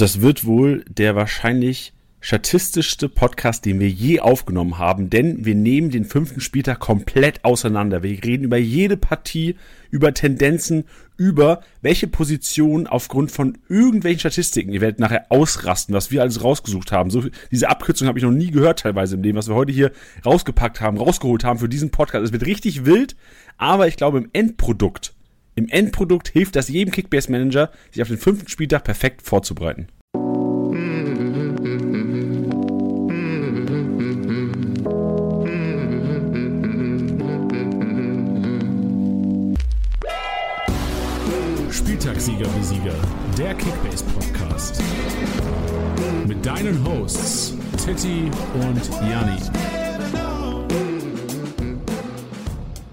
Das wird wohl der wahrscheinlich statistischste Podcast, den wir je aufgenommen haben, denn wir nehmen den fünften Spieltag komplett auseinander. Wir reden über jede Partie, über Tendenzen, über welche Position aufgrund von irgendwelchen Statistiken, ihr werdet nachher ausrasten, was wir alles rausgesucht haben. So, diese Abkürzung habe ich noch nie gehört teilweise im Leben, was wir heute hier rausgepackt haben, rausgeholt haben für diesen Podcast. Es wird richtig wild, aber ich glaube im Endprodukt, im Endprodukt hilft das jedem Kickbase Manager, sich auf den fünften Spieltag perfekt vorzubereiten. Spieltagssieger Besieger, der Kickbase Podcast. Mit deinen Hosts Titti und Janni.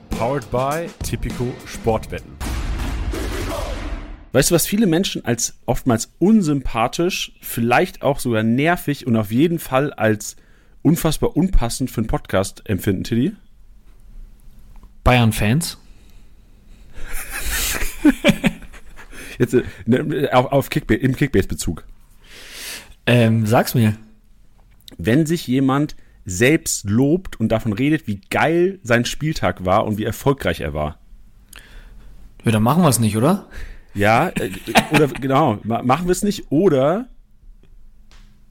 Powered by Tipico Sportwetten. Weißt du, was viele Menschen als oftmals unsympathisch, vielleicht auch sogar nervig und auf jeden Fall als unfassbar unpassend für einen Podcast empfinden, Tiddy? Bayern-Fans? Jetzt äh, ne, auf, auf Kickbase, im Kickbase-Bezug. Ähm, sag's mir. Wenn sich jemand selbst lobt und davon redet, wie geil sein Spieltag war und wie erfolgreich er war. Ja, dann machen wir es nicht, oder? Ja, äh, oder genau, machen wir es nicht. Oder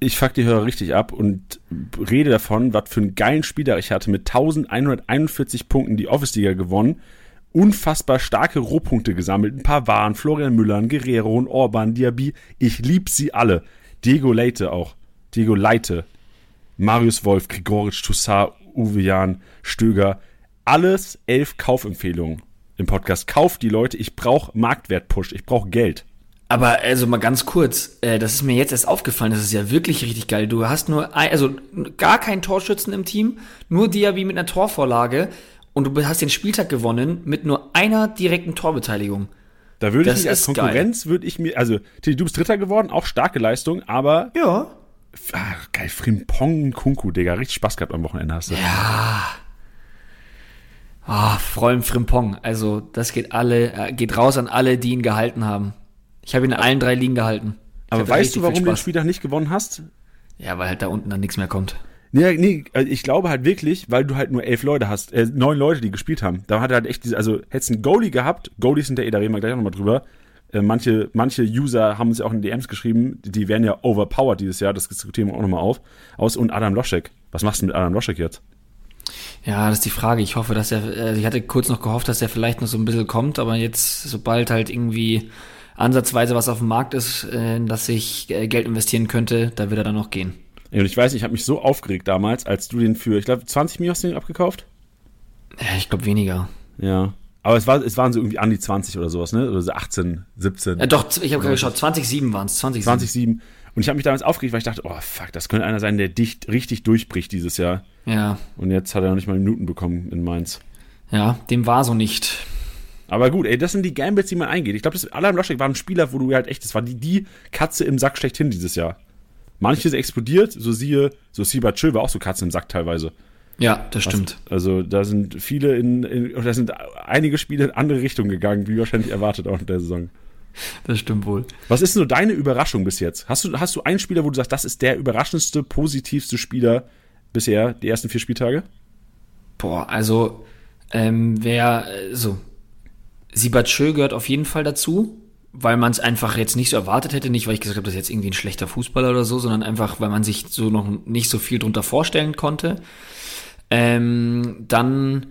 ich fuck die Hörer richtig ab und rede davon, was für einen geilen Spieler ich hatte mit 1141 Punkten die Office-Liga gewonnen unfassbar starke Rohpunkte gesammelt. Ein paar Waren, Florian Müller, Guerrero und Orban, Diaby. Ich lieb sie alle. Diego Leite auch. Diego Leite. Marius Wolf, Grigoric, Toussaint, Uwe Jan, Stöger. Alles elf Kaufempfehlungen im Podcast. Kauft die Leute. Ich brauche Marktwert-Push. Ich brauche Geld. Aber also mal ganz kurz, äh, das ist mir jetzt erst aufgefallen, das ist ja wirklich richtig geil. Du hast nur, ein, also gar keinen Torschützen im Team, nur Diaby mit einer Torvorlage und du hast den Spieltag gewonnen mit nur einer direkten Torbeteiligung. Da würde ich mich als Konkurrenz, würde ich mir, also du bist Dritter geworden, auch starke Leistung, aber. Ja. Ach, geil, Frimpong Kunku, Digga, richtig Spaß gehabt am Wochenende hast du. Ja. Ah, vor allem Frimpong. Also, das geht alle, äh, geht raus an alle, die ihn gehalten haben. Ich habe ihn in allen drei Ligen gehalten. Ich aber weißt du, warum du den Spieltag nicht gewonnen hast? Ja, weil halt da unten dann nichts mehr kommt. Nee, nee, also ich glaube halt wirklich, weil du halt nur elf Leute hast, äh, neun Leute, die gespielt haben. Da hat er halt echt diese, also hättest einen Goalie gehabt, Goalies sind der eh, da reden wir gleich auch nochmal drüber. Äh, manche, manche User haben es ja auch in DMs geschrieben, die werden ja overpowered dieses Jahr, das diskutieren wir auch nochmal auf. Aus und Adam Loschek. Was machst du mit Adam Loschek jetzt? Ja, das ist die Frage. Ich hoffe, dass er, äh, ich hatte kurz noch gehofft, dass er vielleicht noch so ein bisschen kommt, aber jetzt, sobald halt irgendwie ansatzweise was auf dem Markt ist, äh, dass ich äh, Geld investieren könnte, da wird er dann noch gehen. Und ich weiß, ich habe mich so aufgeregt damals, als du den für, ich glaube, 20 Mio hast du den abgekauft? Ja, ich glaube weniger. Ja. Aber es, war, es waren so irgendwie an die 20 oder sowas, ne? Oder so 18, 17. Ja, doch, ich habe gerade geschaut, 20,7 waren es. 20,7. 20,7. Und ich habe mich damals aufgeregt, weil ich dachte, oh fuck, das könnte einer sein, der dicht, richtig durchbricht dieses Jahr. Ja. Und jetzt hat er noch nicht mal Minuten bekommen in Mainz. Ja, dem war so nicht. Aber gut, ey, das sind die Gambles, die man eingeht. Ich glaube, Alan Loschek war ein Spieler, wo du halt echt, das war die, die Katze im Sack schlechthin dieses Jahr. Manches explodiert, so siehe, so Siba Chill war auch so Katzen im Sack teilweise. Ja, das stimmt. Also, also da sind viele in, in da sind einige Spiele in andere Richtungen gegangen, wie wahrscheinlich erwartet auch in der Saison. Das stimmt wohl. Was ist nur deine Überraschung bis jetzt? Hast du, hast du einen Spieler, wo du sagst, das ist der überraschendste, positivste Spieler bisher, die ersten vier Spieltage? Boah, also, ähm, wer, so, Sibatschö gehört auf jeden Fall dazu weil man es einfach jetzt nicht so erwartet hätte, nicht weil ich gesagt habe, das ist jetzt irgendwie ein schlechter Fußballer oder so, sondern einfach, weil man sich so noch nicht so viel drunter vorstellen konnte. Ähm, dann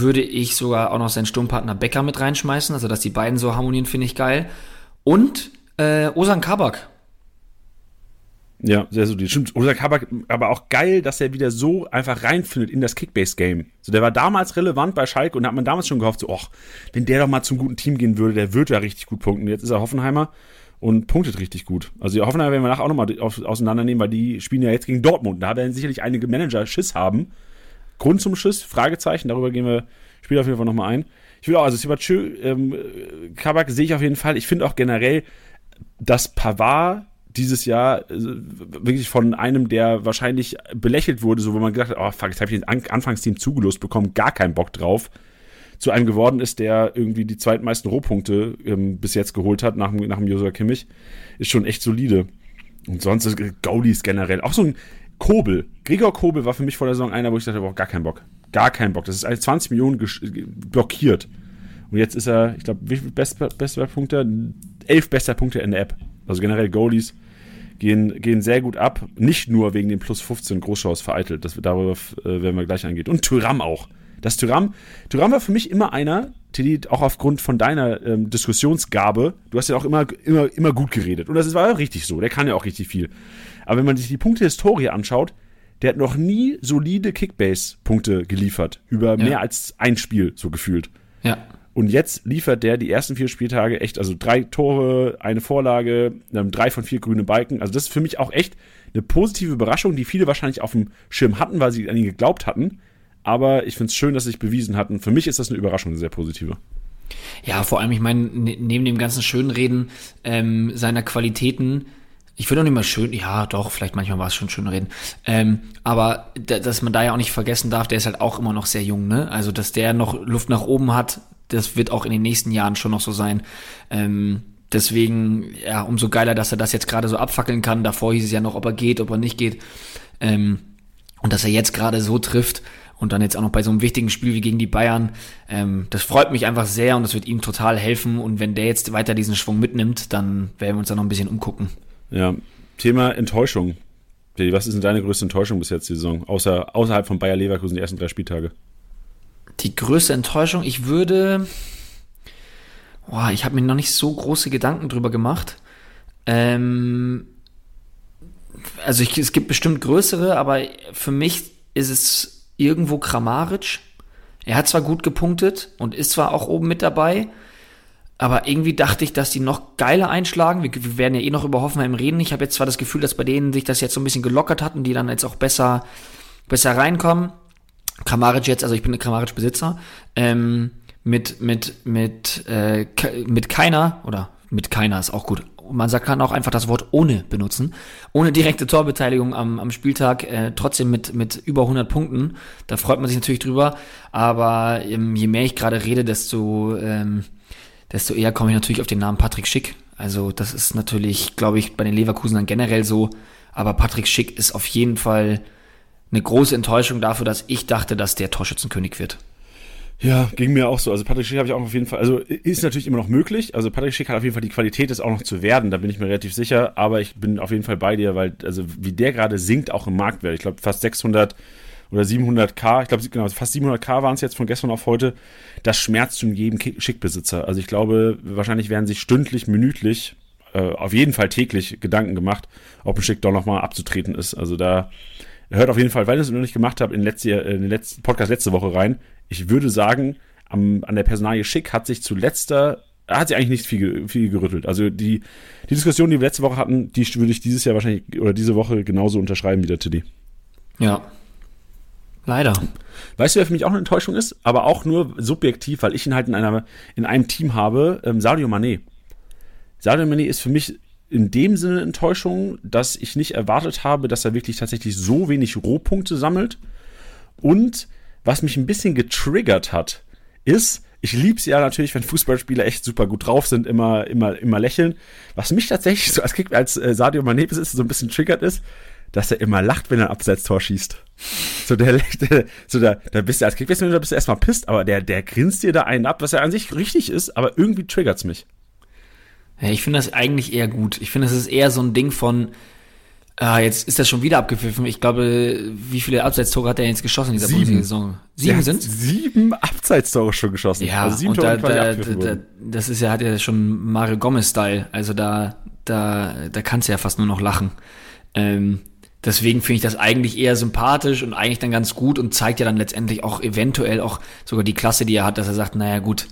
würde ich sogar auch noch seinen Sturmpartner Becker mit reinschmeißen, also dass die beiden so harmonieren, finde ich geil. Und äh, Osan Kabak ja, sehr solide. Stimmt. Oder Kabak, aber auch geil, dass er wieder so einfach reinfindet in das Kickbase-Game. So, der war damals relevant bei Schalke und da hat man damals schon gehofft, so, och, wenn der doch mal zum guten Team gehen würde, der würde ja richtig gut punkten. Jetzt ist er Hoffenheimer und punktet richtig gut. Also die Hoffenheimer werden wir nachher auch nochmal auseinandernehmen, weil die spielen ja jetzt gegen Dortmund. Da werden sicherlich einige Manager Schiss haben. Grund zum Schiss, Fragezeichen, darüber gehen wir später auf jeden Fall nochmal ein. Ich will auch, also Sibachö, ähm, Kabak sehe ich auf jeden Fall. Ich finde auch generell, dass Pavard dieses Jahr äh, wirklich von einem, der wahrscheinlich belächelt wurde, so wo man gedacht hat, oh fuck, jetzt habe ich den An Anfangsteam zugelost bekommen, gar keinen Bock drauf, zu einem geworden ist, der irgendwie die zweitmeisten Rohpunkte ähm, bis jetzt geholt hat nach, nach dem Joshua Kimmich, ist schon echt solide. Und sonst Goalies generell. Auch so ein Kobel. Gregor Kobel war für mich vor der Saison einer, wo ich dachte, boah, gar keinen Bock. Gar keinen Bock. Das ist als 20 Millionen blockiert. Und jetzt ist er, ich glaube, wie viel bester Punkte? Elf bester Punkte in der App. Also generell Goalies gehen, gehen sehr gut ab. Nicht nur wegen den plus 15 Großschaus vereitelt. Das, darüber äh, werden wir gleich eingehen. Und Tyram auch. Das Tyram, Tyram war für mich immer einer, Tilly, auch aufgrund von deiner ähm, Diskussionsgabe, du hast ja auch immer, immer, immer gut geredet. Und das war ja richtig so. Der kann ja auch richtig viel. Aber wenn man sich die Punkte-Historie anschaut, der hat noch nie solide Kickbase-Punkte geliefert. Über ja. mehr als ein Spiel, so gefühlt. Ja. Und jetzt liefert der die ersten vier Spieltage echt, also drei Tore, eine Vorlage, ähm, drei von vier grüne Balken. Also das ist für mich auch echt eine positive Überraschung, die viele wahrscheinlich auf dem Schirm hatten, weil sie an ihn geglaubt hatten. Aber ich finde es schön, dass sie sich bewiesen hatten. Für mich ist das eine Überraschung, eine sehr positive. Ja, vor allem, ich meine, ne, neben dem ganzen Schönreden ähm, seiner Qualitäten, ich würde auch nicht mal schön, ja, doch, vielleicht manchmal war es schon schön reden. Ähm, aber dass man da ja auch nicht vergessen darf, der ist halt auch immer noch sehr jung, ne? Also, dass der noch Luft nach oben hat, das wird auch in den nächsten Jahren schon noch so sein. Ähm, deswegen, ja, umso geiler, dass er das jetzt gerade so abfackeln kann. Davor hieß es ja noch, ob er geht, ob er nicht geht. Ähm, und dass er jetzt gerade so trifft und dann jetzt auch noch bei so einem wichtigen Spiel wie gegen die Bayern, ähm, das freut mich einfach sehr und das wird ihm total helfen. Und wenn der jetzt weiter diesen Schwung mitnimmt, dann werden wir uns da noch ein bisschen umgucken. Ja, Thema Enttäuschung. Was ist denn deine größte Enttäuschung bis jetzt die Saison? Außer, außerhalb von Bayer Leverkusen die ersten drei Spieltage? Die größte Enttäuschung, ich würde. Boah, ich habe mir noch nicht so große Gedanken drüber gemacht. Ähm, also ich, es gibt bestimmt größere, aber für mich ist es irgendwo Kramaric. Er hat zwar gut gepunktet und ist zwar auch oben mit dabei, aber irgendwie dachte ich, dass die noch geiler einschlagen. Wir, wir werden ja eh noch über Hoffenheim reden. Ich habe jetzt zwar das Gefühl, dass bei denen sich das jetzt so ein bisschen gelockert hat und die dann jetzt auch besser, besser reinkommen. Kramaric jetzt, also ich bin ein Kramaric-Besitzer, ähm, mit, mit, mit, äh, mit keiner, oder mit keiner ist auch gut. Man kann auch einfach das Wort ohne benutzen. Ohne direkte Torbeteiligung am, am Spieltag, äh, trotzdem mit, mit über 100 Punkten. Da freut man sich natürlich drüber. Aber ähm, je mehr ich gerade rede, desto, ähm, desto eher komme ich natürlich auf den Namen Patrick Schick. Also das ist natürlich, glaube ich, bei den Leverkusenern generell so. Aber Patrick Schick ist auf jeden Fall eine große Enttäuschung dafür, dass ich dachte, dass der Torschützenkönig wird. Ja, ging mir auch so. Also Patrick Schick habe ich auch auf jeden Fall, also ist natürlich immer noch möglich. Also Patrick Schick hat auf jeden Fall die Qualität, es auch noch zu werden, da bin ich mir relativ sicher. Aber ich bin auf jeden Fall bei dir, weil, also wie der gerade sinkt, auch im Marktwert. Ich glaube fast 600 oder 700k, ich glaube genau, fast 700k waren es jetzt von gestern auf heute. Das schmerzt schon jedem Schickbesitzer. Also ich glaube, wahrscheinlich werden sich stündlich, minütlich, äh, auf jeden Fall täglich Gedanken gemacht, ob ein Schick doch nochmal abzutreten ist. Also da hört auf jeden Fall, weil ich es noch nicht gemacht habe, in, letzte, in den letzten Podcast letzte Woche rein. Ich würde sagen, am, an der Personalie Schick hat sich zu letzter, hat sich eigentlich nicht viel, viel gerüttelt. Also die, die Diskussion, die wir letzte Woche hatten, die würde ich dieses Jahr wahrscheinlich oder diese Woche genauso unterschreiben wie der Tiddy. Ja. Leider. Weißt du, wer für mich auch eine Enttäuschung ist? Aber auch nur subjektiv, weil ich ihn halt in, einer, in einem Team habe, ähm, Sadio Mané. Sadio Mané ist für mich in dem Sinne Enttäuschung, dass ich nicht erwartet habe, dass er wirklich tatsächlich so wenig Rohpunkte sammelt. Und was mich ein bisschen getriggert hat, ist, ich liebe es ja natürlich, wenn Fußballspieler echt super gut drauf sind, immer, immer, immer lächeln. Was mich tatsächlich so als, als äh, Sadio Mané besitzt, so ein bisschen triggert ist, dass er immer lacht, wenn er ein Abseitstor schießt. So, der, der so da, da bist du als Kickbase-Manager bist du erstmal pisst, aber der, der grinst dir da einen ab, was ja an sich richtig ist, aber irgendwie triggert's mich. Ja, ich finde das eigentlich eher gut. Ich finde, das ist eher so ein Ding von, ah, jetzt ist das schon wieder abgepfiffen. Ich glaube, wie viele Abseitstore hat er jetzt geschossen in dieser Bundesliga-Saison? Sieben sind Sieben Abseitstore schon geschossen. Ja, also sieben und Tore da, da, da, das ist ja, hat ja schon Mario Gomez-Style. Also da, da, da kannst du ja fast nur noch lachen. Ähm, deswegen finde ich das eigentlich eher sympathisch und eigentlich dann ganz gut und zeigt ja dann letztendlich auch eventuell auch sogar die Klasse, die er hat, dass er sagt, naja gut,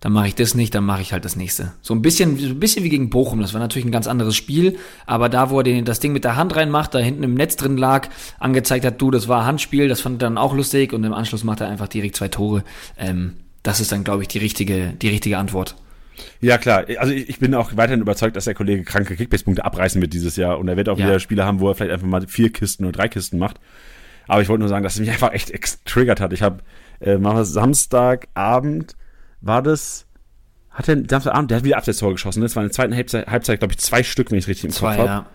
dann mache ich das nicht, dann mache ich halt das nächste. So ein bisschen, so ein bisschen wie gegen Bochum. Das war natürlich ein ganz anderes Spiel, aber da, wo er den, das Ding mit der Hand reinmacht, da hinten im Netz drin lag, angezeigt hat, du, das war Handspiel, das fand er dann auch lustig und im Anschluss macht er einfach direkt zwei Tore. Ähm, das ist dann, glaube ich, die richtige, die richtige Antwort. Ja, klar. Also ich bin auch weiterhin überzeugt, dass der Kollege kranke Kickbase-Punkte abreißen wird dieses Jahr. Und er wird auch ja. wieder Spiele haben, wo er vielleicht einfach mal vier Kisten oder drei Kisten macht. Aber ich wollte nur sagen, dass es mich einfach echt triggert hat. Ich habe äh, Samstagabend war das, hat er Samstagabend, der hat wieder Abseitstor geschossen. Das war in der zweiten Halbzeit, Halbzeit glaube ich, zwei Stück, wenn ich es richtig im zwei, Kopf habe. Ja.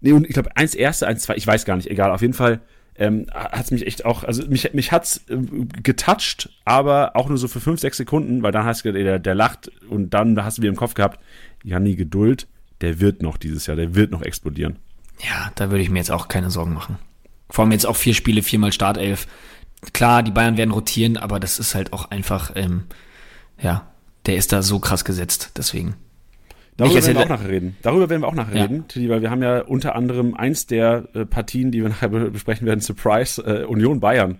Nee, und ich glaube, eins erste, eins zwei, ich weiß gar nicht, egal, auf jeden Fall ähm, hat es mich echt auch, also mich, mich hat's äh, getoucht, aber auch nur so für fünf, sechs Sekunden, weil dann hast du, der, der lacht und dann hast du wieder im Kopf gehabt, Janni, Geduld, der wird noch dieses Jahr, der wird noch explodieren. Ja, da würde ich mir jetzt auch keine Sorgen machen. Vor allem jetzt auch vier Spiele, viermal Startelf. Klar, die Bayern werden rotieren, aber das ist halt auch einfach, ähm, ja, der ist da so krass gesetzt, deswegen. Darüber werden wir auch nachher reden. Darüber werden wir auch nachher ja. reden, weil wir haben ja unter anderem eins der äh, Partien, die wir nachher besprechen werden, Surprise, äh, Union Bayern.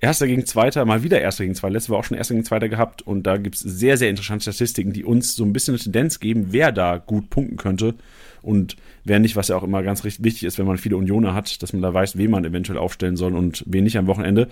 Erster gegen Zweiter, mal wieder Erster gegen Zweiter. Letztes Mal auch schon Erster gegen Zweiter gehabt und da gibt's sehr, sehr interessante Statistiken, die uns so ein bisschen eine Tendenz geben, wer da gut punkten könnte und wer nicht, was ja auch immer ganz richtig wichtig ist, wenn man viele Unioner hat, dass man da weiß, wen man eventuell aufstellen soll und wen nicht am Wochenende.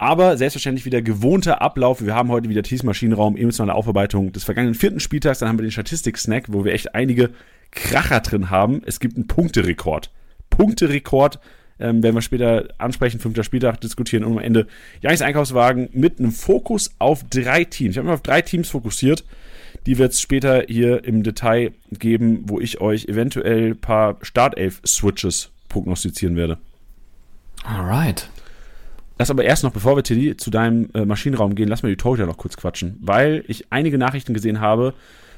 Aber selbstverständlich wieder gewohnter Ablauf. Wir haben heute wieder Thies Maschinenraum, emotionale Aufarbeitung des vergangenen vierten Spieltags. Dann haben wir den Statistik-Snack, wo wir echt einige Kracher drin haben. Es gibt einen Punkterekord. Punkterekord ähm, werden wir später ansprechen, fünfter Spieltag diskutieren und am Ende Janis Einkaufswagen mit einem Fokus auf drei Teams. Ich habe mich auf drei Teams fokussiert. Die wird es später hier im Detail geben, wo ich euch eventuell ein paar Startelf-Switches prognostizieren werde. Alright. Lass aber erst noch, bevor wir zu deinem äh, Maschinenraum gehen, lass mal die Torhüter noch kurz quatschen, weil ich einige Nachrichten gesehen habe,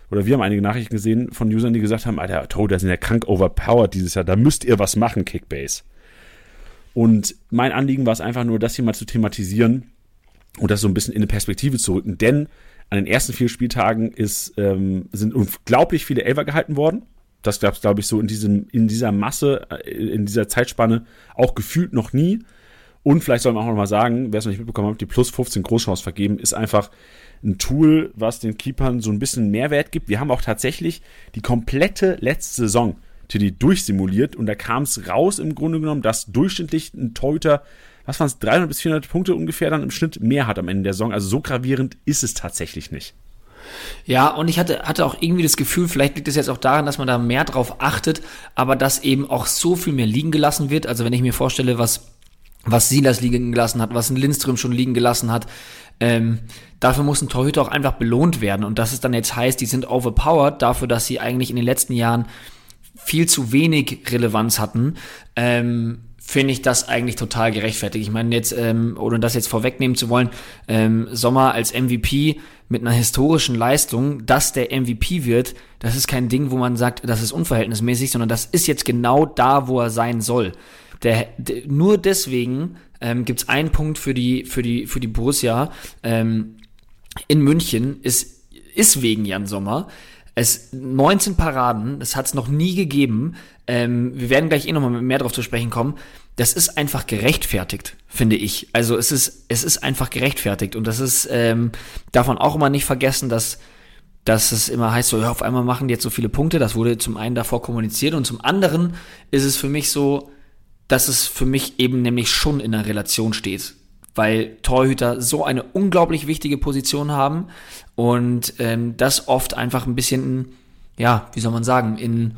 oder wir haben einige Nachrichten gesehen von Usern, die gesagt haben, Alter, Torhüter sind ja krank overpowered dieses Jahr, da müsst ihr was machen, Kickbase. Und mein Anliegen war es einfach nur, das hier mal zu thematisieren und das so ein bisschen in eine Perspektive zu rücken, denn an den ersten vier Spieltagen ist, ähm, sind unglaublich viele Elfer gehalten worden. Das gab es, glaube ich, so in, diesem, in dieser Masse, äh, in dieser Zeitspanne auch gefühlt noch nie. Und vielleicht soll man auch noch mal sagen, wer es noch nicht mitbekommen hat, die plus 15 Großchance vergeben ist einfach ein Tool, was den Keepern so ein bisschen Mehrwert gibt. Wir haben auch tatsächlich die komplette letzte Saison die durchsimuliert und da kam es raus im Grunde genommen, dass durchschnittlich ein Torhüter, was waren es, 300 bis 400 Punkte ungefähr dann im Schnitt mehr hat am Ende der Saison. Also so gravierend ist es tatsächlich nicht. Ja, und ich hatte, hatte auch irgendwie das Gefühl, vielleicht liegt es jetzt auch daran, dass man da mehr drauf achtet, aber dass eben auch so viel mehr liegen gelassen wird. Also wenn ich mir vorstelle, was was Silas liegen gelassen hat, was ein Lindström schon liegen gelassen hat. Ähm, dafür muss ein Torhüter auch einfach belohnt werden. Und dass es dann jetzt heißt, die sind overpowered dafür, dass sie eigentlich in den letzten Jahren viel zu wenig Relevanz hatten, ähm, finde ich das eigentlich total gerechtfertigt. Ich meine jetzt, ähm, ohne das jetzt vorwegnehmen zu wollen, ähm, Sommer als MVP mit einer historischen Leistung, dass der MVP wird, das ist kein Ding, wo man sagt, das ist unverhältnismäßig, sondern das ist jetzt genau da, wo er sein soll. Der, der, nur deswegen ähm, gibt es einen Punkt für die, für die, für die Borussia ähm, in München, ist, ist wegen Jan Sommer. Es 19 Paraden, das hat es noch nie gegeben. Ähm, wir werden gleich eh nochmal mehr darauf zu sprechen kommen. Das ist einfach gerechtfertigt, finde ich. Also es ist, es ist einfach gerechtfertigt. Und das ist, ähm, man auch immer nicht vergessen, dass, dass es immer heißt, so, ja, auf einmal machen die jetzt so viele Punkte. Das wurde zum einen davor kommuniziert und zum anderen ist es für mich so, dass es für mich eben nämlich schon in einer Relation steht. Weil Torhüter so eine unglaublich wichtige Position haben und ähm, das oft einfach ein bisschen, ja, wie soll man sagen, in,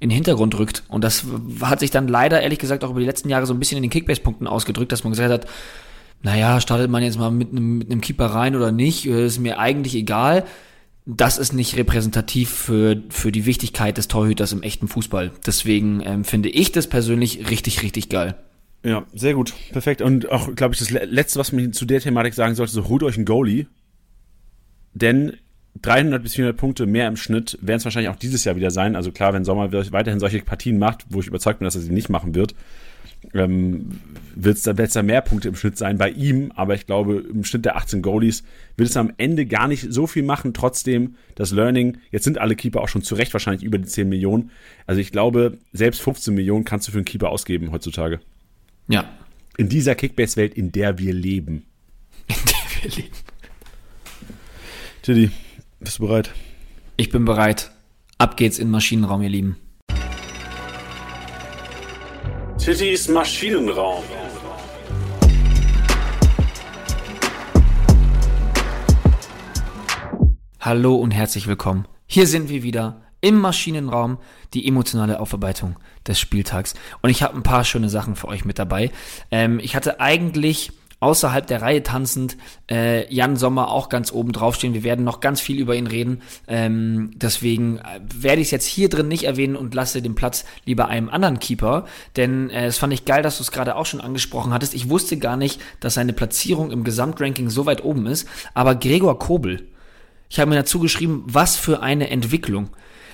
in den Hintergrund rückt. Und das hat sich dann leider, ehrlich gesagt, auch über die letzten Jahre so ein bisschen in den Kickbase-Punkten ausgedrückt, dass man gesagt hat, naja, startet man jetzt mal mit einem, mit einem Keeper rein oder nicht, äh, ist mir eigentlich egal das ist nicht repräsentativ für, für die Wichtigkeit des Torhüters im echten Fußball. Deswegen ähm, finde ich das persönlich richtig, richtig geil. Ja, sehr gut. Perfekt. Und auch, glaube ich, das Letzte, was man zu der Thematik sagen sollte, so holt euch einen Goalie. Denn 300 bis 400 Punkte mehr im Schnitt werden es wahrscheinlich auch dieses Jahr wieder sein. Also klar, wenn Sommer weiterhin solche Partien macht, wo ich überzeugt bin, dass er sie nicht machen wird, ähm, wird es da, da mehr Punkte im Schnitt sein bei ihm, aber ich glaube, im Schnitt der 18 Goalies wird es am Ende gar nicht so viel machen. Trotzdem, das Learning, jetzt sind alle Keeper auch schon zu Recht wahrscheinlich über die 10 Millionen. Also ich glaube, selbst 15 Millionen kannst du für einen Keeper ausgeben heutzutage. Ja. In dieser Kickbase-Welt, in der wir leben. In der wir leben. Tiddy, bist du bereit? Ich bin bereit. Ab geht's in den Maschinenraum, ihr Lieben. Tittys Maschinenraum. Hallo und herzlich willkommen. Hier sind wir wieder im Maschinenraum, die emotionale Aufarbeitung des Spieltags. Und ich habe ein paar schöne Sachen für euch mit dabei. Ähm, ich hatte eigentlich außerhalb der Reihe tanzend. Äh, Jan Sommer auch ganz oben drauf stehen. Wir werden noch ganz viel über ihn reden. Ähm, deswegen äh, werde ich es jetzt hier drin nicht erwähnen und lasse den Platz lieber einem anderen Keeper. Denn äh, es fand ich geil, dass du es gerade auch schon angesprochen hattest. Ich wusste gar nicht, dass seine Platzierung im Gesamtranking so weit oben ist. Aber Gregor Kobel, ich habe mir dazu geschrieben, was für eine Entwicklung.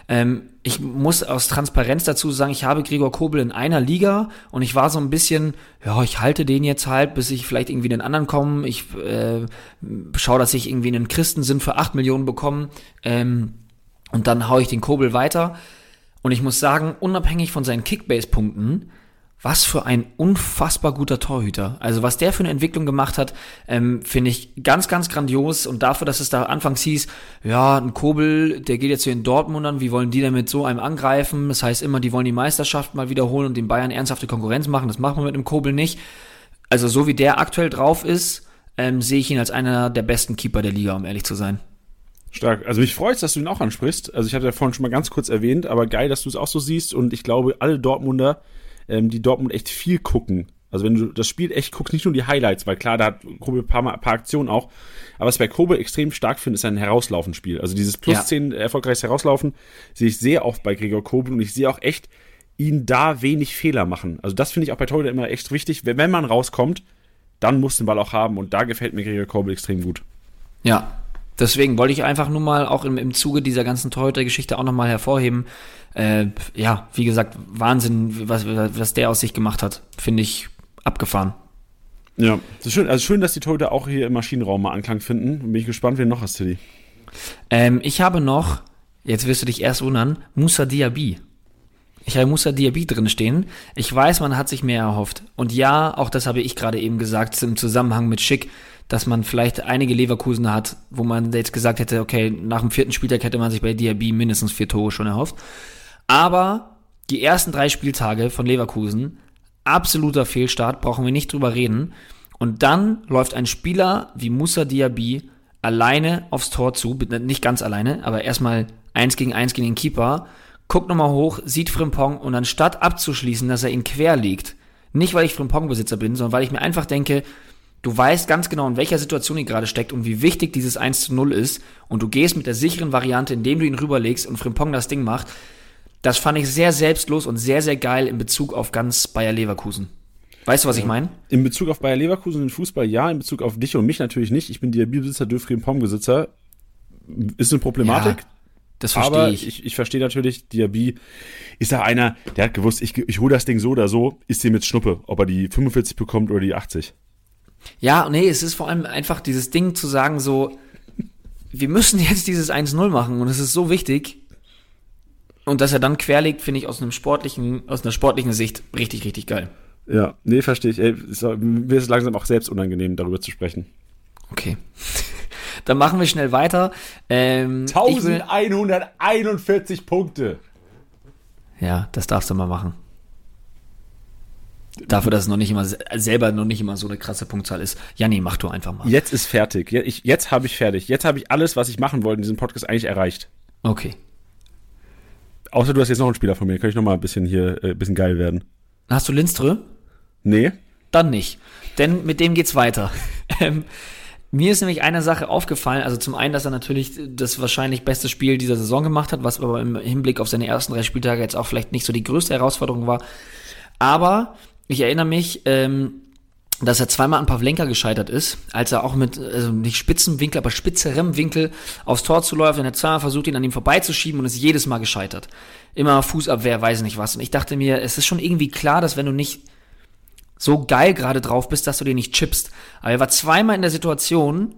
Ähm, ich muss aus Transparenz dazu sagen, ich habe Gregor Kobel in einer Liga und ich war so ein bisschen, ja, ich halte den jetzt halt, bis ich vielleicht irgendwie den anderen komme. Ich äh, schaue, dass ich irgendwie einen Christensinn für 8 Millionen bekomme ähm, und dann haue ich den Kobel weiter. Und ich muss sagen, unabhängig von seinen Kickbase-Punkten, was für ein unfassbar guter Torhüter. Also was der für eine Entwicklung gemacht hat, ähm, finde ich ganz, ganz grandios. Und dafür, dass es da anfangs hieß, ja, ein Kobel, der geht jetzt hier in Dortmundern, wie wollen die denn mit so einem angreifen? Das heißt immer, die wollen die Meisterschaft mal wiederholen und den Bayern ernsthafte Konkurrenz machen. Das machen wir mit einem Kobel nicht. Also so wie der aktuell drauf ist, ähm, sehe ich ihn als einer der besten Keeper der Liga, um ehrlich zu sein. Stark. Also mich freut es, dass du ihn auch ansprichst. Also ich hatte ja vorhin schon mal ganz kurz erwähnt, aber geil, dass du es auch so siehst. Und ich glaube, alle Dortmunder ähm, die Dortmund echt viel gucken. Also wenn du das Spiel echt guckst, nicht nur die Highlights, weil klar, da hat Kobe ein paar, ein paar Aktionen auch. Aber was ich bei Kobe extrem stark finde, ist ein Herauslaufenspiel. Also dieses plus ja. 10 erfolgreiches Herauslaufen sehe ich sehr oft bei Gregor Kobe und ich sehe auch echt ihn da wenig Fehler machen. Also das finde ich auch bei Torhüter immer echt wichtig. Wenn, wenn man rauskommt, dann muss den Ball auch haben und da gefällt mir Gregor Kobe extrem gut. Ja, deswegen wollte ich einfach nur mal auch im, im Zuge dieser ganzen Torhüter-Geschichte auch nochmal hervorheben, äh, ja, wie gesagt, Wahnsinn, was, was der aus sich gemacht hat. Finde ich abgefahren. Ja, das ist schön. Also schön, dass die Torhüter auch hier im Maschinenraum mal Anklang finden. Bin ich gespannt, wen noch hast, Tilly. Ähm, ich habe noch, jetzt wirst du dich erst wundern, Musa Diaby. Ich habe Musa Diaby drin stehen. Ich weiß, man hat sich mehr erhofft. Und ja, auch das habe ich gerade eben gesagt, im Zusammenhang mit Schick, dass man vielleicht einige Leverkusen hat, wo man jetzt gesagt hätte, okay, nach dem vierten Spieltag hätte man sich bei Diaby mindestens vier Tore schon erhofft. Aber die ersten drei Spieltage von Leverkusen, absoluter Fehlstart, brauchen wir nicht drüber reden. Und dann läuft ein Spieler wie Musa Diaby alleine aufs Tor zu, nicht ganz alleine, aber erstmal eins gegen eins gegen den Keeper, guckt nochmal hoch, sieht Frimpong und anstatt abzuschließen, dass er ihn quer liegt, nicht weil ich Frimpong-Besitzer bin, sondern weil ich mir einfach denke, du weißt ganz genau, in welcher Situation ihr gerade steckt und wie wichtig dieses 1 zu 0 ist und du gehst mit der sicheren Variante, indem du ihn rüberlegst und Frimpong das Ding macht, das fand ich sehr selbstlos und sehr, sehr geil in Bezug auf ganz Bayer Leverkusen. Weißt du, was ich meine? In Bezug auf Bayer Leverkusen und Fußball ja, in Bezug auf dich und mich natürlich nicht. Ich bin Diaby-Besitzer, Döfrim Pom-Besitzer. Ist eine Problematik. Ja, das verstehe ich. ich. Ich verstehe natürlich, Diaby ist da einer, der hat gewusst, ich, ich hole das Ding so oder so, ist dem jetzt Schnuppe, ob er die 45 bekommt oder die 80. Ja, nee, es ist vor allem einfach dieses Ding zu sagen, so, wir müssen jetzt dieses 1-0 machen und es ist so wichtig. Und dass er dann querlegt, finde ich aus einem sportlichen, aus einer sportlichen Sicht richtig, richtig geil. Ja, nee, verstehe ich. Ey, mir ist es langsam auch selbst unangenehm, darüber zu sprechen. Okay. Dann machen wir schnell weiter. Ähm, 1141 Punkte. Ja, das darfst du mal machen. Dafür, dass es noch nicht immer selber noch nicht immer so eine krasse Punktzahl ist. Janni, mach du einfach mal. Jetzt ist fertig. Jetzt, jetzt habe ich fertig. Jetzt habe ich alles, was ich machen wollte in diesem Podcast eigentlich erreicht. Okay. Außer du hast jetzt noch einen Spieler von mir, kann ich noch mal ein bisschen hier äh, ein bisschen geil werden. Hast du Lindströ? Nee. Dann nicht. Denn mit dem geht's weiter. ähm, mir ist nämlich eine Sache aufgefallen, also zum einen, dass er natürlich das wahrscheinlich beste Spiel dieser Saison gemacht hat, was aber im Hinblick auf seine ersten drei Spieltage jetzt auch vielleicht nicht so die größte Herausforderung war. Aber ich erinnere mich, ähm, dass er zweimal an Pavlenka gescheitert ist, als er auch mit, also nicht spitzen Winkel, aber spitzerem Winkel aufs Tor zu läuft und er zweimal versucht, ihn an ihm vorbeizuschieben und ist jedes Mal gescheitert. Immer Fußabwehr, weiß nicht was. Und ich dachte mir, es ist schon irgendwie klar, dass wenn du nicht so geil gerade drauf bist, dass du den nicht chippst. Aber er war zweimal in der Situation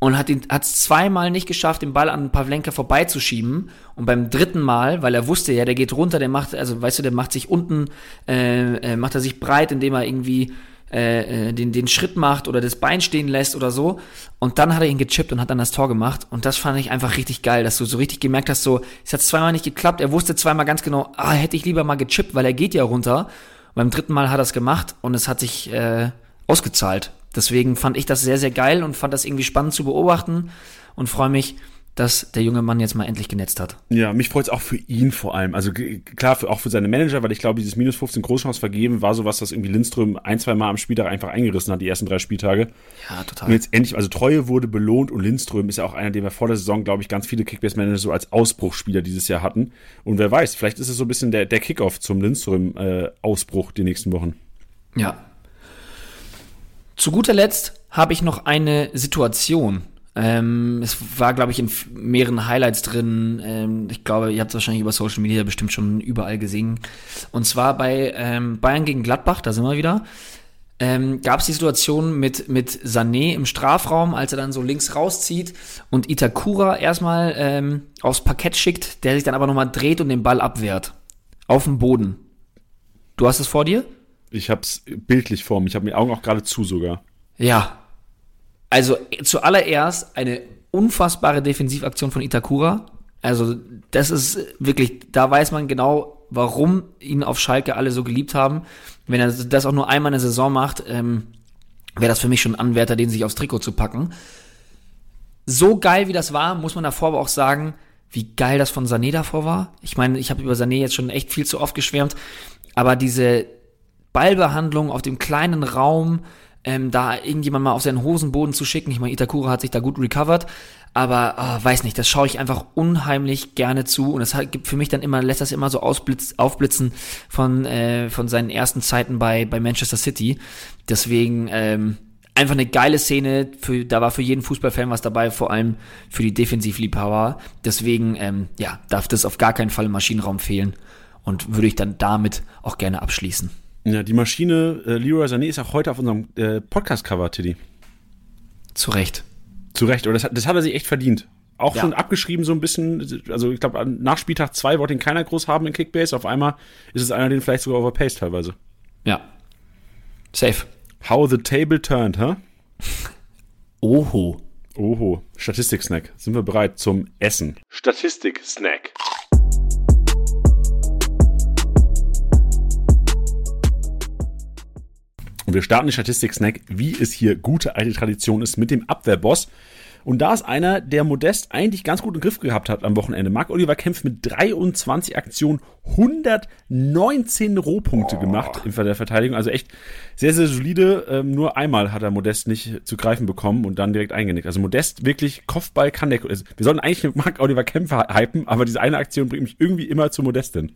und hat es zweimal nicht geschafft, den Ball an Pavlenka vorbeizuschieben. Und beim dritten Mal, weil er wusste ja, der geht runter, der macht, also weißt du, der macht sich unten, äh, äh, macht er sich breit, indem er irgendwie äh, äh, den, den Schritt macht oder das Bein stehen lässt oder so. Und dann hat er ihn gechippt und hat dann das Tor gemacht. Und das fand ich einfach richtig geil, dass du so richtig gemerkt hast, so, es hat zweimal nicht geklappt. Er wusste zweimal ganz genau, ah, hätte ich lieber mal gechippt, weil er geht ja runter. Und beim dritten Mal hat er es gemacht und es hat sich äh, ausgezahlt. Deswegen fand ich das sehr, sehr geil und fand das irgendwie spannend zu beobachten und freue mich, dass der junge Mann jetzt mal endlich genetzt hat. Ja, mich freut es auch für ihn vor allem. Also klar, für, auch für seine Manager, weil ich glaube, dieses minus 15 Großchance vergeben war sowas, das irgendwie Lindström ein, zwei Mal am Spieltag einfach eingerissen hat, die ersten drei Spieltage. Ja, total. Und jetzt endlich, also Treue wurde belohnt und Lindström ist ja auch einer, den wir vor der Saison, glaube ich, ganz viele Kickbase-Manager so als Ausbruchspieler dieses Jahr hatten. Und wer weiß, vielleicht ist es so ein bisschen der, der Kickoff zum Lindström-Ausbruch äh, die nächsten Wochen. Ja. Zu guter Letzt habe ich noch eine Situation, ähm, es war, glaube ich, in mehreren Highlights drin. Ähm, ich glaube, ihr habt es wahrscheinlich über Social Media bestimmt schon überall gesehen. Und zwar bei ähm, Bayern gegen Gladbach, da sind wir wieder. Ähm, gab es die Situation mit, mit Sané im Strafraum, als er dann so links rauszieht und Itakura erstmal ähm, aufs Parkett schickt, der sich dann aber nochmal dreht und den Ball abwehrt. Auf dem Boden. Du hast es vor dir? Ich hab's bildlich vor mir. Ich habe mir Augen auch gerade zu sogar. Ja, also zuallererst eine unfassbare Defensivaktion von Itakura. Also das ist wirklich, da weiß man genau, warum ihn auf Schalke alle so geliebt haben. Wenn er das auch nur einmal in der Saison macht, ähm, wäre das für mich schon ein Anwärter, den sich aufs Trikot zu packen. So geil wie das war, muss man davor aber auch sagen, wie geil das von Sané davor war. Ich meine, ich habe über Sané jetzt schon echt viel zu oft geschwärmt, aber diese Ballbehandlung auf dem kleinen Raum, ähm, da irgendjemand mal auf seinen Hosenboden zu schicken. Ich meine, Itakura hat sich da gut recovered, aber oh, weiß nicht, das schaue ich einfach unheimlich gerne zu und es gibt für mich dann immer, lässt das immer so ausblitz, aufblitzen von, äh, von seinen ersten Zeiten bei, bei Manchester City. Deswegen, ähm, einfach eine geile Szene, für, da war für jeden Fußballfan was dabei, vor allem für die Defensivliebhaber. Deswegen, ähm, ja, darf das auf gar keinen Fall im Maschinenraum fehlen und würde ich dann damit auch gerne abschließen. Ja, die Maschine äh, Leroy Sané ist auch heute auf unserem äh, Podcast-Cover, Tiddy. Zu Recht. Zu Recht, oder das hat, das hat er sich echt verdient. Auch ja. schon abgeschrieben so ein bisschen, also ich glaube, nach Spieltag 2 wollte ihn keiner groß haben in Kickbase. Auf einmal ist es einer, den vielleicht sogar overpaced teilweise. Ja. Safe. How the table turned, huh? Oho. Oho. Statistik-Snack. Sind wir bereit zum Essen? Statistik-Snack. Und wir starten den Statistik-Snack, wie es hier gute alte Tradition ist, mit dem Abwehrboss. Und da ist einer, der Modest eigentlich ganz gut im Griff gehabt hat am Wochenende. Marc Oliver kämpft mit 23 Aktionen 119 Rohpunkte oh. gemacht in der Verteidigung. Also echt sehr, sehr solide. Ähm, nur einmal hat er Modest nicht zu greifen bekommen und dann direkt eingenickt. Also Modest wirklich, Kopfball kann der. Also wir sollten eigentlich mit Marc Oliver Kämpfer hypen, aber diese eine Aktion bringt mich irgendwie immer zu Modest hin.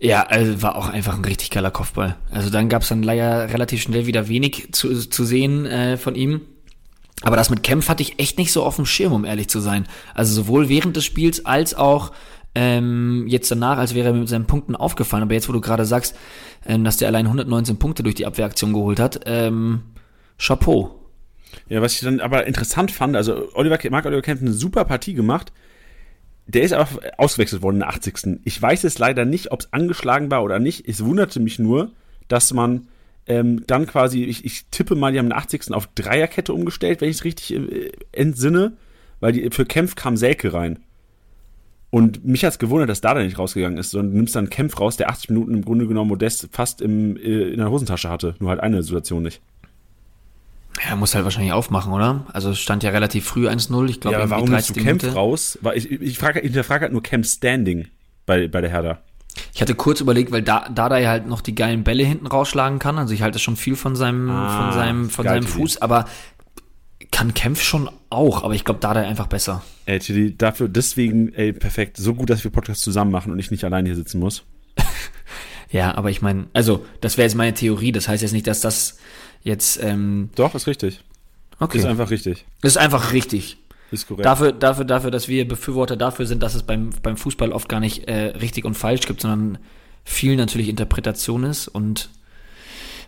Ja, also war auch einfach ein richtig geiler Kopfball. Also dann gab es dann leider relativ schnell wieder wenig zu, zu sehen äh, von ihm. Aber das mit Kempf hatte ich echt nicht so auf dem Schirm, um ehrlich zu sein. Also sowohl während des Spiels als auch ähm, jetzt danach, als wäre er mit seinen Punkten aufgefallen. Aber jetzt, wo du gerade sagst, ähm, dass der allein 119 Punkte durch die Abwehraktion geholt hat, ähm, Chapeau. Ja, was ich dann aber interessant fand, also Oliver, Mark Oliver Kempf eine super Partie gemacht, der ist aber ausgewechselt worden in der 80. Ich weiß es leider nicht, ob es angeschlagen war oder nicht. Es wunderte mich nur, dass man ähm, dann quasi, ich, ich tippe mal, die haben in der 80. auf Dreierkette umgestellt, wenn ich es richtig äh, entsinne, weil die, für Kempf kam Selke rein. Und mich hat es gewundert, dass da dann nicht rausgegangen ist, sondern du nimmst dann Kempf raus, der 80 Minuten im Grunde genommen Modest fast im, äh, in der Hosentasche hatte. Nur halt eine Situation nicht. Ja, muss halt wahrscheinlich aufmachen, oder? Also es stand ja relativ früh 1-0. Ich glaube, ja, warum nimmst du Camp raus? Ich, ich, frage, ich hinterfrage halt nur Camp Standing bei, bei der Hertha. Ich hatte kurz überlegt, weil da, da da halt noch die geilen Bälle hinten rausschlagen kann. Also ich halte schon viel von seinem, ah, von seinem, von seinem Fuß, aber kann Kempf schon auch, aber ich glaube, da da einfach besser. Ey, Tilly, dafür, deswegen, ey, perfekt. So gut, dass wir Podcast zusammen machen und ich nicht alleine hier sitzen muss. ja, aber ich meine, also, das wäre jetzt meine Theorie. Das heißt jetzt nicht, dass das jetzt. Ähm, Doch, ist richtig. Okay. Ist einfach richtig. Ist einfach richtig. Ist korrekt. Dafür, dafür, dafür, dass wir Befürworter dafür sind, dass es beim, beim Fußball oft gar nicht äh, richtig und falsch gibt, sondern viel natürlich Interpretation ist und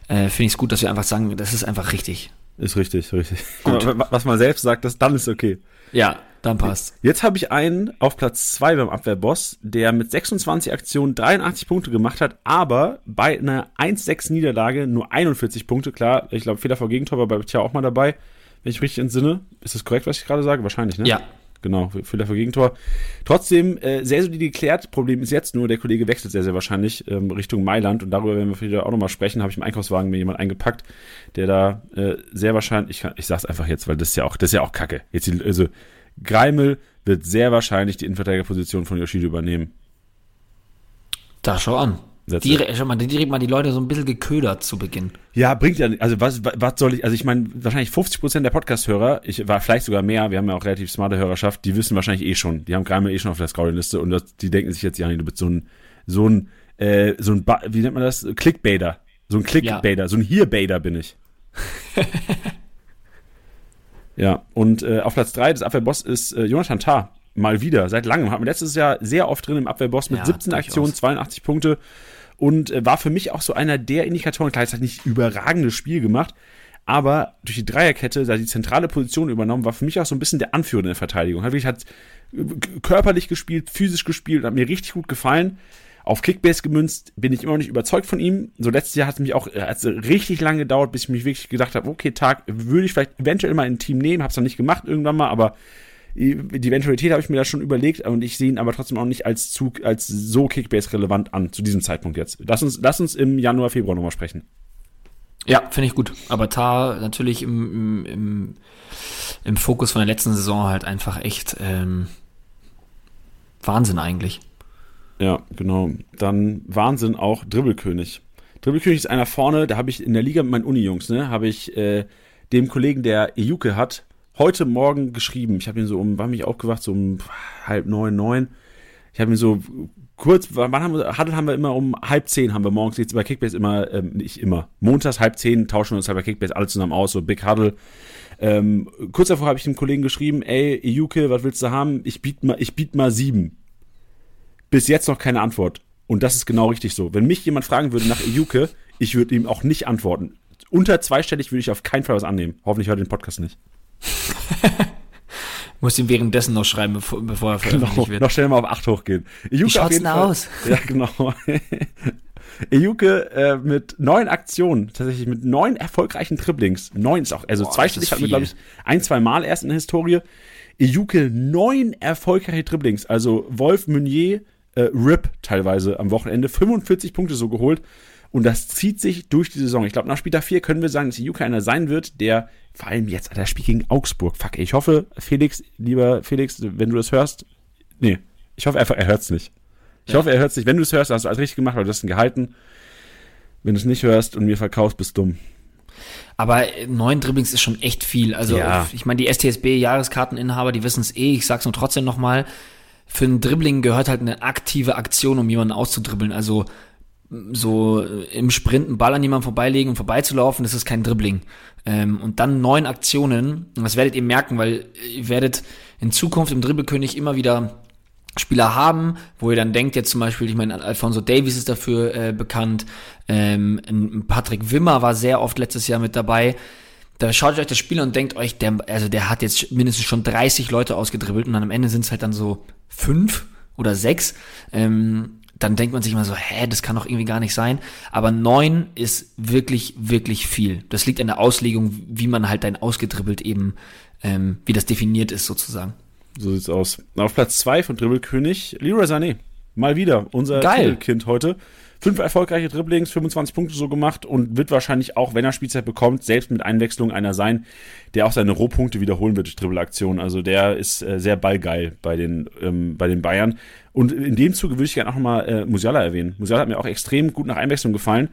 äh, finde ich es gut, dass wir einfach sagen, das ist einfach richtig. Ist richtig, richtig. Gut. Was man selbst sagt, das, dann ist okay. Ja, dann passt. Jetzt habe ich einen auf Platz 2 beim Abwehrboss, der mit 26 Aktionen 83 Punkte gemacht hat, aber bei einer 1-6 Niederlage nur 41 Punkte. Klar, ich glaube, Fehler vor Gegentor war bei Tja auch mal dabei, wenn ich richtig entsinne. Ist das korrekt, was ich gerade sage? Wahrscheinlich, ne? Ja. Genau, Fehler vor Gegentor. Trotzdem, äh, sehr solide geklärt. Problem ist jetzt nur, der Kollege wechselt sehr, sehr wahrscheinlich ähm, Richtung Mailand und darüber werden wir wieder auch nochmal sprechen. Habe ich im Einkaufswagen mir jemand eingepackt, der da äh, sehr wahrscheinlich, ich, kann, ich sag's einfach jetzt, weil das ist ja auch, das ist ja auch Kacke. Jetzt, also Greimel wird sehr wahrscheinlich die Innenverteidigerposition von Yoshida übernehmen. Da schau an. Direkt, schau mal, direkt mal die Leute so ein bisschen geködert zu Beginn. Ja, bringt ja. Also was, was soll ich, also ich meine, wahrscheinlich 50 Prozent der Podcast-Hörer, ich war vielleicht sogar mehr, wir haben ja auch relativ smarte Hörerschaft, die wissen wahrscheinlich eh schon, die haben Greimel eh schon auf der Scouting-Liste und das, die denken sich jetzt, ja, du bist so ein, so ein, äh, so ein, ba wie nennt man das? Clickbaiter. So ein Clickbaiter, ja. so ein Hearbaiter bin ich. ja, und äh, auf Platz 3 des Abwehrboss ist äh, Jonathan Tah. Mal wieder, seit langem. Hat man letztes Jahr sehr oft drin im Abwehrboss mit ja, 17 Aktionen, 82 Punkte und äh, war für mich auch so einer der Indikatoren. Klar, jetzt hat nicht überragendes Spiel gemacht, aber durch die Dreierkette, da die zentrale Position übernommen, war für mich auch so ein bisschen der Anführer in der Verteidigung. Hat wirklich hat äh, körperlich gespielt, physisch gespielt, hat mir richtig gut gefallen. Auf Kickbase gemünzt bin ich immer noch nicht überzeugt von ihm. So letztes Jahr hat es mich auch äh, hat's richtig lange gedauert, bis ich mich wirklich gedacht habe, okay, Tag, würde ich vielleicht eventuell mal ein Team nehmen, hab's noch nicht gemacht irgendwann mal, aber die Eventualität habe ich mir da schon überlegt und ich sehe ihn aber trotzdem auch nicht als Zug, als so Kickbase-relevant an, zu diesem Zeitpunkt jetzt. Lass uns, lass uns im Januar, Februar nochmal sprechen. Ja, finde ich gut. Aber Tar natürlich im, im, im, im, Fokus von der letzten Saison halt einfach echt ähm, Wahnsinn eigentlich. Ja, genau. Dann Wahnsinn auch Dribbelkönig. Dribbelkönig ist einer vorne, da habe ich in der Liga mit meinen Uni-Jungs, ne, habe ich äh, dem Kollegen, der Ejuke hat, heute Morgen geschrieben. Ich habe ihn so um, war mich aufgewacht, so um halb neun, neun. Ich habe ihn so kurz, wann haben wir, Huddle haben wir immer um halb zehn, haben wir morgens jetzt bei Kickbase immer, ähm, nicht immer, montags halb zehn tauschen wir uns halt bei Kickbase alle zusammen aus, so Big Huddle. Ähm, kurz davor habe ich dem Kollegen geschrieben, ey, Yuke, was willst du haben? Ich biete mal, ich mal sieben. Bis jetzt noch keine Antwort. Und das ist genau richtig so. Wenn mich jemand fragen würde nach Yuke, ich würde ihm auch nicht antworten. Unter zweistellig würde ich auf keinen Fall was annehmen. Hoffentlich hört den Podcast nicht. Muss ihm währenddessen noch schreiben, bevor, bevor er veröffentlicht genau, wird. Noch schnell mal auf 8 hochgehen. Wie schaut's denn aus? Ja, genau. Ejuke äh, mit neun Aktionen, tatsächlich mit neun erfolgreichen Dribblings. Neun ist auch, also Boah, zweistellig hat mir, glaube ich, ein, zwei Mal erst in der Historie. Ejuke neun erfolgreiche Dribblings. Also Wolf Meunier, äh, Rip teilweise am Wochenende, 45 Punkte so geholt. Und das zieht sich durch die Saison. Ich glaube, nach Spieltag 4 können wir sagen, dass Ejuke einer sein wird, der vor allem jetzt, das Spiel gegen Augsburg. Fuck, ich hoffe, Felix, lieber Felix, wenn du das hörst, nee, ich hoffe einfach, er hört's nicht. Ich ja. hoffe, er hört's nicht. Wenn du es hörst, hast du alles richtig gemacht, weil du hast ihn gehalten. Wenn du es nicht hörst und mir verkaufst, bist du dumm. Aber neun Dribblings ist schon echt viel. Also, ja. ich meine, die STSB-Jahreskarteninhaber, die wissen es eh. Ich sag's nur trotzdem nochmal. Für ein Dribbling gehört halt eine aktive Aktion, um jemanden auszudribbeln. Also, so im Sprint einen Ball an jemanden vorbeilegen und vorbeizulaufen, das ist kein Dribbling. Ähm, und dann neun Aktionen, und das werdet ihr merken, weil ihr werdet in Zukunft im Dribbelkönig immer wieder Spieler haben, wo ihr dann denkt, jetzt zum Beispiel, ich meine, Alfonso Davies ist dafür äh, bekannt, ähm, Patrick Wimmer war sehr oft letztes Jahr mit dabei. Da schaut ihr euch das Spiel und denkt euch, der, also der hat jetzt mindestens schon 30 Leute ausgedribbelt und dann am Ende sind es halt dann so fünf oder sechs. Ähm, dann denkt man sich immer so, hä, das kann doch irgendwie gar nicht sein. Aber neun ist wirklich, wirklich viel. Das liegt an der Auslegung, wie man halt dein ausgedribbelt eben, ähm, wie das definiert ist sozusagen. So sieht's aus. Auf Platz zwei von Dribbelkönig, Leroy Sané. Mal wieder, unser. Kind heute. Fünf erfolgreiche Dribblings, 25 Punkte so gemacht und wird wahrscheinlich auch, wenn er Spielzeit bekommt, selbst mit Einwechslung einer sein, der auch seine Rohpunkte wiederholen wird durch Dribbelaktionen. Also der ist äh, sehr ballgeil bei den, ähm, bei den Bayern. Und in dem Zuge würde ich gerne auch nochmal äh, Musiala erwähnen. Musiala hat mir auch extrem gut nach Einwechslung gefallen.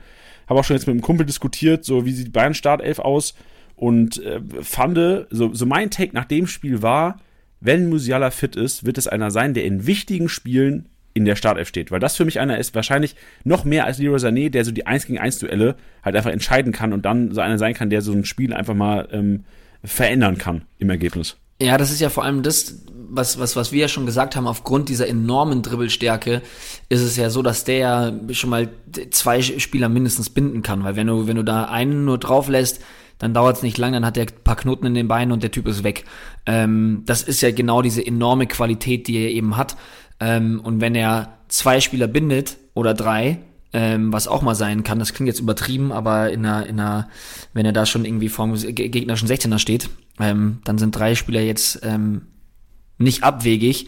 Habe auch schon jetzt mit einem Kumpel diskutiert, so wie sieht die Bayern Startelf aus und äh, fand, so, so mein Take nach dem Spiel war, wenn Musiala fit ist, wird es einer sein, der in wichtigen Spielen in der Startelf steht. Weil das für mich einer ist, wahrscheinlich noch mehr als Leroy Sané, der so die 1 gegen 1 Duelle halt einfach entscheiden kann und dann so einer sein kann, der so ein Spiel einfach mal ähm, verändern kann im Ergebnis. Ja, das ist ja vor allem das, was, was, was wir ja schon gesagt haben, aufgrund dieser enormen Dribbelstärke ist es ja so, dass der ja schon mal zwei Spieler mindestens binden kann. Weil wenn du, wenn du da einen nur drauf lässt, dann dauert es nicht lang, dann hat der ein paar Knoten in den Beinen und der Typ ist weg. Ähm, das ist ja genau diese enorme Qualität, die er eben hat. Ähm, und wenn er zwei Spieler bindet oder drei, ähm, was auch mal sein kann, das klingt jetzt übertrieben, aber in einer, in einer, wenn er da schon irgendwie vorm gegnerischen 16er steht, ähm, dann sind drei Spieler jetzt ähm, nicht abwegig,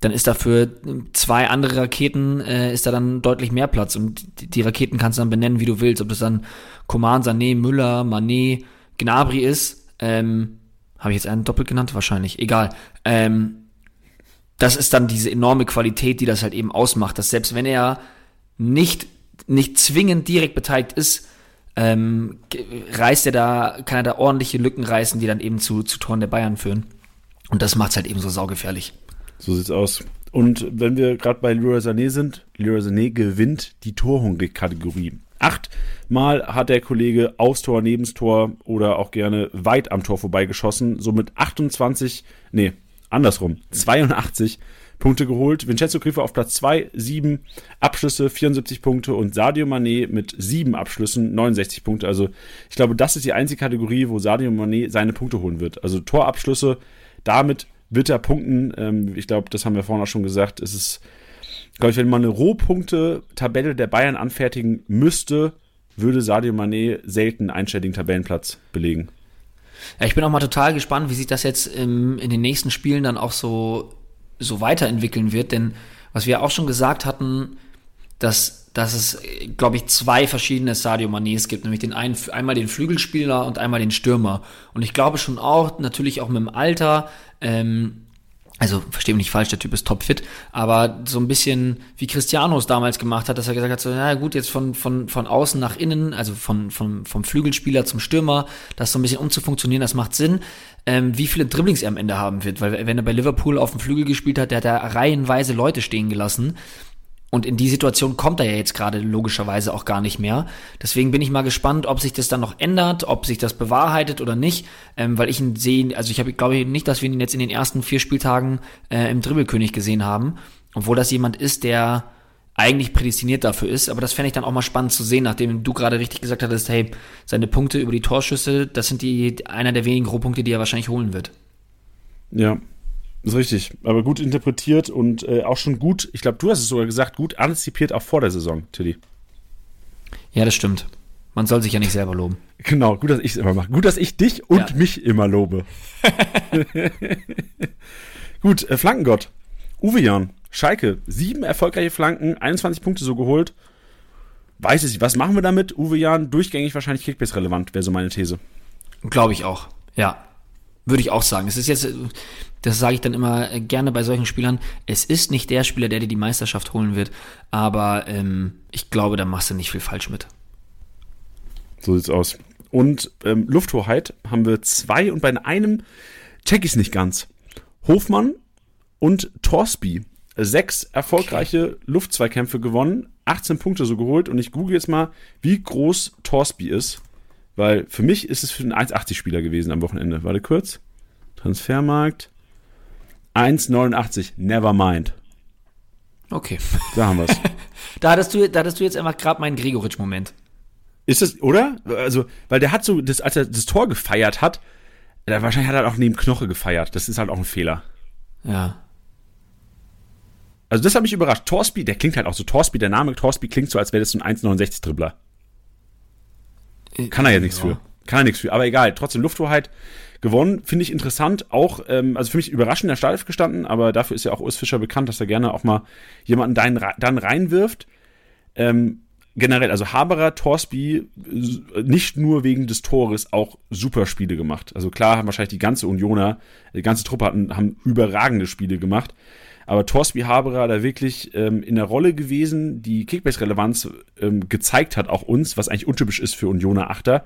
dann ist dafür zwei andere Raketen, äh, ist da dann deutlich mehr Platz. Und die, Raketen kannst du dann benennen, wie du willst. Ob das dann Coman, Sané, Müller, Manet, Gnabry ist. Ähm, Habe ich jetzt einen doppelt genannt? Wahrscheinlich. Egal. Ähm, das ist dann diese enorme Qualität, die das halt eben ausmacht, dass selbst wenn er nicht, nicht zwingend direkt beteiligt ist, ähm, reißt er da, kann er da ordentliche Lücken reißen, die dann eben zu, zu Toren der Bayern führen. Und das macht's halt eben so saugefährlich. So sieht's aus. Und wenn wir gerade bei Leroy Sané sind, Leroy Sané gewinnt die Torhungrig-Kategorie. Achtmal hat der Kollege aufs Tor, Nebenstor oder auch gerne weit am Tor vorbeigeschossen. Somit 28, nee, andersrum, 82 Punkte geholt. Vincenzo Grifo auf Platz 2, 7 Abschlüsse, 74 Punkte und Sadio Mané mit 7 Abschlüssen, 69 Punkte. Also ich glaube, das ist die einzige Kategorie, wo Sadio Mané seine Punkte holen wird. Also Torabschlüsse, damit wird er punkten. Ähm, ich glaube, das haben wir vorhin auch schon gesagt. Es ist, glaube ich, wenn man eine Rohpunkte-Tabelle der Bayern anfertigen müsste, würde Sadio Mané selten einen einstelligen Tabellenplatz belegen. Ja, ich bin auch mal total gespannt, wie sich das jetzt im, in den nächsten Spielen dann auch so, so weiterentwickeln wird, denn was wir auch schon gesagt hatten, dass, dass es, glaube ich, zwei verschiedene Sadio Manés gibt, nämlich den einen, einmal den Flügelspieler und einmal den Stürmer. Und ich glaube schon auch, natürlich auch mit dem Alter, ähm, also verstehe mich nicht falsch, der Typ ist topfit, aber so ein bisschen wie Cristiano es damals gemacht hat, dass er gesagt hat, so, na gut, jetzt von, von, von außen nach innen, also von, von, vom Flügelspieler zum Stürmer, das so ein bisschen umzufunktionieren, das macht Sinn. Ähm, wie viele Dribblings er am Ende haben wird, weil wenn er bei Liverpool auf dem Flügel gespielt hat, der hat da reihenweise Leute stehen gelassen und in die Situation kommt er ja jetzt gerade logischerweise auch gar nicht mehr. Deswegen bin ich mal gespannt, ob sich das dann noch ändert, ob sich das bewahrheitet oder nicht. Ähm, weil ich ihn sehe, also ich habe, glaube nicht, dass wir ihn jetzt in den ersten vier Spieltagen äh, im Dribbelkönig gesehen haben. Obwohl das jemand ist, der eigentlich prädestiniert dafür ist. Aber das fände ich dann auch mal spannend zu sehen, nachdem du gerade richtig gesagt hattest, hey, seine Punkte über die Torschüsse, das sind die einer der wenigen Rohpunkte, die er wahrscheinlich holen wird. Ja, ist richtig, aber gut interpretiert und äh, auch schon gut, ich glaube, du hast es sogar gesagt, gut antizipiert auch vor der Saison, Tilly. Ja, das stimmt. Man soll sich ja nicht selber loben. Genau, gut, dass ich es immer mache. Gut, dass ich dich und ja. mich immer lobe. gut, äh, Flankengott. Uwe Jan, Schalke, sieben erfolgreiche Flanken, 21 Punkte so geholt. Weiß ich nicht, was machen wir damit? Uwe Jan, durchgängig wahrscheinlich Kickbase relevant, wäre so meine These. Glaube ich auch, ja. Würde ich auch sagen. Es ist jetzt, das sage ich dann immer gerne bei solchen Spielern, es ist nicht der Spieler, der dir die Meisterschaft holen wird, aber ähm, ich glaube, da machst du nicht viel falsch mit. So sieht's aus. Und ähm, Lufthoheit haben wir zwei und bei einem check ich es nicht ganz. Hofmann und Torsby. Sechs erfolgreiche. Luftzweikämpfe gewonnen, 18 Punkte so geholt und ich google jetzt mal, wie groß Torsby ist. Weil für mich ist es für einen 1,80-Spieler gewesen am Wochenende. Warte kurz. Transfermarkt. 1,89. Never mind. Okay. Da haben wir es. da, hattest du, da hattest du jetzt einfach gerade meinen Gregoritsch-Moment. Ist das, oder? Also, weil der hat so, das, als er das Tor gefeiert hat, da wahrscheinlich hat er auch neben Knoche gefeiert. Das ist halt auch ein Fehler. Ja. Also, das hat mich überrascht. Torsby, der klingt halt auch so. Torsby, der Name Torsby klingt so, als wäre das so ein 1,69-Dribbler. Kann er ja nichts ja. für. Kann er nichts für. Aber egal, trotzdem Lufthoheit gewonnen. Finde ich interessant. Auch, ähm, also für mich überraschend in der Startelf gestanden, aber dafür ist ja auch Urs Fischer bekannt, dass er gerne auch mal jemanden dann, dann reinwirft. Ähm, generell, also Haberer, Torsby, nicht nur wegen des Tores, auch super Spiele gemacht. Also klar haben wahrscheinlich die ganze Unioner, die ganze Truppe hatten, haben überragende Spiele gemacht. Aber Torsby Haberer da wirklich ähm, in der Rolle gewesen, die Kickbase-Relevanz ähm, gezeigt hat, auch uns, was eigentlich untypisch ist für Unioner Achter.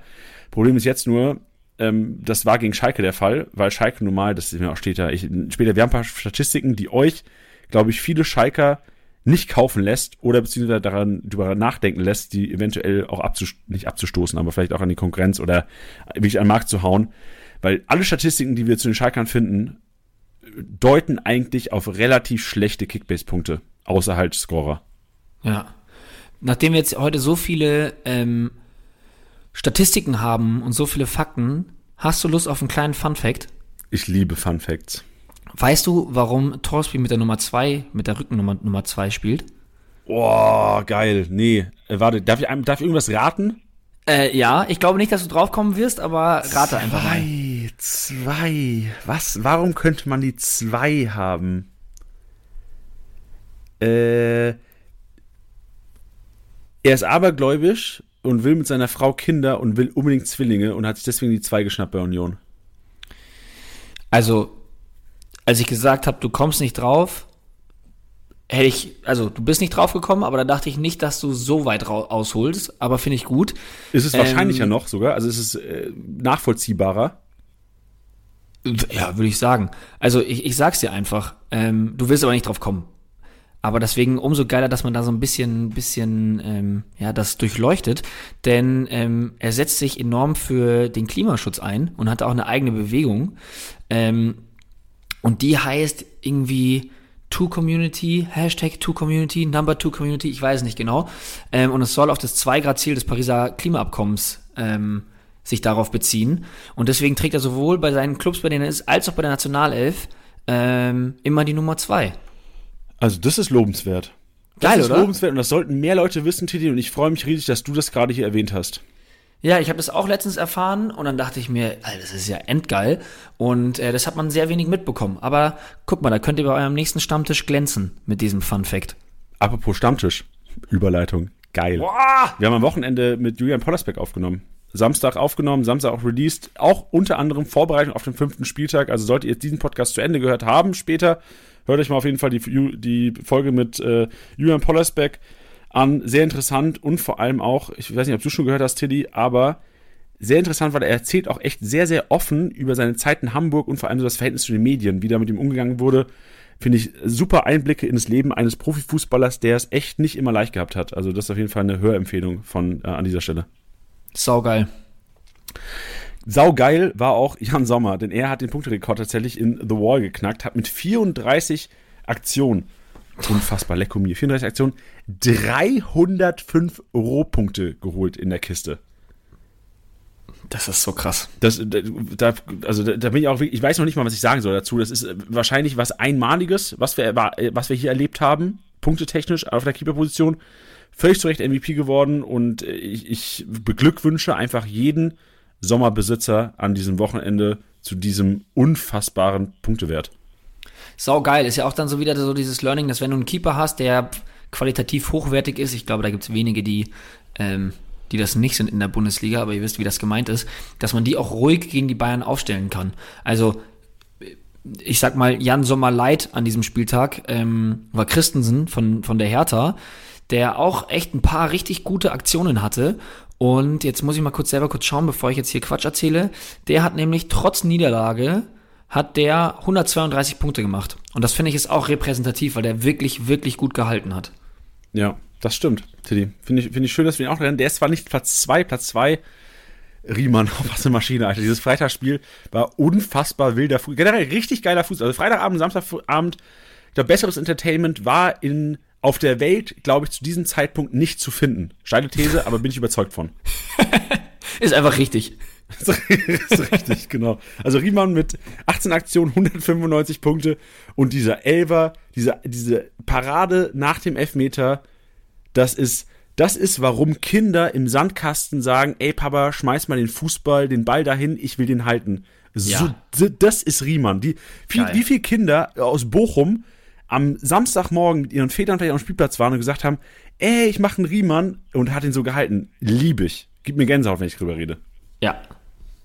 Problem ist jetzt nur, ähm, das war gegen Schalke der Fall, weil Schalke normal, das ist mir auch da, ich, später, wir haben ein paar Statistiken, die euch, glaube ich, viele Schalker nicht kaufen lässt oder beziehungsweise daran darüber nachdenken lässt, die eventuell auch abzust nicht abzustoßen, aber vielleicht auch an die Konkurrenz oder wirklich an den Markt zu hauen. Weil alle Statistiken, die wir zu den Schalkern finden, deuten eigentlich auf relativ schlechte Kickbase-Punkte, außer halt Scorer. Ja. Nachdem wir jetzt heute so viele ähm, Statistiken haben und so viele Fakten, hast du Lust auf einen kleinen Fun-Fact? Ich liebe Fun-Facts. Weißt du, warum Torsby mit der Nummer 2, mit der Rückennummer Nummer 2 spielt? Boah, geil. Nee, äh, warte, darf ich, darf ich irgendwas raten? Äh, ja, ich glaube nicht, dass du draufkommen wirst, aber rate zwei, einfach mal. Zwei, Was? Warum könnte man die zwei haben? Äh, er ist abergläubisch und will mit seiner Frau Kinder und will unbedingt Zwillinge und hat sich deswegen die zwei geschnappt bei Union. Also, als ich gesagt habe, du kommst nicht drauf, hätte ich, also du bist nicht drauf gekommen, aber da dachte ich nicht, dass du so weit ausholst, aber finde ich gut. Ist es wahrscheinlicher ähm, noch sogar, also ist es äh, nachvollziehbarer? Ja, würde ich sagen. Also ich, ich sag's dir einfach, ähm, du willst aber nicht drauf kommen. Aber deswegen umso geiler, dass man da so ein bisschen, bisschen, ähm, ja, das durchleuchtet, denn ähm, er setzt sich enorm für den Klimaschutz ein und hat auch eine eigene Bewegung. Ähm, und die heißt irgendwie Two Community, Hashtag Two Community, Number Two Community, ich weiß nicht genau. Ähm, und es soll auf das 2-Grad-Ziel des Pariser Klimaabkommens ähm, sich darauf beziehen. Und deswegen trägt er sowohl bei seinen Clubs, bei denen er ist, als auch bei der Nationalelf ähm, immer die Nummer 2. Also das ist lobenswert. Das Geil, ist oder? lobenswert und das sollten mehr Leute wissen, Titi, und ich freue mich riesig, dass du das gerade hier erwähnt hast. Ja, ich habe das auch letztens erfahren und dann dachte ich mir, Alter, das ist ja endgeil. Und äh, das hat man sehr wenig mitbekommen. Aber guck mal, da könnt ihr bei eurem nächsten Stammtisch glänzen mit diesem Fun Fact. Apropos Stammtisch. Überleitung. Geil. Boah! Wir haben am Wochenende mit Julian Pollersbeck aufgenommen. Samstag aufgenommen, Samstag auch released. Auch unter anderem Vorbereitung auf den fünften Spieltag. Also solltet ihr jetzt diesen Podcast zu Ende gehört haben später, hört euch mal auf jeden Fall die, die Folge mit äh, Julian Pollersbeck an. Sehr interessant und vor allem auch, ich weiß nicht, ob du schon gehört hast, Tilly, aber sehr interessant, weil er erzählt auch echt sehr, sehr offen über seine Zeit in Hamburg und vor allem so das Verhältnis zu den Medien, wie da mit ihm umgegangen wurde. Finde ich super Einblicke in das Leben eines Profifußballers, der es echt nicht immer leicht gehabt hat. Also das ist auf jeden Fall eine Hörempfehlung von äh, an dieser Stelle. Saugeil. Saugeil war auch Jan Sommer, denn er hat den Punkterekord tatsächlich in The Wall geknackt, hat mit 34 Aktionen Unfassbar, lecko mir. 34 Aktionen, 305 Rohpunkte geholt in der Kiste. Das ist so krass. Das, da, also da, da bin ich auch ich weiß noch nicht mal, was ich sagen soll dazu. Das ist wahrscheinlich was Einmaliges, was wir, was wir hier erlebt haben, punktetechnisch auf der Keeper-Position. Völlig zu Recht MVP geworden und ich, ich beglückwünsche einfach jeden Sommerbesitzer an diesem Wochenende zu diesem unfassbaren Punktewert sau geil. Ist ja auch dann so wieder so dieses Learning, dass wenn du einen Keeper hast, der qualitativ hochwertig ist, ich glaube, da gibt es wenige, die, ähm, die das nicht sind in der Bundesliga, aber ihr wisst, wie das gemeint ist, dass man die auch ruhig gegen die Bayern aufstellen kann. Also ich sag mal, Jan Sommer Leid an diesem Spieltag ähm, war Christensen von, von der Hertha, der auch echt ein paar richtig gute Aktionen hatte. Und jetzt muss ich mal kurz selber kurz schauen, bevor ich jetzt hier Quatsch erzähle. Der hat nämlich trotz Niederlage hat der 132 Punkte gemacht. Und das finde ich ist auch repräsentativ, weil der wirklich, wirklich gut gehalten hat. Ja, das stimmt, Tiddy. Finde ich, find ich schön, dass wir ihn auch nennen. Der ist zwar nicht Platz 2, Platz 2. Riemann, was eine Maschine, Alter. Dieses Freitagsspiel war unfassbar wilder Fuß. Generell richtig geiler Fuß. Also Freitagabend, Samstagabend, ich glaube, besseres Entertainment war in, auf der Welt, glaube ich, zu diesem Zeitpunkt nicht zu finden. Steile These, aber bin ich überzeugt von. ist einfach richtig. ist richtig, genau. Also Riemann mit 18 Aktionen, 195 Punkte und dieser Elver, diese, diese Parade nach dem Elfmeter, das ist, das ist, warum Kinder im Sandkasten sagen, ey Papa, schmeiß mal den Fußball, den Ball dahin, ich will den halten. So, ja. Das ist Riemann. Die, wie, wie viele Kinder aus Bochum am Samstagmorgen mit ihren Vätern vielleicht am Spielplatz waren und gesagt haben, ey, ich mache einen Riemann und hat ihn so gehalten. Liebe ich. Gib mir Gänsehaut, wenn ich drüber rede. Ja,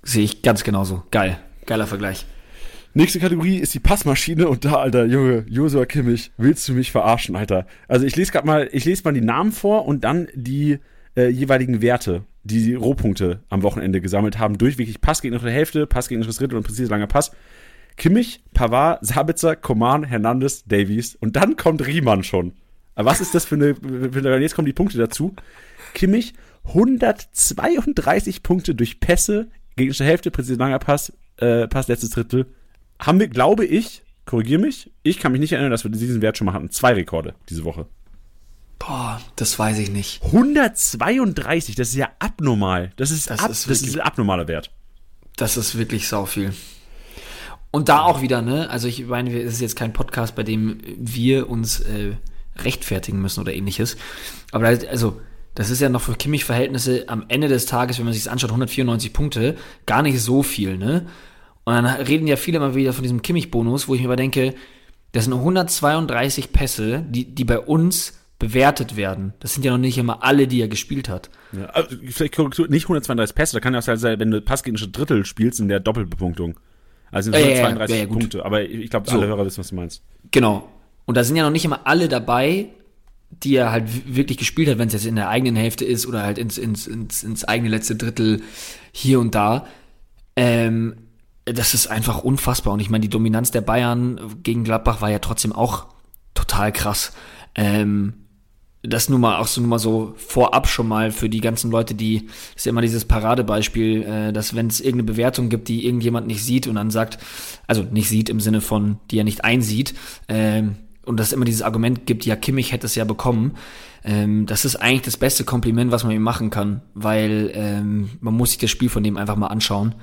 Sehe ich ganz genauso. Geil. Geiler Vergleich. Nächste Kategorie ist die Passmaschine und da, Alter, Junge, Josua Kimmich, willst du mich verarschen, Alter? Also ich lese gerade mal, ich lese mal die Namen vor und dann die äh, jeweiligen Werte, die, die Rohpunkte am Wochenende gesammelt haben, durch wirklich Pass gegen die Hälfte, Pass gegen das Drittel und präzise langer Pass. Kimmich, Pavard, Sabitzer, Koman, Hernandez, Davies und dann kommt Riemann schon. Aber was ist das für eine, für eine, jetzt kommen die Punkte dazu. Kimmich, 132 Punkte durch Pässe, gegnerische Hälfte, präzise langer Pass, äh, Pass, letztes Drittel. Haben wir, glaube ich, korrigiere mich, ich kann mich nicht erinnern, dass wir diesen Wert schon mal hatten. Zwei Rekorde diese Woche. Boah, das weiß ich nicht. 132, das ist ja abnormal. Das ist, das ab, ist, das ist ein abnormaler Wert. Das ist wirklich sau viel. Und da auch wieder, ne? Also ich meine, es ist jetzt kein Podcast, bei dem wir uns äh, rechtfertigen müssen oder ähnliches. Aber also das ist ja noch für Kimmich-Verhältnisse am Ende des Tages, wenn man sich das anschaut, 194 Punkte, gar nicht so viel, ne? Und dann reden ja viele mal wieder von diesem Kimmich-Bonus, wo ich mir aber denke, das sind 132 Pässe, die, die bei uns bewertet werden. Das sind ja noch nicht immer alle, die er gespielt hat. Ja, also vielleicht nicht 132 Pässe, da kann ja auch sein, wenn du Pass gegen ein Drittel spielst in der Doppelbepunktung. Also sind ja, ja, 32 ja. Punkte. Aber ich glaube, So. alle Hörer wissen, was du meinst. Genau. Und da sind ja noch nicht immer alle dabei, die er halt wirklich gespielt hat, wenn es jetzt in der eigenen Hälfte ist oder halt ins, ins, ins, ins eigene letzte Drittel hier und da. Ähm, das ist einfach unfassbar. Und ich meine, die Dominanz der Bayern gegen Gladbach war ja trotzdem auch total krass. Ähm, das nur mal auch so nur mal so vorab schon mal für die ganzen Leute, die das ist ja immer dieses Paradebeispiel, äh, dass wenn es irgendeine Bewertung gibt, die irgendjemand nicht sieht und dann sagt, also nicht sieht im Sinne von, die er nicht einsieht, ähm, und dass es immer dieses Argument gibt, ja, Kimmich hätte es ja bekommen. Ähm, das ist eigentlich das beste Kompliment, was man ihm machen kann, weil ähm, man muss sich das Spiel von dem einfach mal anschauen.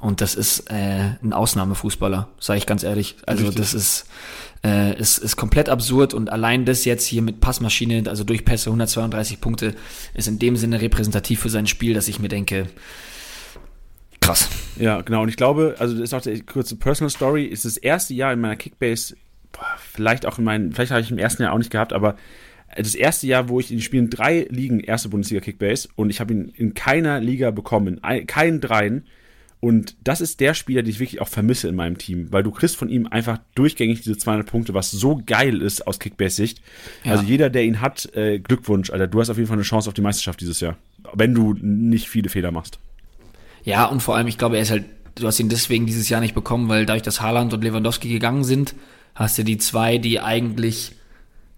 Und das ist äh, ein Ausnahmefußballer, sage ich ganz ehrlich. Also Richtig. das ist, äh, ist, ist komplett absurd und allein das jetzt hier mit Passmaschine, also durch Pässe 132 Punkte, ist in dem Sinne repräsentativ für sein Spiel, dass ich mir denke, krass. Ja, genau. Und ich glaube, also das ist auch die kurze Personal Story, ist das erste Jahr in meiner Kickbase, vielleicht auch in meinen, vielleicht habe ich im ersten Jahr auch nicht gehabt, aber das erste Jahr, wo ich in spielen drei Ligen erste Bundesliga Kickbase und ich habe ihn in keiner Liga bekommen, in ein- keinen dreien. Und das ist der Spieler, den ich wirklich auch vermisse in meinem Team, weil du kriegst von ihm einfach durchgängig diese 200 Punkte, was so geil ist aus Kickbase-Sicht. Ja. Also jeder, der ihn hat, äh, Glückwunsch, Alter. Du hast auf jeden Fall eine Chance auf die Meisterschaft dieses Jahr, wenn du nicht viele Fehler machst. Ja, und vor allem, ich glaube, er ist halt, du hast ihn deswegen dieses Jahr nicht bekommen, weil dadurch, dass Haaland und Lewandowski gegangen sind, hast du die zwei, die eigentlich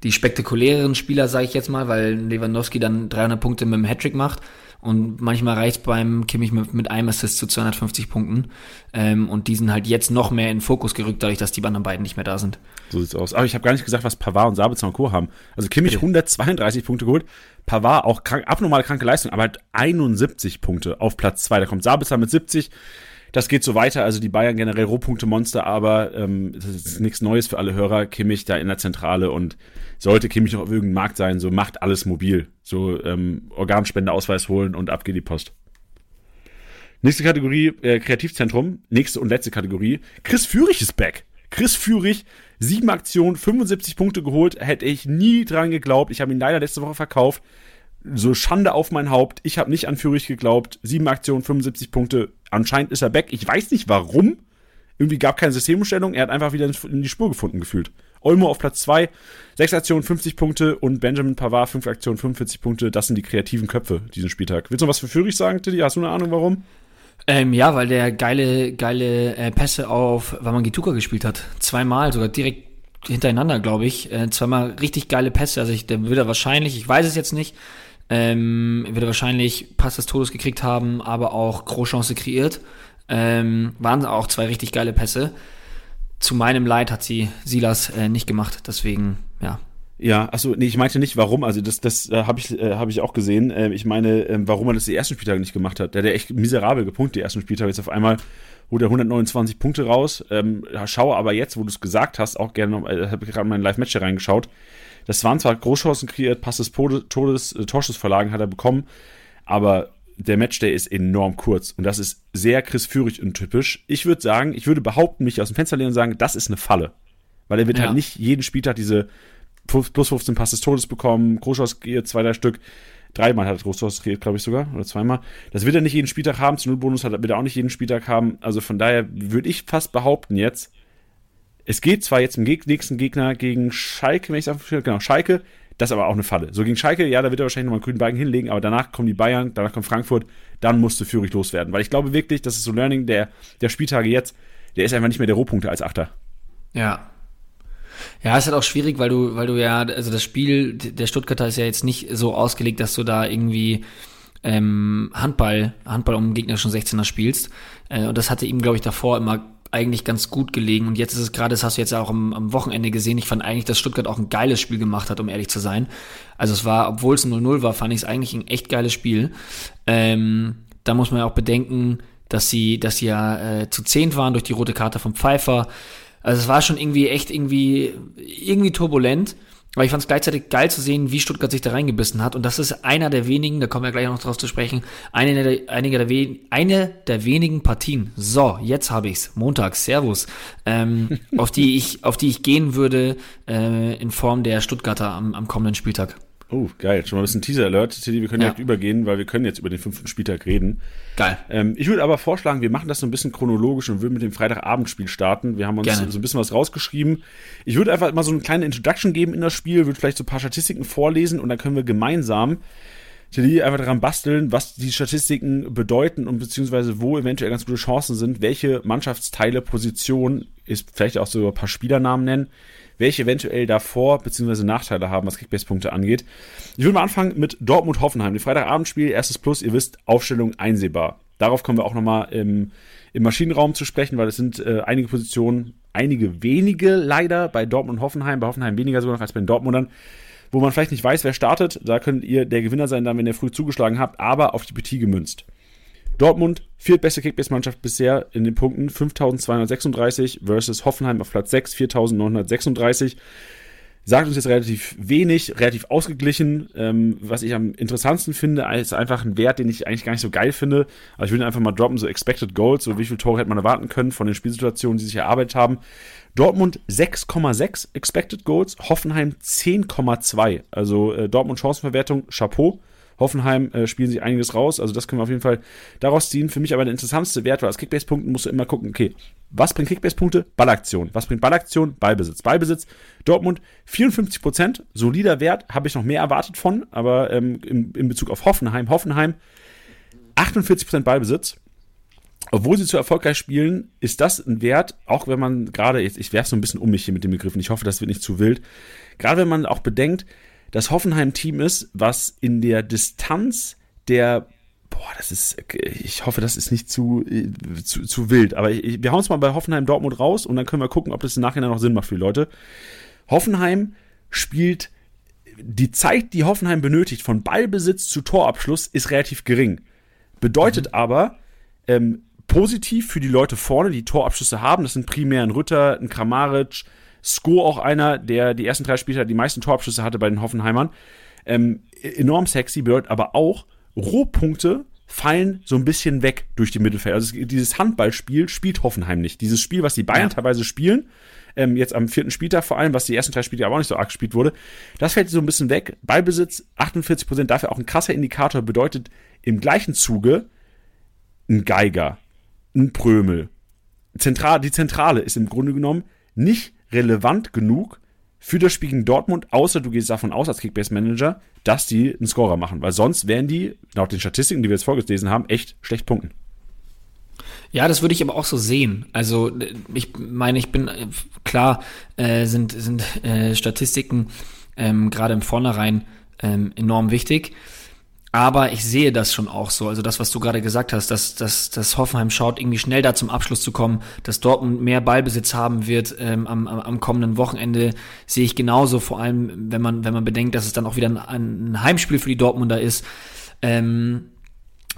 die spektakuläreren Spieler, sage ich jetzt mal, weil Lewandowski dann 300 Punkte mit dem Hattrick macht und manchmal reicht beim Kimmich mit, mit einem Assist zu 250 Punkten ähm, und die sind halt jetzt noch mehr in den Fokus gerückt, dadurch, dass die anderen beiden nicht mehr da sind. So sieht's aus. Aber ich habe gar nicht gesagt, was Pavard und Sabitzer und Co. haben. Also Kimmich 132 Punkte geholt, Pavard auch krank, abnormal kranke Leistung, aber halt 71 Punkte auf Platz 2. Da kommt Sabitzer mit 70. Das geht so weiter. Also die Bayern generell Rohpunkte-Monster, aber ähm, das ist nichts Neues für alle Hörer. Kimmich da in der Zentrale und sollte Kimmich noch auf irgendeinem Markt sein, so macht alles mobil. So ähm, Organspendeausweis holen und ab geht die Post. Nächste Kategorie, äh, Kreativzentrum. Nächste und letzte Kategorie. Chris Führig ist back. Chris Führig, sieben Aktionen, 75 Punkte geholt. Hätte ich nie dran geglaubt. Ich habe ihn leider letzte Woche verkauft. So Schande auf mein Haupt. Ich habe nicht an Führig geglaubt. Sieben Aktionen, 75 Punkte. Anscheinend ist er back. Ich weiß nicht warum. Irgendwie gab keine Systemumstellung. Er hat einfach wieder in die Spur gefunden gefühlt. Olmo auf Platz zwei, sechs Aktionen, 50 Punkte und Benjamin Pavard, fünf Aktionen, 45 Punkte. Das sind die kreativen Köpfe diesen Spieltag. Willst du noch was für Führig sagen, Tilly? Hast du eine Ahnung, warum? Ähm, ja, weil der geile, geile äh, Pässe auf Wamangituka gespielt hat. Zweimal, sogar direkt hintereinander, glaube ich. Äh, zweimal richtig geile Pässe. Also ich, der würde wahrscheinlich, ich weiß es jetzt nicht, ähm, würde wahrscheinlich Pass des Todes gekriegt haben, aber auch Großchance kreiert. Ähm, waren auch zwei richtig geile Pässe. Zu meinem Leid hat sie Silas äh, nicht gemacht, deswegen, ja. Ja, achso, nee, ich meinte nicht, warum. Also das, das äh, habe ich, äh, hab ich auch gesehen. Äh, ich meine, ähm, warum er das die ersten Spieltage nicht gemacht hat. Der hat ja echt miserabel gepunktet, die ersten Spieltage. Jetzt auf einmal holt er 129 Punkte raus. Ähm, schaue aber jetzt, wo du es gesagt hast, auch gerne noch, äh, habe gerade mal in Live-Match reingeschaut. Das waren zwar Großchancen kreiert, Pass des Todes, äh, Torschussverlagen hat er bekommen, aber der Matchday ist enorm kurz und das ist sehr Chris Führig untypisch. Ich würde sagen, ich würde behaupten, mich aus dem Fenster lehnen und sagen, das ist eine Falle. Weil er wird Ja. halt nicht jeden Spieltag diese plus 15 Pass des Todes bekommen, Großchance kreiert, zwei, drei Stück. Dreimal hat er Großchance kreiert, glaube ich sogar, oder zweimal. Das wird er nicht jeden Spieltag haben, zu Nullbonus hat er, wird er auch nicht jeden Spieltag haben. Also von daher würde ich fast behaupten jetzt, es geht zwar jetzt im nächsten Gegner gegen Schalke, wenn ich es genau, Schalke, das ist aber auch eine Falle. So gegen Schalke, ja, da wird er wahrscheinlich nochmal einen grünen Balken hinlegen, aber danach kommen die Bayern, danach kommt Frankfurt, dann musste Führig loswerden. Weil ich glaube wirklich, das ist so Learning der, der Spieltage jetzt, der ist einfach nicht mehr der Rohpunkte als Achter. Ja. Ja, ist halt auch schwierig, weil du, weil du ja, also das Spiel der Stuttgarter ist ja jetzt nicht so ausgelegt, dass du da irgendwie ähm, Handball, Handball um den gegnerischen 16er spielst. Äh, und das hatte ihm, glaube ich, davor immer eigentlich ganz gut gelegen. Und jetzt ist es gerade, das hast du jetzt auch am, am Wochenende gesehen, ich fand eigentlich, dass Stuttgart auch ein geiles Spiel gemacht hat, um ehrlich zu sein. Also es war, obwohl es ein 0-0 war, fand ich es eigentlich ein echt geiles Spiel. Ähm, da muss man ja auch bedenken, dass sie, dass sie ja äh, zu zehnt waren durch die rote Karte vom Pfeiffer. Also es war schon irgendwie echt irgendwie, irgendwie turbulent. Aber ich fand es gleichzeitig geil zu sehen, wie Stuttgart sich da reingebissen hat. Und das ist einer der wenigen, da kommen wir gleich noch drauf zu sprechen, eine der, einige der, we- eine der wenigen Partien. So, jetzt habe ich's. Montag, Servus. Ähm, auf die ich, auf die ich gehen würde äh, in Form der Stuttgarter am, am kommenden Spieltag. Oh, geil. Schon mal ein bisschen Teaser-Alert. Wir können ja. direkt übergehen, weil wir können jetzt über den fünften Spieltag reden. Geil. Ähm, ich würde aber vorschlagen, wir machen das so ein bisschen chronologisch und würden mit dem Freitagabendspiel starten. Wir haben uns Gerne. so ein bisschen was rausgeschrieben. Ich würde einfach mal so eine kleine Introduction geben in das Spiel, würde vielleicht so ein paar Statistiken vorlesen und dann können wir gemeinsam Tilly einfach daran basteln, was die Statistiken bedeuten und beziehungsweise wo eventuell ganz gute Chancen sind, welche Mannschaftsteile, Positionen, ist vielleicht auch so ein paar Spielernamen nennen, welche eventuell davor beziehungsweise Nachteile haben, was Kickbase-Punkte angeht. Ich würde mal anfangen mit Dortmund-Hoffenheim. Die Freitagabendspiel, erstes Plus, ihr wisst, Aufstellung einsehbar. Darauf kommen wir auch nochmal im, im Maschinenraum zu sprechen, weil es sind äh, einige Positionen, einige wenige leider bei Dortmund und Hoffenheim, bei Hoffenheim weniger sogar noch als bei den Dortmundern, wo man vielleicht nicht weiß, wer startet. Da könnt ihr der Gewinner sein, dann, wenn ihr früh zugeschlagen habt, aber auf die Partie gemünzt. Dortmund, viertbeste Kickbase-Mannschaft bisher in den Punkten, 5236 versus Hoffenheim auf Platz 6, 4936 sagt uns jetzt relativ wenig, relativ ausgeglichen. Ähm, was ich am interessantesten finde, ist einfach ein Wert, den ich eigentlich gar nicht so geil finde. Aber ich will ihn einfach mal droppen, so Expected Goals, so wie viele Tore hätte man erwarten können von den Spielsituationen, die sich erarbeitet haben. Dortmund 6,6 Expected Goals, Hoffenheim 10,2. Also äh, Dortmund Chancenverwertung, Chapeau. Hoffenheim äh, spielen sich einiges raus. Also das können wir auf jeden Fall daraus ziehen. Für mich aber der interessanteste Wert, weil als Kickbase-Punkten musst du immer gucken, okay, was bringt Kickbase-Punkte? Ballaktion. Was bringt Ballaktion? Ballbesitz. Ballbesitz, Dortmund 54 Prozent, solider Wert, habe ich noch mehr erwartet von, aber ähm, in, in Bezug auf Hoffenheim, Hoffenheim 48 Prozent Ballbesitz. Obwohl sie zu erfolgreich spielen, ist das ein Wert, auch wenn man gerade, ich werfe so ein bisschen um mich hier mit dem Begriff und ich hoffe, das wird nicht zu wild, gerade wenn man auch bedenkt, das Hoffenheim-Team ist, was in der Distanz der Boah, das ist, ich hoffe, das ist nicht zu, zu, zu wild. Aber ich, wir hauen es mal bei Hoffenheim Dortmund raus und dann können wir gucken, ob das im Nachhinein noch Sinn macht für die Leute. Hoffenheim spielt, die Zeit, die Hoffenheim benötigt, von Ballbesitz zu Torabschluss, ist relativ gering. Bedeutet mhm. aber, ähm, positiv für die Leute vorne, die Torabschlüsse haben. Das sind primär ein Rütter, ein Kramaric, Sko auch einer, der die ersten drei Spiele die meisten Torabschlüsse hatte bei den Hoffenheimern. Ähm, enorm sexy, bedeutet aber auch, Rohpunkte fallen so ein bisschen weg durch die Mittelfeld. Also dieses Handballspiel spielt Hoffenheim nicht. Dieses Spiel, was die Bayern ja. teilweise spielen, ähm, jetzt am vierten Spieltag vor allem, was die ersten drei Spiele aber auch nicht so arg gespielt wurde, das fällt so ein bisschen weg. Ballbesitz 48 Prozent, dafür auch ein krasser Indikator, bedeutet im gleichen Zuge ein Geiger, ein Prömel. Zentral, die Zentrale ist im Grunde genommen nicht relevant genug für das Spiel gegen Dortmund, außer du gehst davon aus als Kickbase-Manager, dass die einen Scorer machen. Weil sonst wären die, laut den Statistiken, die wir jetzt vorgelesen haben, echt schlecht punkten. Ja, das würde ich aber auch so sehen. Also ich meine, ich bin klar, äh, sind sind äh, Statistiken ähm, gerade im Vornherein ähm, enorm wichtig. Aber ich sehe das schon auch so. Also das, was du gerade gesagt hast, dass, dass, dass Hoffenheim schaut, irgendwie schnell da zum Abschluss zu kommen, dass Dortmund mehr Ballbesitz haben wird ähm, am, am kommenden Wochenende, sehe ich genauso. Vor allem, wenn man, wenn man bedenkt, dass es dann auch wieder ein, ein Heimspiel für die Dortmunder ist. Ähm,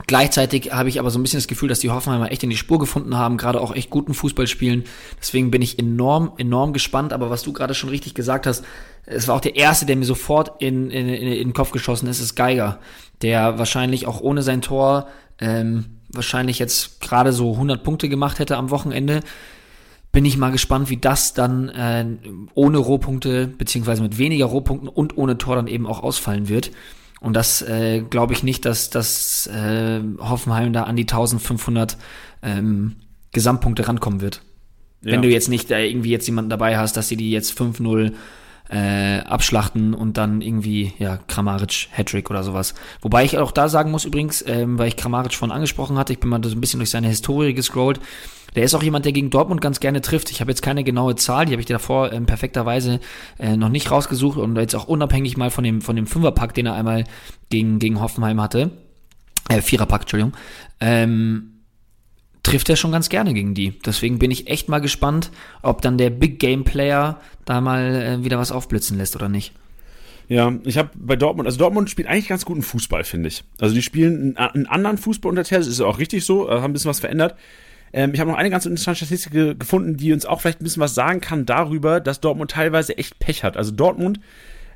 Gleichzeitig habe ich aber so ein bisschen das Gefühl, dass die Hoffenheimer echt in die Spur gefunden haben, gerade auch echt guten Fußball spielen. Deswegen bin ich enorm, enorm gespannt. Aber was du gerade schon richtig gesagt hast, es war auch der erste, der mir sofort in, in, in den Kopf geschossen ist, ist Geiger, der wahrscheinlich auch ohne sein Tor ähm, wahrscheinlich jetzt gerade so 100 Punkte gemacht hätte am Wochenende. Bin ich mal gespannt, wie das dann äh, ohne Rohpunkte beziehungsweise mit weniger Rohpunkten und ohne Tor dann eben auch ausfallen wird. Und das äh, glaube ich nicht, dass, dass äh, Hoffenheim da an die 1500 ähm, Gesamtpunkte rankommen wird. Ja. Wenn du jetzt nicht äh, irgendwie jetzt jemanden dabei hast, dass sie die jetzt 5-0 äh, abschlachten und dann irgendwie, ja, Kramaric, Hattrick oder sowas. Wobei ich auch da sagen muss übrigens, ähm, weil ich Kramaric vorhin angesprochen hatte, ich bin mal so ein bisschen durch seine Historie gescrollt, der ist auch jemand, der gegen Dortmund ganz gerne trifft. Ich habe jetzt keine genaue Zahl, die habe ich dir davor ähm, perfekterweise äh, noch nicht rausgesucht und jetzt auch unabhängig mal von dem, von dem Fünferpack, den er einmal gegen, gegen Hoffenheim hatte. Äh, Viererpack, Entschuldigung. Ähm, trifft er schon ganz gerne gegen die. Deswegen bin ich echt mal gespannt, ob dann der Big Game Player da mal äh, wieder was aufblitzen lässt oder nicht. Ja, ich habe bei Dortmund, also Dortmund spielt eigentlich ganz guten Fußball, finde ich. Also die spielen einen, einen anderen Fußball unter Terz, ist auch richtig so, äh, haben ein bisschen was verändert. Ähm, ich habe noch eine ganz interessante Statistik gefunden, die uns auch vielleicht ein bisschen was sagen kann darüber, dass Dortmund teilweise echt Pech hat. Also Dortmund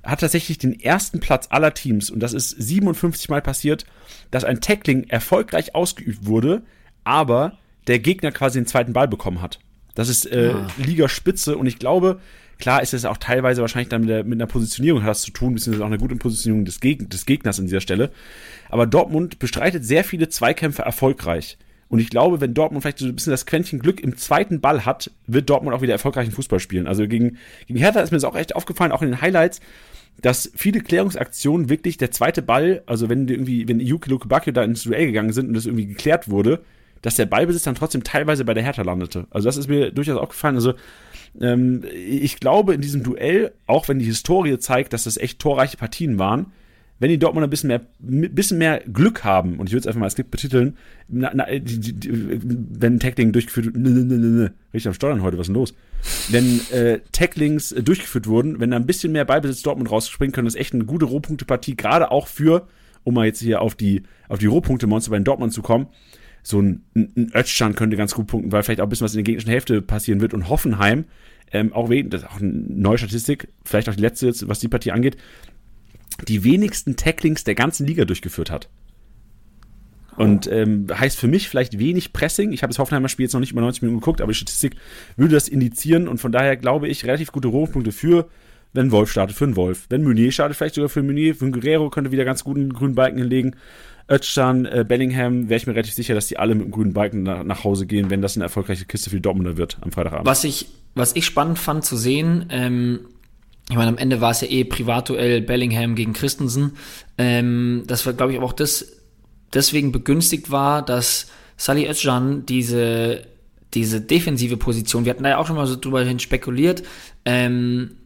hat tatsächlich den ersten Platz aller Teams und das ist 57 Mal passiert, dass ein Tackling erfolgreich ausgeübt wurde, aber der Gegner quasi den zweiten Ball bekommen hat. Das ist äh, ah. Ligaspitze und ich glaube, Klar ist es auch teilweise wahrscheinlich dann mit, der, mit einer Positionierung hat das zu tun, beziehungsweise auch eine gute Positionierung des, Geg des Gegners an dieser Stelle. Aber Dortmund bestreitet sehr viele Zweikämpfe erfolgreich. Und ich glaube, wenn Dortmund vielleicht so ein bisschen das Quäntchen Glück im zweiten Ball hat, wird Dortmund auch wieder erfolgreichen Fußball spielen. Also gegen, gegen Hertha ist mir das auch echt aufgefallen, auch in den Highlights, dass viele Klärungsaktionen wirklich der zweite Ball, also wenn irgendwie, wenn Yuki Lukebakio da ins Duell gegangen sind und das irgendwie geklärt wurde, dass der Ballbesitz dann trotzdem teilweise bei der Hertha landete. Also das ist mir durchaus aufgefallen. Also ähm, ich glaube in diesem Duell, auch wenn die Historie zeigt, dass das echt torreiche Partien waren, wenn die Dortmunder ein bisschen mehr, bisschen mehr Glück haben, und ich würde es einfach mal als Glück betiteln, na, na, die, die, die, wenn Tackling durchgeführt wird, ne, ne, ne, richtig am Steuern heute, was ist denn los? Wenn äh, Tacklings äh, durchgeführt wurden, wenn da ein bisschen mehr Ballbesitz Dortmund rausspringen können, ist echt eine gute Rohpunktepartie, gerade auch für, um mal jetzt hier auf die, auf die Rohpunkte-Monster bei Dortmund zu kommen, so ein, ein Özcan könnte ganz gut punkten, weil vielleicht auch ein bisschen was in der gegnerischen Hälfte passieren wird und Hoffenheim, ähm, auch wegen, das ist auch eine neue Statistik, vielleicht auch die letzte, was die Partie angeht, die wenigsten Tacklings der ganzen Liga durchgeführt hat. Und ähm, heißt für mich vielleicht wenig Pressing. Ich habe das Hoffenheimer Spiel jetzt noch nicht über 90 Minuten geguckt, aber die Statistik würde das indizieren und von daher glaube ich relativ gute Rohpunkte für, wenn Wolf startet, für einen Wolf. Wenn Meunier startet, vielleicht sogar für Meunier. Für einen Guerrero könnte wieder ganz guten grünen Balken hinlegen. Özcan, äh, Bellingham, wäre ich mir relativ sicher, dass die alle mit dem grünen Balken nach, nach Hause gehen, wenn das eine erfolgreiche Kiste für die Dortmunder wird am Freitagabend. Was ich, was ich spannend fand zu sehen, ähm, ich meine, am Ende war es ja eh Privatduell Bellingham gegen Christensen. Ähm, das war, glaube ich, auch das deswegen begünstigt war, dass Salih Özcan diese, diese defensive Position, wir hatten da ja auch schon mal so drüber hin spekuliert, ähm,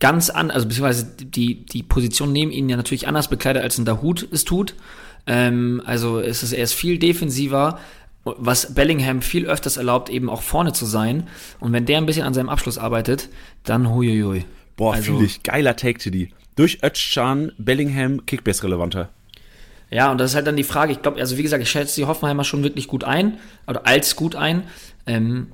ganz an, also beziehungsweise die, die Position neben ihnen ja natürlich anders bekleidet, als ein Dahut es tut. Ähm, also es ist, er ist viel defensiver, was Bellingham viel öfters erlaubt, eben auch vorne zu sein. Und wenn der ein bisschen an seinem Abschluss arbeitet, dann huiuiui. Boah, also, fühle ich. Geiler Take to die. Durch Özcan, Bellingham, Kickbase relevanter. Ja, und das ist halt dann die Frage. Ich glaube, also wie gesagt, ich schätze die Hoffenheimer schon wirklich gut ein, oder als gut ein. Ähm,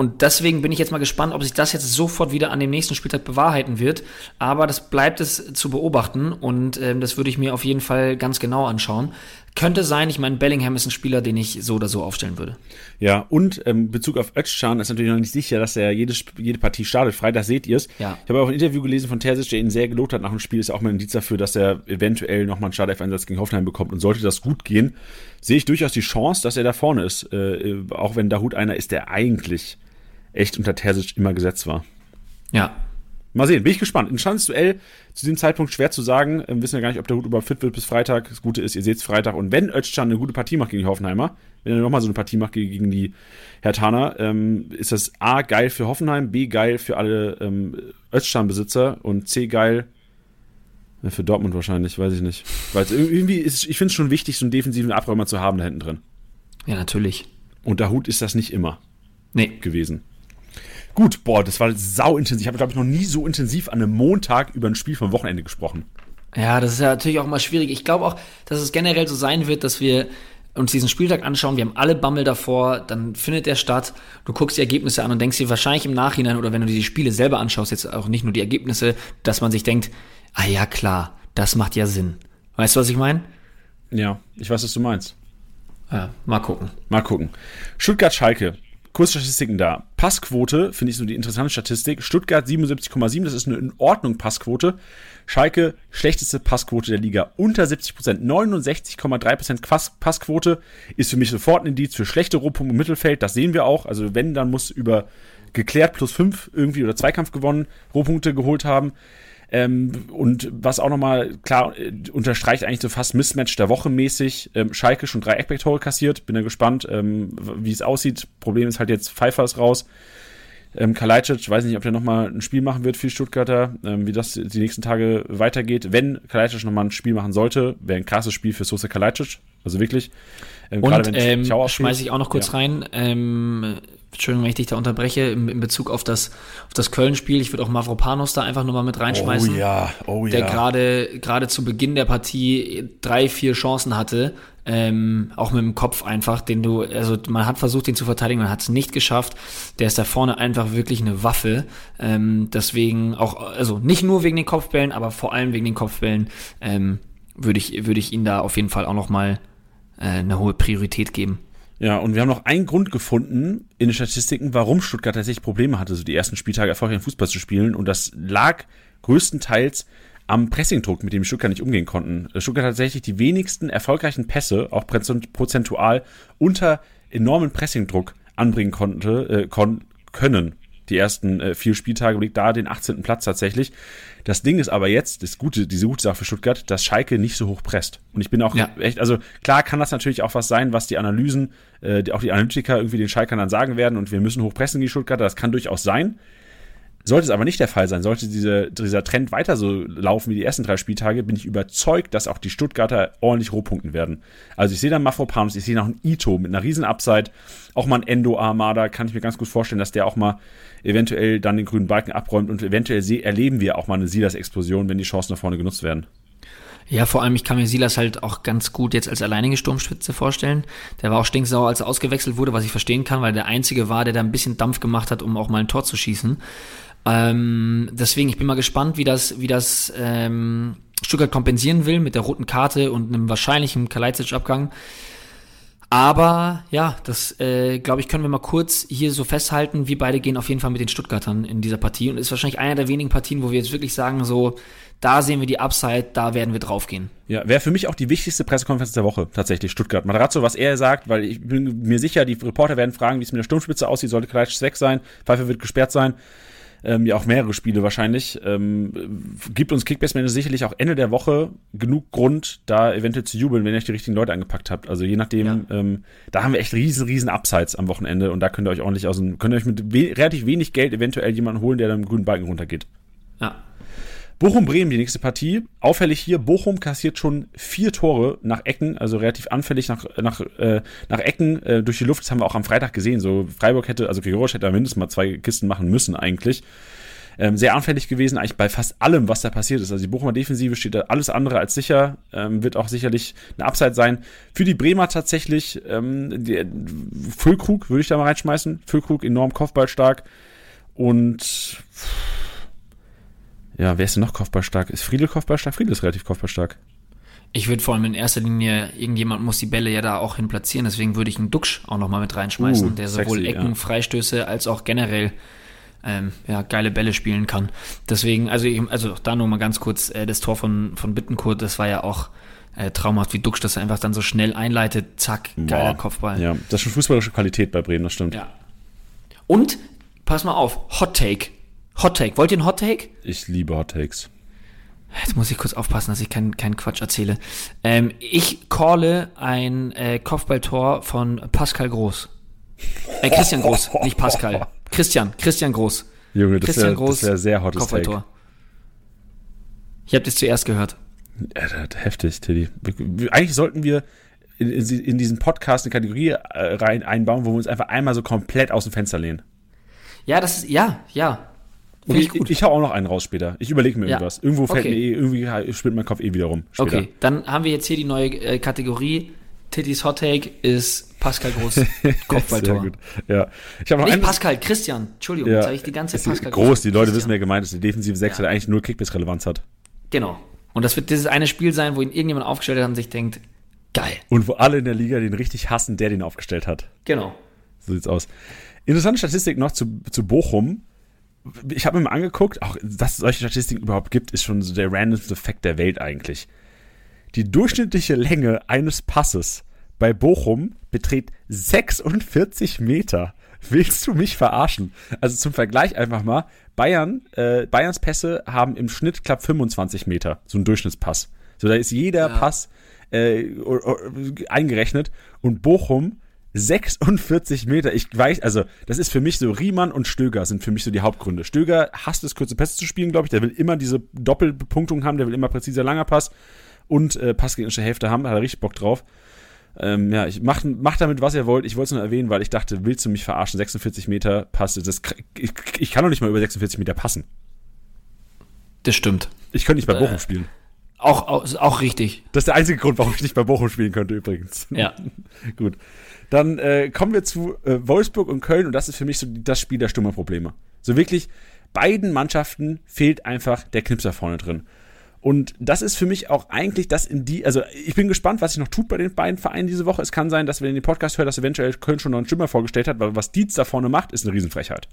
und deswegen bin ich jetzt mal gespannt, ob sich das jetzt sofort wieder an dem nächsten Spieltag bewahrheiten wird. Aber das bleibt es zu beobachten und ähm, das würde ich mir auf jeden Fall ganz genau anschauen. Könnte sein, ich meine, Bellingham ist ein Spieler, den ich so oder so aufstellen würde. Ja, und ähm, Bezug auf Özcan ist natürlich noch nicht sicher, dass er jede, jede Partie startet. Freitag seht ihr es. Ja. Ich habe auch ein Interview gelesen von Terzic, der ihn sehr gelobt hat nach dem Spiel. Ist auch mal ein Indiz dafür, dass er eventuell nochmal einen Startelf-Einsatz gegen Hoffenheim bekommt. Und sollte das gut gehen, sehe ich durchaus die Chance, dass er da vorne ist. Äh, auch wenn Dahut einer ist, der eigentlich echt unter Terzic immer gesetzt war. Ja, Mal sehen, bin ich gespannt. Ein spannendes Duell, zu diesem Zeitpunkt schwer zu sagen. Ähm, wissen wir gar nicht, ob der Hut überhaupt fit wird bis Freitag. Das Gute ist, ihr seht es Freitag. Und wenn Özcan eine gute Partie macht gegen die Hoffenheimer, wenn er nochmal so eine Partie macht gegen die Hertaner, ähm, ist das A, geil für Hoffenheim, B, geil für alle ähm, Özcan-Besitzer und C, geil ja, für Dortmund wahrscheinlich, weiß ich nicht. Weil irgendwie ist, ich finde es schon wichtig, so einen defensiven Abräumer zu haben da hinten drin. Ja, natürlich. Und der Hut ist das nicht immer nee. gewesen. Gut, boah, das war sau intensiv. Ich habe, glaube ich, noch nie so intensiv an einem Montag über ein Spiel vom Wochenende gesprochen. Ja, das ist ja natürlich auch immer schwierig. Ich glaube auch, dass es generell so sein wird, dass wir uns diesen Spieltag anschauen, wir haben alle Bammel davor, dann findet der statt, du guckst die Ergebnisse an und denkst dir wahrscheinlich im Nachhinein oder wenn du dir die Spiele selber anschaust, jetzt auch nicht nur die Ergebnisse, dass man sich denkt, ah ja klar, das macht ja Sinn. Weißt du, was ich meine? Ja, ich weiß, was du meinst. Ja, mal gucken. Mal gucken. Stuttgart-Schalke. Kurze Statistiken da. Passquote, finde ich so die interessante Statistik. Stuttgart 77,7, das ist eine in Ordnung Passquote. Schalke, schlechteste Passquote der Liga, unter 70 Prozent. 69,3 Prozent Passquote ist für mich sofort ein Indiz für schlechte Rohpunkte im Mittelfeld. Das sehen wir auch. Also wenn, dann muss über geklärt plus 5 irgendwie oder Zweikampf gewonnen Rohpunkte geholt haben. Ähm, und was auch nochmal klar äh, unterstreicht eigentlich so fast Mismatch der Woche mäßig. Ähm, Schalke schon drei Eckback-Tore kassiert. Bin da gespannt, ähm, wie es aussieht. Problem ist halt jetzt Pfeiffer ist raus. Ähm, Kalajdzic, weiß nicht, ob der nochmal ein Spiel machen wird für Stuttgarter, ähm, wie das die nächsten Tage weitergeht. Wenn Kalajdzic nochmal ein Spiel machen sollte, wäre ein krasses Spiel für Sosa Kalajdzic. Also wirklich. Ähm, und ähm, schmeiße ich auch noch kurz ja. rein. Ähm, Entschuldigung, wenn ich dich da unterbreche, in, in Bezug auf das, auf das Köln-Spiel. Ich würde auch Mavropanos da einfach nochmal mit reinschmeißen. Oh ja, oh ja. Der gerade, gerade zu Beginn der Partie drei, vier Chancen hatte. Ähm, auch mit dem Kopf einfach, den du, also man hat versucht, ihn zu verteidigen, man hat es nicht geschafft. Der ist da vorne einfach wirklich eine Waffe. Ähm, deswegen auch, also nicht nur wegen den Kopfbällen, aber vor allem wegen den Kopfbällen ähm, würde ich, würde ich ihn da auf jeden Fall auch nochmal äh, eine hohe Priorität geben. Ja, und wir haben noch einen Grund gefunden in den Statistiken, warum Stuttgart tatsächlich Probleme hatte, so die ersten Spieltage erfolgreich Fußball zu spielen. Und das lag größtenteils am Pressingdruck, mit dem Stuttgart nicht umgehen konnten. Stuttgart hat tatsächlich die wenigsten erfolgreichen Pässe, auch prozentual, unter enormen Pressingdruck anbringen konnte, äh, können. Die ersten äh, vier Spieltage liegt da den 18. Platz tatsächlich. Das Ding ist aber jetzt, das gute, diese gute Sache für Stuttgart, dass Schalke nicht so hoch presst. Und ich bin auch ja. echt, also klar kann das natürlich auch was sein, was die Analysen, äh, auch die Analytiker irgendwie den Schalkern dann sagen werden und wir müssen hoch pressen, die Stuttgarter. Das kann durchaus sein. Sollte es aber nicht der Fall sein, sollte diese, dieser Trend weiter so laufen wie die ersten drei Spieltage, bin ich überzeugt, dass auch die Stuttgarter ordentlich rohpunkten werden. Also ich sehe da Mafropanus, ich sehe noch einen Ito mit einer riesen Upside, auch mal ein Endo Armada, kann ich mir ganz gut vorstellen, dass der auch mal eventuell dann den grünen Balken abräumt und eventuell erleben wir auch mal eine Silas-Explosion, wenn die Chancen nach vorne genutzt werden. Ja, vor allem, ich kann mir Silas halt auch ganz gut jetzt als alleinige Sturmspitze vorstellen. Der war auch stinksauer, als er ausgewechselt wurde, was ich verstehen kann, weil der Einzige war, der da ein bisschen Dampf gemacht hat, um auch mal ein Tor zu schießen. Ähm, deswegen, ich bin mal gespannt, wie das, wie das ähm, Stuttgart kompensieren will mit der roten Karte und einem wahrscheinlichen Kalajdzic-Abgang. Aber ja, das äh, glaube ich, können wir mal kurz hier so festhalten. Wir beide gehen auf jeden Fall mit den Stuttgartern in dieser Partie und ist wahrscheinlich einer der wenigen Partien, wo wir jetzt wirklich sagen, so, da sehen wir die Upside, da werden wir draufgehen. Ja, wäre für mich auch die wichtigste Pressekonferenz der Woche, tatsächlich, Stuttgart. Matarazzo, was er sagt, weil ich bin mir sicher, die Reporter werden fragen, wie es mit der Sturmspitze aussieht, sollte Kalajdzic weg sein, Pfeiffer wird gesperrt sein ähm, ja auch mehrere Spiele wahrscheinlich, ähm, gibt uns Kickbase Manager sicherlich auch Ende der Woche genug Grund, da eventuell zu jubeln, wenn ihr euch die richtigen Leute angepackt habt. Also je nachdem, ja. ähm, da haben wir echt riesen, riesen Upsides am Wochenende und da könnt ihr euch ordentlich aus dem, könnt ihr euch mit we relativ wenig Geld eventuell jemanden holen, der dann im grünen Balken runtergeht. Ja. Bochum-Bremen, die nächste Partie. Auffällig hier, Bochum kassiert schon vier Tore nach Ecken, also relativ anfällig nach, nach, äh, nach Ecken äh, durch die Luft. Das haben wir auch am Freitag gesehen. So Freiburg hätte, also Gregorisch hätte mindestens mal zwei Kisten machen müssen eigentlich. Ähm, sehr anfällig gewesen, eigentlich bei fast allem, was da passiert ist. Also die Bochumer Defensive steht da alles andere als sicher, ähm, wird auch sicherlich eine Upside sein. Für die Bremer tatsächlich, ähm, die, Füllkrug würde ich da mal reinschmeißen. Füllkrug enorm kopfballstark und pff, ja, wer ist denn noch kopfballstark? Ist Friedel kopfballstark? Friedel ist relativ kopfballstark. Ich würde vor allem in erster Linie, irgendjemand muss die Bälle ja da auch hin platzieren, deswegen würde ich einen Duxch auch nochmal mit reinschmeißen, uh, der sowohl sexy, Ecken, ja. Freistöße als auch generell ähm, ja, geile Bälle spielen kann. Deswegen, also, ich, also da nur mal ganz kurz, äh, das Tor von, von Bittenkurt, das war ja auch äh, traumhaft, wie Duxch das einfach dann so schnell einleitet, zack, geiler Boah. Kopfball. Ja, das ist schon fußballische Qualität bei Bremen, das stimmt. Ja. Und, pass mal auf, Hot Take. Hot Take. Wollt ihr einen Hot Take? Ich liebe Hot Takes. Jetzt muss ich kurz aufpassen, dass ich keinen kein Quatsch erzähle. Ähm, ich calle ein äh, Kopfballtor von Pascal Groß. Äh, Christian Groß, nicht Pascal. Christian, Christian Groß. Junge, das wäre wär sehr hottes. Take. Ich habe das zuerst gehört. Ja, heftig, Teddy. Eigentlich sollten wir in, in, diesen Podcast eine Kategorie äh, rein einbauen, wo wir uns einfach einmal so komplett aus dem Fenster lehnen. Ja, das ist, ja, ja. Ich, ich, ich hau auch noch einen raus später. Ich überlege mir ja. irgendwas. Irgendwo fällt okay. mir eh, irgendwie spielt mein Kopf eh wieder rum. Später. Okay, dann haben wir jetzt hier die neue äh, Kategorie. Titties Hot Take ist Pascal Groß Kopfballtor. Ja. Ich habe noch Nicht Pascal, Christian. Entschuldigung, ja. sage ich die ganze Zeit Pascal Groß. Groß. Die Leute Christian. wissen, wer gemeint ist. Die defensive Sechs, ja. der eigentlich nur Kickbase-Relevanz hat. Genau. Und das wird dieses eine Spiel sein, wo ihn irgendjemand aufgestellt hat und sich denkt, geil. Und wo alle in der Liga den richtig hassen, der den aufgestellt hat. Genau. So sieht's aus. Interessante Statistik noch zu, zu Bochum ich habe mir mal angeguckt, auch dass es solche Statistiken überhaupt gibt, ist schon so der randomste Fact der Welt eigentlich. Die durchschnittliche Länge eines Passes bei Bochum beträgt 46 Meter. Willst du mich verarschen? Also zum Vergleich einfach mal, Bayern, äh, Bayerns Pässe haben im Schnitt knapp 25 Meter, so ein Durchschnittspass. So, da ist jeder ja. Pass äh, eingerechnet und Bochum 46 Meter. Ich weiß, also das ist für mich so, Riemann und Stöger sind für mich so die Hauptgründe. Stöger hasst es, kurze Pässe zu spielen, glaube ich. Der will immer diese Doppelbepunktung haben, der will immer präziser langer Pass und äh, passgegnerische Hälfte haben. Da hat er richtig Bock drauf. Ähm, ja, ich mach, mach damit, was ihr wollt. Ich wollte es nur erwähnen, weil ich dachte, willst du mich verarschen? 46 Meter passt. Das, ich, ich kann doch nicht mal über 46 Meter passen. Das stimmt. Ich könnte nicht bei Bochum äh, spielen. Auch, auch, auch richtig. Das ist der einzige Grund, warum ich nicht bei Bochum spielen könnte, übrigens. Ja. Gut. Dann äh, kommen wir zu äh, Wolfsburg und Köln und das ist für mich so das Spiel der stummen Probleme. So wirklich, beiden Mannschaften fehlt einfach der Knipser vorne drin. Und das ist für mich auch eigentlich das in die, also ich bin gespannt, was sich noch tut bei den beiden Vereinen diese Woche. Es kann sein, dass wenn ihr den Podcast hört, dass eventuell Köln schon noch einen Schimmer vorgestellt hat, weil was Dietz da vorne macht, ist eine Riesenfrechheit.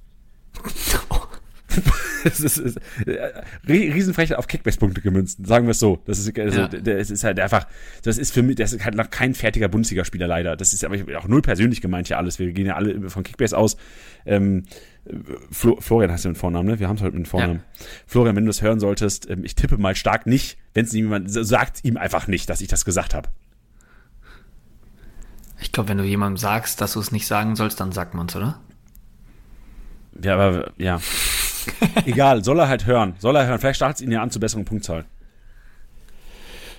das ist, ist äh, Riesenfrechheit auf Kickbase-Punkte gemünzt, sagen wir es so. Das ist, also, ja. das ist halt einfach, das ist für mich, das ist halt noch kein fertiger Bundesligaspieler leider. Das ist aber auch null persönlich gemeint hier alles. Wir gehen ja alle von Kickbase aus. Ähm, Flo, Florian heißt ja mit Vornamen, ne? Wir haben es halt mit Vornamen. Ja. Florian, wenn du es hören solltest, ähm, ich tippe mal stark nicht. Wenn es jemand sagt, ihm einfach nicht, dass ich das gesagt habe. Ich glaube, wenn du jemandem sagst, dass du es nicht sagen sollst, dann sagt man es, oder? Ja, aber ja. Egal, soll er halt hören. Soll er hören. Vielleicht startet es ihn ja an zu besseren Punktzahl.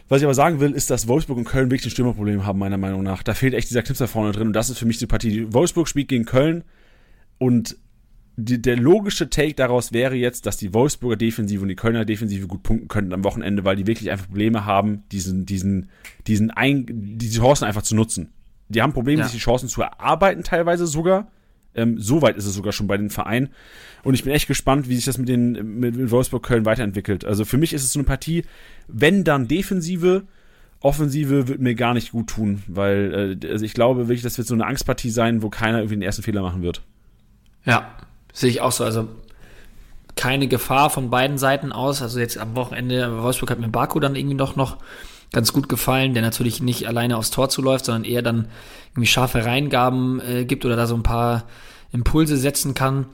Was ich aber sagen will, ist, dass Wolfsburg und Köln wirklich ein Stürmerproblem haben, meiner Meinung nach. Da fehlt echt dieser Knipser vorne drin und das ist für mich die Partie. Wolfsburg spielt gegen Köln und die, der logische Take daraus wäre jetzt, dass die Wolfsburger Defensive und die Kölner Defensive gut punkten könnten am Wochenende, weil die wirklich einfach Probleme haben, diesen, diesen, diesen ein, diese Chancen einfach zu nutzen. Die haben Probleme, ja. sich die Chancen zu erarbeiten, teilweise sogar. Ähm, so weit ist es sogar schon bei den Vereinen. Und ich bin echt gespannt, wie sich das mit den mit, mit Wolfsburg-Köln weiterentwickelt. Also für mich ist es so eine Partie, wenn dann Defensive, Offensive wird mir gar nicht gut tun, weil äh, also ich glaube wirklich, das wird so eine Angstpartie sein, wo keiner irgendwie den ersten Fehler machen wird. Ja, sehe ich auch so. Also keine Gefahr von beiden Seiten aus. Also jetzt am Wochenende, Wolfsburg hat mir Baku dann irgendwie noch, noch ganz gut gefallen, der natürlich nicht alleine aufs Tor zuläuft, sondern eher dann irgendwie scharfe Reingaben äh, gibt oder da so ein paar Impulse setzen kann.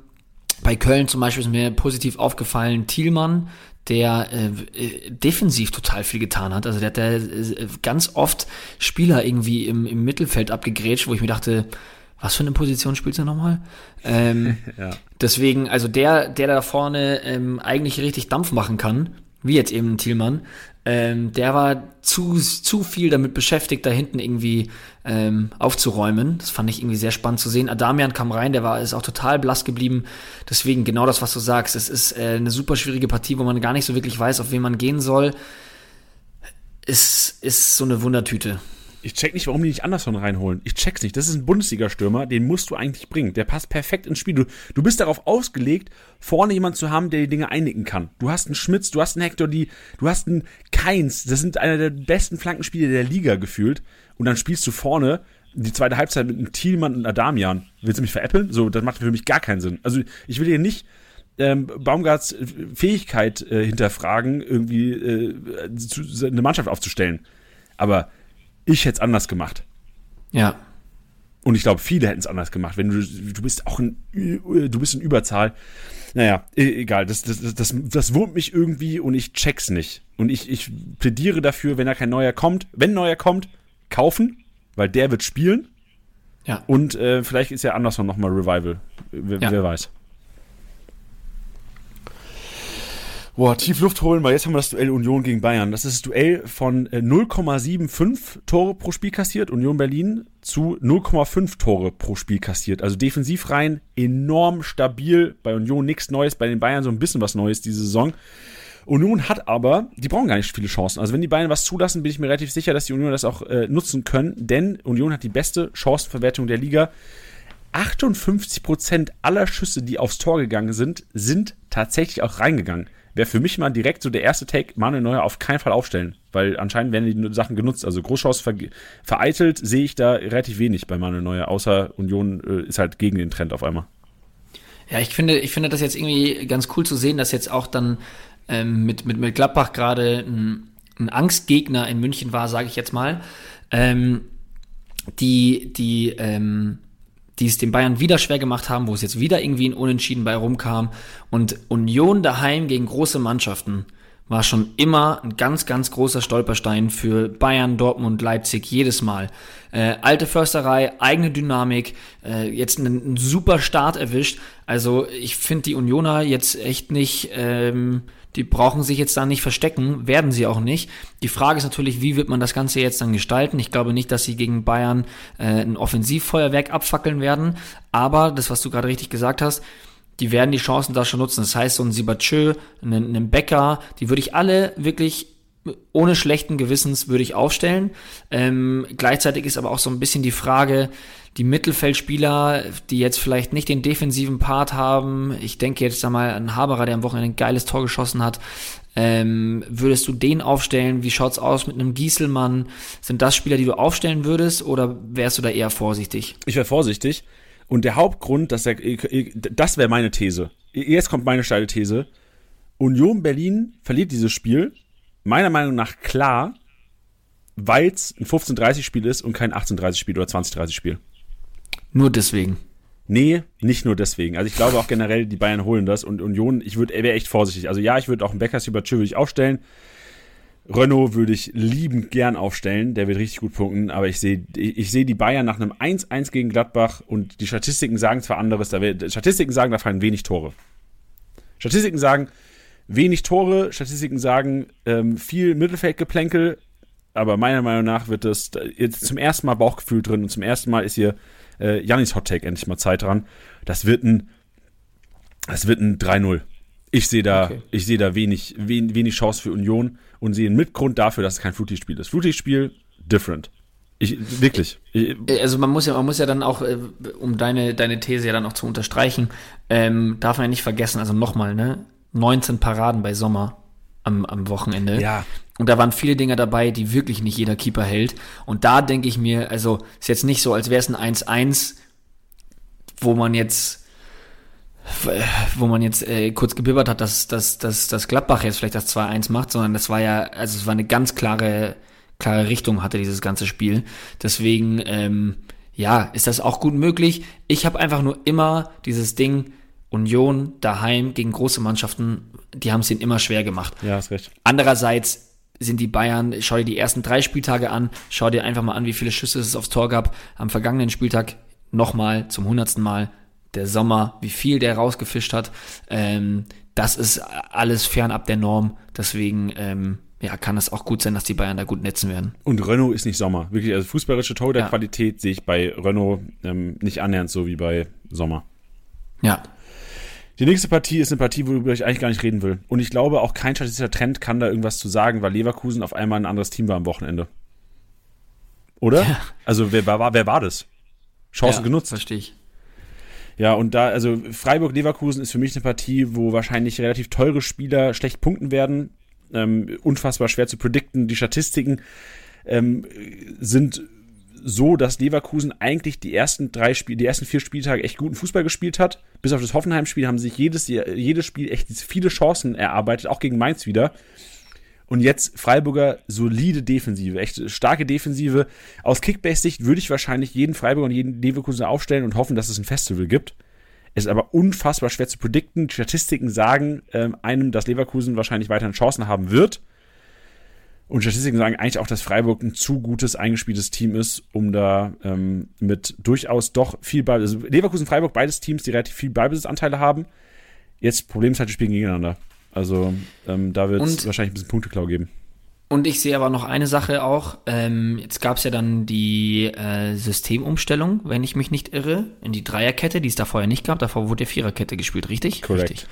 Bei Köln zum Beispiel ist mir positiv aufgefallen, Thielmann, der äh, äh defensiv total viel getan hat. Also der hat da äh, ganz oft Spieler irgendwie im, im Mittelfeld abgegrätscht, wo ich mir dachte, was für eine Position spielt er nochmal? Ähm, ja. Deswegen, also der, der da vorne ähm, eigentlich richtig Dampf machen kann, wie jetzt eben Thielmann, ähm, der war zu, zu viel damit beschäftigt, da hinten irgendwie ähm, aufzuräumen. Das fand ich irgendwie sehr spannend zu sehen. Adamian kam rein, der war ist auch total blass geblieben. Deswegen genau das, was du sagst. Es ist äh, eine super schwierige Partie, wo man gar nicht so wirklich weiß, auf wen man gehen soll. Es ist so eine Wundertüte. Ich check nicht, warum die nicht Anderson reinholen. Ich check's nicht. Das ist ein Bundesliga-Stürmer, den musst du eigentlich bringen. Der passt perfekt ins Spiel. Du, du bist darauf ausgelegt, vorne jemand zu haben, der die Dinge einnicken kann. Du hast einen Schmitz, du hast einen Hector, die, du hast einen Keins. Das sind einer der besten Flankenspiele der Liga gefühlt. Und dann spielst du vorne die zweite Halbzeit mit einem Thielmann und Adamian. Willst du mich veräppeln? So, das macht für mich gar keinen Sinn. Also, ich will hier nicht ähm, Baumgarts Fähigkeit äh, hinterfragen, irgendwie äh, zu, eine Mannschaft aufzustellen. Aber ich hätte es anders gemacht. Ja. Und ich glaube, viele hätten es anders gemacht. Wenn du, du bist auch ein, du bist in Überzahl. Naja, e, egal, das, das, das, das wurmt mich irgendwie und ich check's nicht. Und ich, ich plädiere dafür, wenn da kein neuer kommt, wenn neuer kommt, kaufen, weil der wird spielen. Ja. Und äh, vielleicht ist ja Anderson nochmal Revival. Wer, ja. wer weiß. Boah, tief Luft holen, weil jetzt haben wir das Duell Union gegen Bayern. Das ist das Duell von 0,75 äh, Tore pro Spiel kassiert, Union Berlin, zu 0,5 Tore pro Spiel kassiert. Also defensiv rein enorm stabil. Bei Union nichts Neues, bei den Bayern so ein bisschen was Neues diese Saison. Union hat aber, die brauchen gar nicht viele Chancen. Also wenn die Bayern was zulassen, bin ich mir relativ sicher, dass die Union das auch äh, nutzen können, denn Union hat die beste Chancenverwertung der Liga. 58% aller Schüsse, die aufs Tor gegangen sind, sind tatsächlich auch reingegangen wäre für mich mal direkt so der erste Take, Manuel Neuer auf keinen Fall aufstellen, weil anscheinend werden die Sachen genutzt. Also Großchance ver vereitelt sehe ich da relativ wenig bei Manuel Neuer, außer Union äh, ist halt gegen den Trend auf einmal. Ja, ich finde, ich finde das jetzt irgendwie ganz cool zu sehen, dass jetzt auch dann ähm, mit, mit, mit Gladbach gerade ein, ein Angstgegner in München war, sage ich jetzt mal. Ähm, die, die, ähm, die es den Bayern wieder schwer gemacht haben, wo es jetzt wieder irgendwie ein Unentschieden bei rumkam. Und Union daheim gegen große Mannschaften war schon immer ein ganz, ganz großer Stolperstein für Bayern, Dortmund, Leipzig jedes Mal. Äh, alte Försterei, eigene Dynamik, äh, jetzt einen, einen, super Start erwischt. Also ich finde die Unioner jetzt echt nicht ähm, die brauchen sich jetzt da nicht verstecken, werden sie auch nicht. Die Frage ist natürlich, wie wird man das Ganze jetzt dann gestalten? Ich glaube nicht, dass sie gegen Bayern äh, ein Offensivfeuerwerk abfackeln werden, aber das, was du gerade richtig gesagt hast, die werden die Chancen da schon nutzen. Das heißt, so ein Sibatschö, einen, einen Becker, die würde ich alle wirklich ohne schlechten Gewissens würde ich aufstellen. Ähm, gleichzeitig ist aber auch so ein bisschen die Frage, die Mittelfeldspieler, die jetzt vielleicht nicht den defensiven Part haben, ich denke jetzt einmal an Haberer, der am Wochenende ein geiles Tor geschossen hat, Ähm, würdest du den aufstellen? Wie schaut's aus mit einem Gieselmann? Sind das Spieler, die du aufstellen würdest oder wärst du da eher vorsichtig? Ich wäre vorsichtig. Und der Hauptgrund, dass der, das wäre meine These. Jetzt kommt meine steile These. Union Berlin verliert dieses Spiel, meiner Meinung nach klar, weil es ein 15-30-Spiel ist und kein 18-30-Spiel oder 20-30-Spiel. Nur deswegen. Nee, nicht nur deswegen. Also ich glaube auch generell, die Bayern holen das und Union, ich würde, wäre echt vorsichtig. Also ja, ich würde auch einen Beckers über würde ich aufstellen. Renault würde ich liebend gern aufstellen, der wird richtig gut punkten, aber ich sehe ich, sehe die Bayern nach einem 1-1 gegen Gladbach und die Statistiken sagen zwar anderes, da wär, Statistiken sagen, da fallen wenig Tore. Statistiken sagen wenig Tore, Statistiken sagen ähm, viel Mittelfeldgeplänkel, aber meiner Meinung nach wird das jetzt zum ersten Mal Bauchgefühl drin und zum ersten Mal ist hier äh, Janis Hot Take endlich mal Zeit dran. Das wird ein, das wird ein 3-0. Ich sehe da, okay. ich sehe da wenig, wenig, wenig Chance für Union und sehe einen Mitgrund dafür, dass es kein Flutlichtspiel ist. Flutlichtspiel, different. Ich, wirklich. Ich, also man muss ja, man muss ja dann auch, äh, um deine, deine These ja dann auch zu unterstreichen, ähm, darf man ja nicht vergessen, also nochmal, ne? 19 Paraden bei Sommer am, am Wochenende. Ja. Und da waren viele Dinge dabei, die wirklich nicht jeder Keeper hält. Und da denke ich mir, also ist jetzt nicht so, als wäre es ein 1-1, wo man jetzt, wo man jetzt äh, kurz gebibbert hat, dass, dass, dass, dass Gladbach jetzt vielleicht das 2-1 macht, sondern das war ja, also es war eine ganz klare, klare Richtung hatte dieses ganze Spiel. Deswegen, ähm, ja, ist das auch gut möglich. Ich habe einfach nur immer dieses Ding, Union daheim gegen große Mannschaften, die haben es ihnen immer schwer gemacht. Ja, ist recht. Andererseits sind die Bayern, schau dir die ersten drei Spieltage an, schau dir einfach mal an, wie viele Schüsse es aufs Tor gab. Am vergangenen Spieltag nochmal zum hundertsten Mal der Sommer, wie viel der rausgefischt hat. Ähm, das ist alles fernab der Norm. Deswegen ähm, ja, kann es auch gut sein, dass die Bayern da gut netzen werden. Und Renault ist nicht Sommer. Wirklich, also fußballerische Torhüterqualität ja. sehe ich bei Renault ähm, nicht annähernd so wie bei Sommer. Ja, die nächste Partie ist eine Partie, worüber ich eigentlich gar nicht reden will. Und ich glaube, auch kein statistischer Trend kann da irgendwas zu sagen, weil Leverkusen auf einmal ein anderes Team war am Wochenende. Oder? Ja. Also, wer war, wer war das? Chance ja, genutzt. Verstehe ich. Ja, und da, also Freiburg-Leverkusen ist für mich eine Partie, wo wahrscheinlich relativ teure Spieler schlecht punkten werden. Ähm, unfassbar schwer zu predikten. Die Statistiken ähm, sind so, dass Leverkusen eigentlich die ersten drei Spiele, die ersten vier Spieltage echt guten Fußball gespielt hat. Bis auf das Hoffenheim-Spiel haben sich jedes, jedes Spiel echt viele Chancen erarbeitet, auch gegen Mainz wieder. Und jetzt Freiburger solide Defensive, echt starke Defensive. Aus Kickbase-Sicht würde ich wahrscheinlich jeden Freiburger und jeden Leverkusen aufstellen und hoffen, dass es ein Festival gibt. Es ist aber unfassbar schwer zu predikten. Statistiken sagen ähm, einem, dass Leverkusen wahrscheinlich weiterhin Chancen haben wird. Und Statistiken sagen eigentlich auch, dass Freiburg ein zu gutes, eingespieltes Team ist, um da ähm, mit durchaus doch viel Ball. Also Leverkusen, Freiburg, beides Teams, die relativ viel Ballbesitzanteile haben. Jetzt Problem ist halt, die spielen gegeneinander. Also ähm, da wird es wahrscheinlich ein bisschen Punkteklau geben. Und ich sehe aber noch eine Sache auch. Ähm, jetzt gab es ja dann die äh, Systemumstellung, wenn ich mich nicht irre, in die Dreierkette, die es da vorher nicht gab. Davor wurde ja Viererkette gespielt, richtig? Korrekt. Richtig.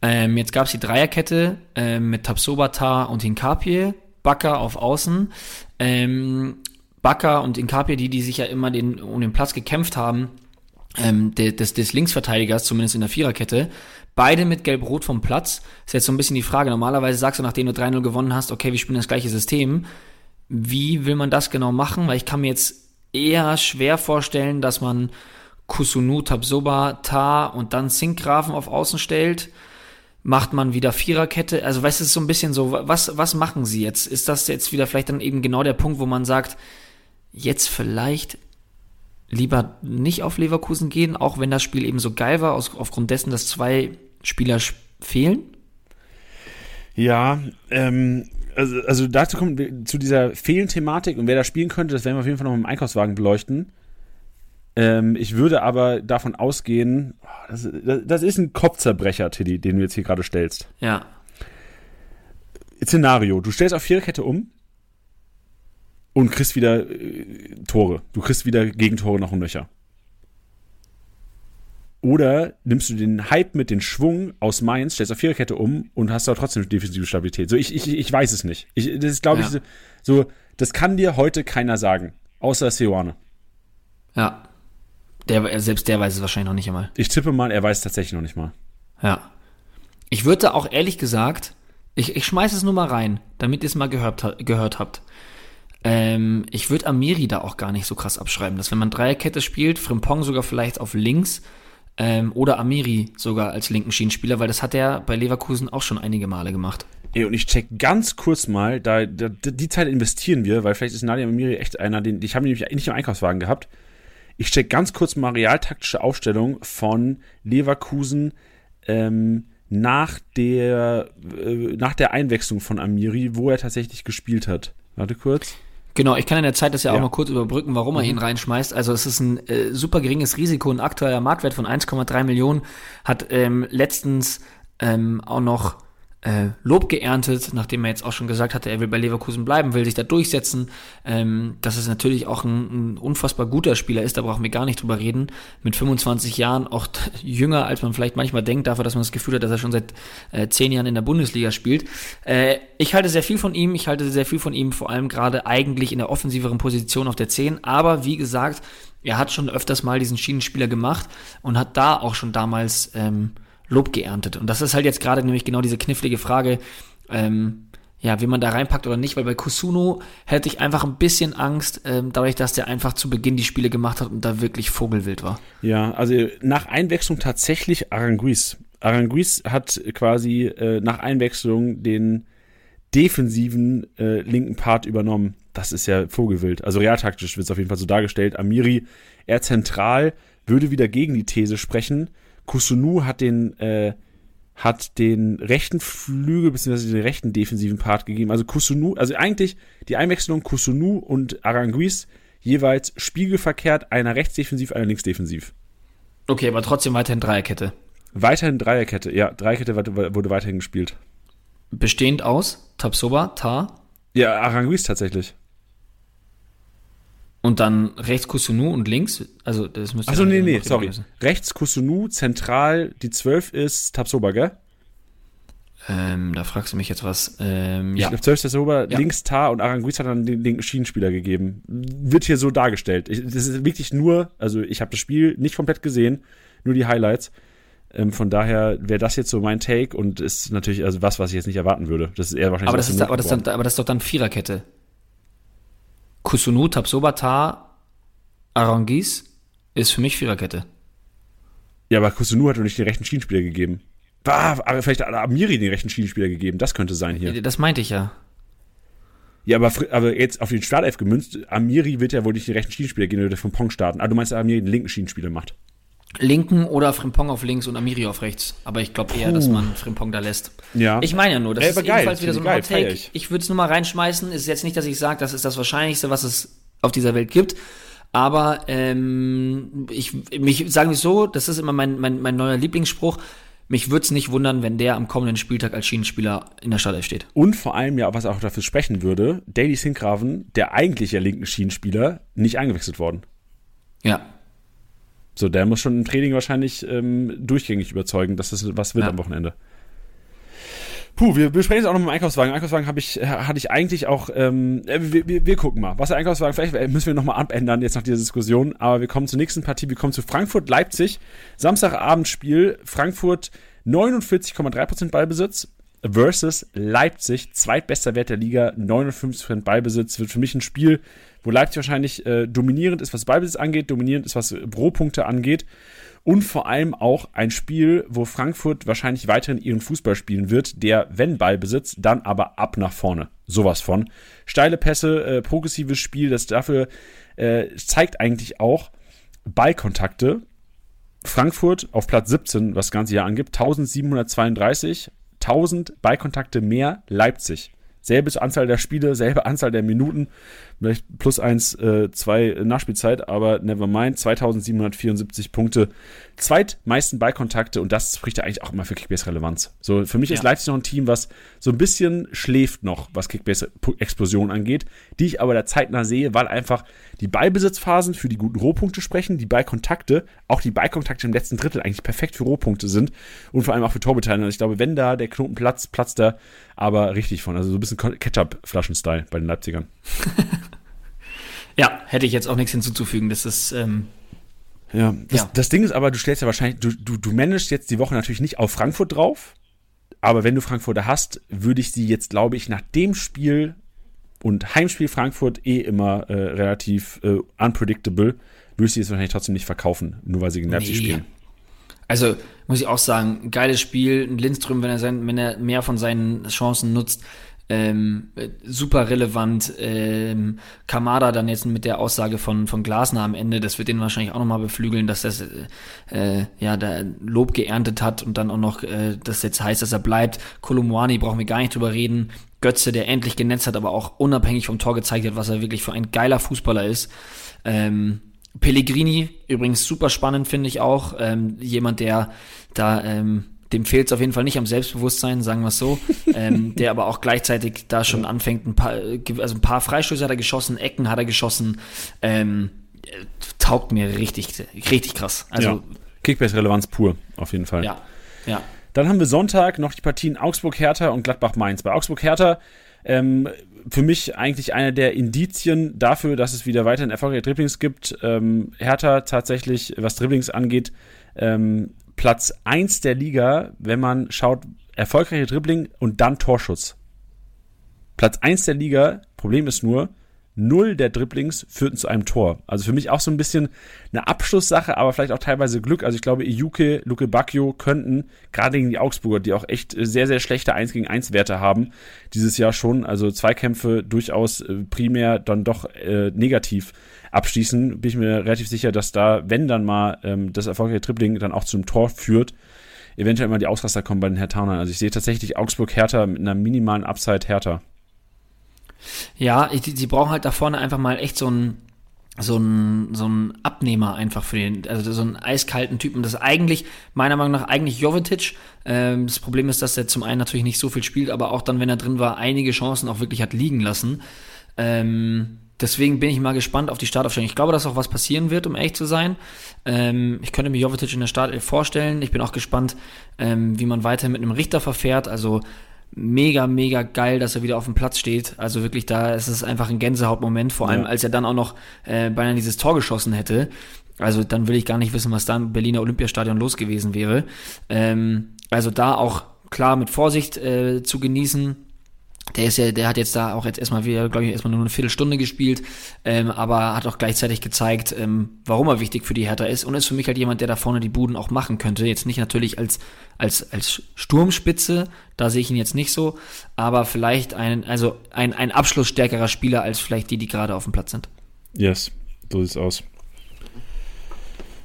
Ähm, jetzt gab es die Dreierkette äh, mit Tabsobata und Hinkapie Bakker auf Außen. Ähm, Bakker und Inkapie, die, die sich ja immer den, um den Platz gekämpft haben, ähm, des, des Linksverteidigers, zumindest in der Viererkette, beide mit Gelb-Rot vom Platz. Ist jetzt so ein bisschen die Frage. Normalerweise sagst du, nachdem du 3-0 gewonnen hast, okay, wir spielen das gleiche System. Wie will man das genau machen? Weil ich kann mir jetzt eher schwer vorstellen, dass man Kusunu, Tabsoba, Ta und dann Sinkgrafen auf Außen stellt macht man wieder Viererkette? Also, weißt du, es ist so ein bisschen so, was, was machen sie jetzt? Ist das jetzt wieder vielleicht dann eben genau der Punkt, wo man sagt, jetzt vielleicht lieber nicht auf Leverkusen gehen, auch wenn das Spiel eben so geil war, aus, aufgrund dessen, dass zwei Spieler fehlen? Ja, ähm, also, also dazu kommt zu dieser Fehlen-Thematik und wer da spielen könnte, das werden wir auf jeden Fall noch im Einkaufswagen beleuchten. Ähm, ich würde aber davon ausgehen, das, das ist ein Kopfzerbrecher, Tiddy, den du jetzt hier gerade stellst. Ja. Szenario: Du stellst auf Viererkette um und kriegst wieder äh, Tore. Du kriegst wieder Gegentore noch und nöcher. Oder nimmst du den Hype mit den Schwung aus Mainz, stellst auf Viererkette um und hast da trotzdem defensive Stabilität. So, ich, ich, ich weiß es nicht. Ich, das ist, glaube ja. ich, so, das kann dir heute keiner sagen. Außer Seoane. Ja. Der, selbst der weiß es wahrscheinlich noch nicht einmal. Ich tippe mal, er weiß tatsächlich noch nicht mal. Ja. Ich würde auch ehrlich gesagt Ich, ich schmeiß es nur mal rein, damit ihr es mal gehört, gehört habt. Ähm, ich würde Amiri da auch gar nicht so krass abschreiben, dass wenn man Dreierkette spielt, Frimpong sogar vielleicht auf links ähm, oder Amiri sogar als linken Schienenspieler, weil das hat er bei Leverkusen auch schon einige Male gemacht. Ey, und ich check ganz kurz mal, da, da die Zeit investieren wir, weil vielleicht ist Nadia Amiri echt einer, den ich habe nämlich nicht im Einkaufswagen gehabt. Ich check ganz kurz mal realtaktische Aufstellung von Leverkusen ähm, nach der äh, nach der Einwechslung von Amiri, wo er tatsächlich gespielt hat. Warte kurz. Genau, ich kann in der Zeit das ja, Ja. auch mal kurz überbrücken, warum er Mhm. ihn reinschmeißt. Also es ist ein äh, super geringes Risiko, ein aktueller Marktwert von 1,3 Millionen, hat ähm, letztens ähm, auch noch äh, Lob geerntet, nachdem er jetzt auch schon gesagt hatte, er will bei Leverkusen bleiben, will sich da durchsetzen. Ähm, dass es natürlich auch ein, ein unfassbar guter Spieler ist, da brauchen wir gar nicht drüber reden. Mit 25 Jahren auch jünger, als man vielleicht manchmal denkt, dafür, dass man das Gefühl hat, dass er schon seit äh, zehn Jahren in der Bundesliga spielt. Äh, ich halte sehr viel von ihm, ich halte sehr viel von ihm, vor allem gerade eigentlich in der offensiveren Position auf der 10. Aber wie gesagt, er hat schon öfters mal diesen Schienenspieler gemacht und hat da auch schon damals ähm, Lob geerntet. Und das ist halt jetzt gerade nämlich genau diese knifflige Frage, ähm, ja, wie man da reinpackt oder nicht, weil bei Kusuno hätte ich einfach ein bisschen Angst, ähm, dadurch, dass der einfach zu Beginn die Spiele gemacht hat und da wirklich Vogelwild war. Ja, also nach Einwechslung tatsächlich Aranguiz. Aranguiz hat quasi äh, nach Einwechslung den defensiven äh, linken Part übernommen. Das ist ja Vogelwild. Also realtaktisch wird es auf jeden Fall so dargestellt. Amiri eher zentral, würde wieder gegen die These sprechen. Kusunu hat den, äh, hat den rechten Flügel bzw. den rechten defensiven Part gegeben. Also Kusunu, also eigentlich die Einwechslung Kusunu und Aranguiz jeweils spiegelverkehrt, einer rechtsdefensiv, einer linksdefensiv. Okay, aber trotzdem weiterhin Dreierkette. Weiterhin Dreierkette, ja, Dreierkette wurde weiterhin gespielt. Bestehend aus Tapsoba, Tar Ja, Aranguiz tatsächlich. Und dann rechts Kusunu und links. Also das müsste Achso, nee, nee, sorry. Größe. Rechts Kusunu, zentral, die 12 ist Tapsoba, gell? Ähm, da fragst du mich jetzt was. Ähm, Ich ja. glaube, 12 ist Tapsoba, Ja. links Tar und Aranguiz hat dann den linken Schienenspieler gegeben. Wird hier so dargestellt. Ich, das ist wirklich nur, also ich habe das Spiel nicht komplett gesehen, nur die Highlights. Ähm, von daher wäre das jetzt so mein Take und ist natürlich also was, was ich jetzt nicht erwarten würde. Das ist eher wahrscheinlich Aber das, ist, aber, das dann, aber das ist doch dann Viererkette. Kusunu, Tapsoba, Tar, Arangis ist für mich Viererkette. Ja, aber Kusunu hat doch nicht den rechten Schienenspieler gegeben. Ah, aber vielleicht hat Amiri den rechten Schienenspieler gegeben. Das könnte sein hier. Das meinte ich ja. Ja, aber, aber jetzt auf den Startelf gemünzt, Amiri wird ja wohl nicht den rechten Schienenspieler gehen oder von Pong starten. Ah, du meinst, Amiri den linken Schienenspieler macht. Linken oder Frimpong auf links und Amiri auf rechts. Aber ich glaube eher, dass man Frimpong da lässt. Ja. Ich meine ja nur, das Ja, ist geil, ebenfalls wieder so ein geil, Take. Ich, ich. würde es nur mal reinschmeißen. Ist jetzt nicht, dass ich sage, das ist das Wahrscheinlichste, was es auf dieser Welt gibt. Aber ähm, ich, mich sagen wir es so, das ist immer mein, mein, mein neuer Lieblingsspruch. Mich würde es nicht wundern, wenn der am kommenden Spieltag als Schienenspieler in der Startelf steht. Und vor allem ja, was auch dafür sprechen würde, Daily Sinkgraven, der eigentliche linken Schienenspieler, nicht eingewechselt worden. Ja. So, der muss schon im Training wahrscheinlich ähm, durchgängig überzeugen, dass das was wird Ja. am Wochenende. Puh, wir besprechen es auch noch mit dem Einkaufswagen. Einkaufswagen habe ich, hatte ich eigentlich auch, ähm, äh, wir, wir, wir gucken mal. Was der Einkaufswagen, vielleicht äh, müssen wir nochmal abändern jetzt nach dieser Diskussion, aber wir kommen zur nächsten Partie, wir kommen zu Frankfurt-Leipzig. Samstagabendspiel, Frankfurt 49,3% Ballbesitz versus Leipzig, zweitbester Wert der Liga, 59% Ballbesitz. Wird für mich ein Spiel, wo Leipzig wahrscheinlich äh, dominierend ist, was Ballbesitz angeht, dominierend ist, was Rohpunkte angeht. Und vor allem auch ein Spiel, wo Frankfurt wahrscheinlich weiterhin ihren Fußball spielen wird, der, wenn Ballbesitz, dann aber ab nach vorne. Sowas von. Steile Pässe, äh, progressives Spiel, das dafür äh, zeigt eigentlich auch Ballkontakte. Frankfurt auf Platz 17, was das ganze Jahr angibt, 1732, 1000 Ballkontakte mehr Leipzig. Selbe Anzahl der Spiele, selbe Anzahl der Minuten, vielleicht plus eins, äh, zwei Nachspielzeit, aber never mind, 2774 Punkte, zweitmeisten Ballkontakte und das spricht ja eigentlich auch immer für Kickbase-Relevanz. So, für mich ist Ja. Leipzig noch ein Team, was so ein bisschen schläft noch, was Kickbase-Explosion angeht, die ich aber da zeitnah sehe, weil einfach die Ballbesitzphasen für die guten Rohpunkte sprechen, die Ballkontakte, auch die Ballkontakte im letzten Drittel eigentlich perfekt für Rohpunkte sind und vor allem auch für Torbeteiligung. Also ich glaube, wenn da der Knoten platzt, platzt da aber richtig von. Also so ein bisschen Ketchup-Flaschen-Style bei den Leipzigern. Ja, hätte ich jetzt auch nichts hinzuzufügen. Das ist, ähm, Ja, das, Ja. das Ding ist aber, du stellst ja wahrscheinlich, du, du, du managst jetzt die Woche natürlich nicht auf Frankfurt drauf, aber wenn du Frankfurter hast, würde ich sie jetzt, glaube ich, nach dem Spiel und Heimspiel Frankfurt eh immer äh, relativ äh, unpredictable, würde ich sie jetzt wahrscheinlich trotzdem nicht verkaufen, nur weil sie gegen Leipzig Nee. spielen. Also muss ich auch sagen, geiles Spiel. Ein Lindström, wenn er, sein, wenn er mehr von seinen Chancen nutzt, ähm, äh, super relevant. Ähm, Kamada dann jetzt mit der Aussage von, von Glasner am Ende, das wird den wahrscheinlich auch nochmal beflügeln, dass das äh, äh, ja da Lob geerntet hat und dann auch noch äh, das jetzt heißt, dass er bleibt. Kolumwani brauchen wir gar nicht drüber reden. Götze, der endlich genetzt hat, aber auch unabhängig vom Tor gezeigt hat, was er wirklich für ein geiler Fußballer ist. Ähm, Pellegrini, übrigens super spannend, finde ich auch. Ähm, jemand, der da, ähm, dem fehlt es auf jeden Fall nicht am Selbstbewusstsein, sagen wir es so. ähm, der aber auch gleichzeitig da schon anfängt, ein paar, äh, also ein paar Freistöße hat er geschossen, Ecken hat er geschossen. Ähm, äh, taugt mir richtig, richtig krass. Also, ja. Kickbase-Relevanz pur, auf jeden Fall. ja, ja. Dann haben wir Sonntag noch die Partien Augsburg-Hertha und Gladbach-Mainz. Bei Augsburg-Hertha ähm, für mich eigentlich eine der Indizien dafür, dass es wieder weiterhin erfolgreiche Dribblings gibt. Ähm, Hertha tatsächlich, was Dribblings angeht, ähm, Platz 1 der Liga, wenn man schaut, erfolgreiche Dribbling und dann Torschuss. Platz 1 der Liga, Problem ist nur, null der Dribblings führten zu einem Tor. Also für mich auch so ein bisschen eine Abschlusssache, aber vielleicht auch teilweise Glück. Also ich glaube, Iuke, Luke Bacchio könnten, gerade gegen die Augsburger, die auch echt sehr, sehr schlechte 1 gegen 1 Werte haben, dieses Jahr schon, also Zweikämpfe durchaus äh, primär dann doch äh, negativ abschließen, bin ich mir relativ sicher, dass da, wenn dann mal ähm, das erfolgreiche Dribbling dann auch zum Tor führt, eventuell immer die Ausraster kommen bei den Herthanern. Also ich sehe tatsächlich Augsburg-Hertha mit einer minimalen Upside Hertha. Ja, ich, die brauchen halt da vorne einfach mal echt so einen so ein so ein Abnehmer einfach für den, also so einen eiskalten Typen. Das ist eigentlich, meiner Meinung nach, eigentlich Jovetic. Ähm, das Problem ist, dass er zum einen natürlich nicht so viel spielt, aber auch dann, wenn er drin war, einige Chancen auch wirklich hat liegen lassen. Ähm, deswegen bin ich mal gespannt auf die Startaufstellung. Ich glaube, dass auch was passieren wird, um ehrlich zu sein. Ähm, ich könnte mir Jovetic in der Startelf vorstellen. Ich bin auch gespannt, ähm, wie man weiter mit einem Richter verfährt. Also mega, mega geil, dass er wieder auf dem Platz steht. Also wirklich, da ist es einfach ein Gänsehautmoment, vor allem Ja. als er dann auch noch äh, beinahe dieses Tor geschossen hätte. Also dann will ich gar nicht wissen, was da im Berliner Olympiastadion los gewesen wäre. Ähm, also da auch klar mit Vorsicht äh, zu genießen. Der ist ja, der hat jetzt da auch jetzt erstmal wieder, glaube ich, erstmal nur eine Viertelstunde gespielt, ähm, aber hat auch gleichzeitig gezeigt, ähm, warum er wichtig für die Hertha ist und ist für mich halt jemand, der da vorne die Buden auch machen könnte. Jetzt nicht natürlich als, als, als Sturmspitze, da sehe ich ihn jetzt nicht so, aber vielleicht ein, also ein, ein abschlussstärkerer Spieler als vielleicht die, die gerade auf dem Platz sind. Yes, so sieht's aus.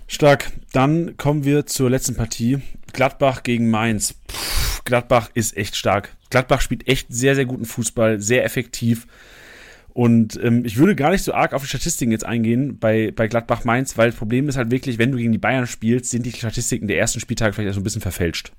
Stark. Dann kommen wir zur letzten Partie. Gladbach gegen Mainz. Puh, Gladbach ist echt stark. Gladbach spielt echt sehr, sehr guten Fußball, sehr effektiv. Und ähm, ich würde gar nicht so arg auf die Statistiken jetzt eingehen bei, bei Gladbach Mainz, weil das Problem ist halt wirklich, wenn du gegen die Bayern spielst, sind die Statistiken der ersten Spieltage vielleicht erst so ein bisschen verfälscht.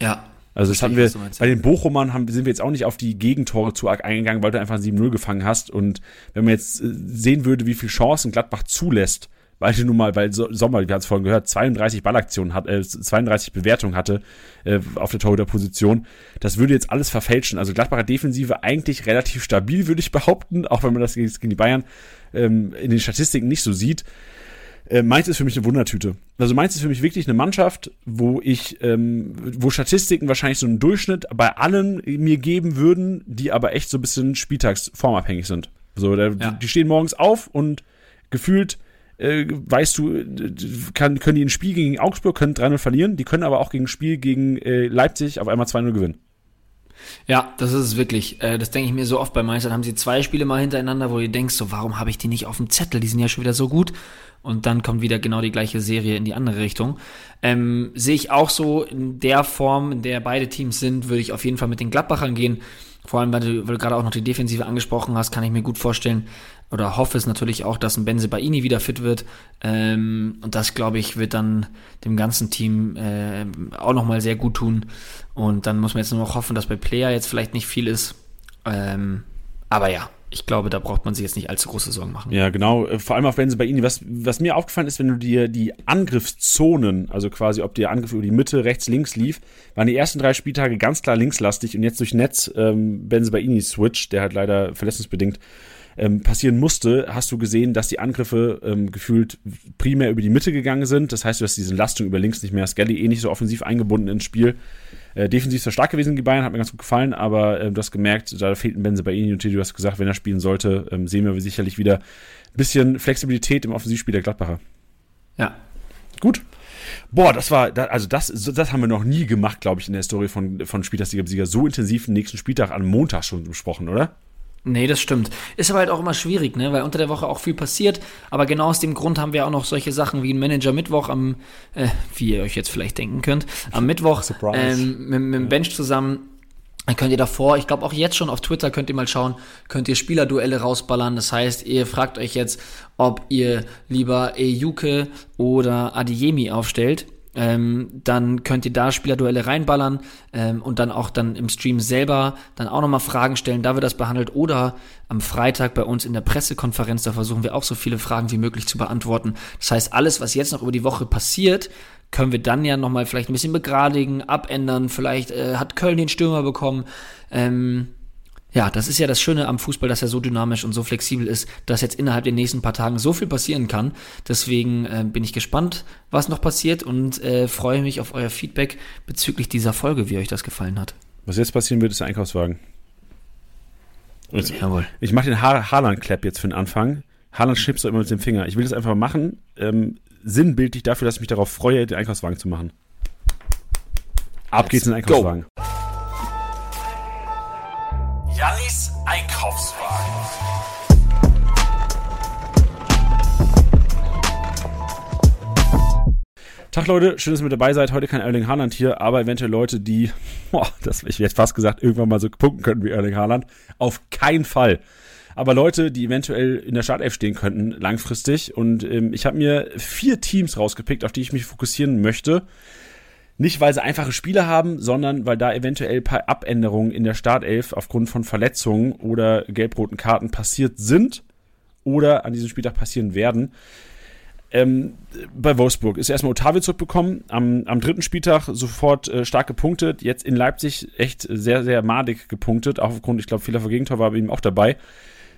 Ja. Also das hatten wir bei den Bochumern haben, sind wir jetzt auch nicht auf die Gegentore zu arg eingegangen, weil du einfach ein 7-0 gefangen hast. Und wenn man jetzt äh, sehen würde, wie viel Chancen Gladbach zulässt, weil du nun mal, weil So- Sommer, wir haben es vorhin gehört, 32 Ballaktionen hat, äh, 32 Bewertungen hatte äh, auf der Torhüterposition, das würde jetzt alles verfälschen. Also Gladbacher Defensive eigentlich relativ stabil, würde ich behaupten, auch wenn man das gegen die Bayern ähm, in den Statistiken nicht so sieht. Äh, Mainz ist für mich eine Wundertüte. Also Mainz ist für mich wirklich eine Mannschaft, wo ich, ähm, wo Statistiken wahrscheinlich so einen Durchschnitt bei allen mir geben würden, die aber echt so ein bisschen spieltagsformabhängig sind. So, da, Ja. die stehen morgens auf und gefühlt äh, weißt du, äh, kann, können die ein Spiel gegen Augsburg, können 3-0 verlieren, die können aber auch gegen ein Spiel gegen äh, Leipzig auf einmal 2-0 gewinnen. Ja, das ist es wirklich. Äh, das denke ich mir so oft bei. Dann haben sie zwei Spiele mal hintereinander, wo du denkst, so, warum habe ich die nicht auf dem Zettel? Die sind ja schon wieder so gut. Und dann kommt wieder genau die gleiche Serie in die andere Richtung. Ähm, sehe ich auch so in der Form, in der beide Teams sind, würde ich auf jeden Fall mit den Gladbachern gehen. Vor allem, weil du, weil du gerade auch noch die Defensive angesprochen hast, kann ich mir gut vorstellen oder hoffe es natürlich auch, dass ein Benze Baini wieder fit wird. Ähm, und das, glaube ich, wird dann dem ganzen Team äh, auch nochmal sehr gut tun. Und dann muss man jetzt nur noch hoffen, dass bei Player jetzt vielleicht nicht viel ist. Ähm, aber ja, ich glaube, da braucht man sich jetzt nicht allzu große Sorgen machen. Ja, genau. Äh, Vor allem wenn sie bei ihnen, was, was mir aufgefallen ist, wenn du dir die Angriffszonen, also quasi ob der Angriff über die Mitte, rechts, links lief, waren die ersten drei Spieltage ganz klar linkslastig und jetzt durch Netz ähm, Benze Baini Switch, der halt leider verletzungsbedingt ähm, passieren musste, hast du gesehen, dass die Angriffe ähm, gefühlt primär über die Mitte gegangen sind. Das heißt, du hast diese Lastung über links nicht mehr. Skelly eh nicht so offensiv eingebunden ins Spiel. Äh, defensiv ist er stark gewesen, die Bayern, hat mir ganz gut gefallen, aber äh, du hast gemerkt, da fehlten Benze bei ihnen und du hast gesagt, wenn er spielen sollte, ähm, sehen wir sicherlich wieder ein bisschen Flexibilität im Offensivspiel der Gladbacher. Ja. Gut. Boah, das war, also das, das haben wir noch nie gemacht, glaube ich, in der Story von, von Spieltagssieger so intensiv den nächsten Spieltag am Montag schon besprochen, oder? Nee, das stimmt. Ist aber halt auch immer schwierig, ne? Weil unter der Woche auch viel passiert. Aber genau aus dem Grund haben wir auch noch solche Sachen wie ein Manager Mittwoch am, äh, wie ihr euch jetzt vielleicht denken könnt, am Mittwoch ähm, mit, mit dem Bench zusammen. Dann könnt ihr davor, ich glaube auch jetzt schon auf Twitter könnt ihr mal schauen, könnt ihr Spielerduelle rausballern. Das heißt, ihr fragt euch jetzt, ob ihr lieber Ejuke oder Adiemi aufstellt ähm, dann könnt ihr da Spielerduelle reinballern ähm, und dann auch dann im Stream selber dann auch nochmal Fragen stellen, da wird das behandelt. Oder am Freitag bei uns in der Pressekonferenz, da versuchen wir auch so viele Fragen wie möglich zu beantworten. Das heißt, alles, was jetzt noch über die Woche passiert, können wir dann ja nochmal vielleicht ein bisschen begradigen, abändern, vielleicht äh, hat Köln den Stürmer bekommen, ähm, ja, das ist ja das Schöne am Fußball, dass er so dynamisch und so flexibel ist, dass jetzt innerhalb der nächsten paar Tagen so viel passieren kann. Deswegen äh, bin ich gespannt, was noch passiert und äh, freue mich auf euer Feedback bezüglich dieser Folge, wie euch das gefallen hat. Was jetzt passieren wird, ist der Einkaufswagen. Und Jawohl. Ich mache den ha Haaland-Clap jetzt für den Anfang. Haaland schnippst du immer mit dem Finger. Ich will das einfach machen, ähm, sinnbildlich dafür, dass ich mich darauf freue, den Einkaufswagen zu machen. Ab Let's geht's in den Einkaufswagen. Go. Jannis Einkaufswagen. Tag Leute, schön, dass ihr mit dabei seid. Heute kein Erling Haaland hier, aber eventuell Leute, die, boah, das ich jetzt fast gesagt, irgendwann mal so punkten könnten wie Erling Haaland. Auf keinen Fall. Aber Leute, die eventuell in der Startelf stehen könnten, langfristig. Und ähm, ich habe mir vier Teams rausgepickt, auf die ich mich fokussieren möchte. Nicht, weil sie einfache Spiele haben, sondern weil da eventuell ein paar Abänderungen in der Startelf aufgrund von Verletzungen oder gelb-roten Karten passiert sind oder an diesem Spieltag passieren werden. Ähm, bei Wolfsburg ist erstmal Otavio zurückbekommen, am, am dritten Spieltag sofort äh, stark gepunktet, jetzt in Leipzig echt sehr, sehr madig gepunktet, auch aufgrund, ich glaube, Fehler vor war bei ihm auch dabei.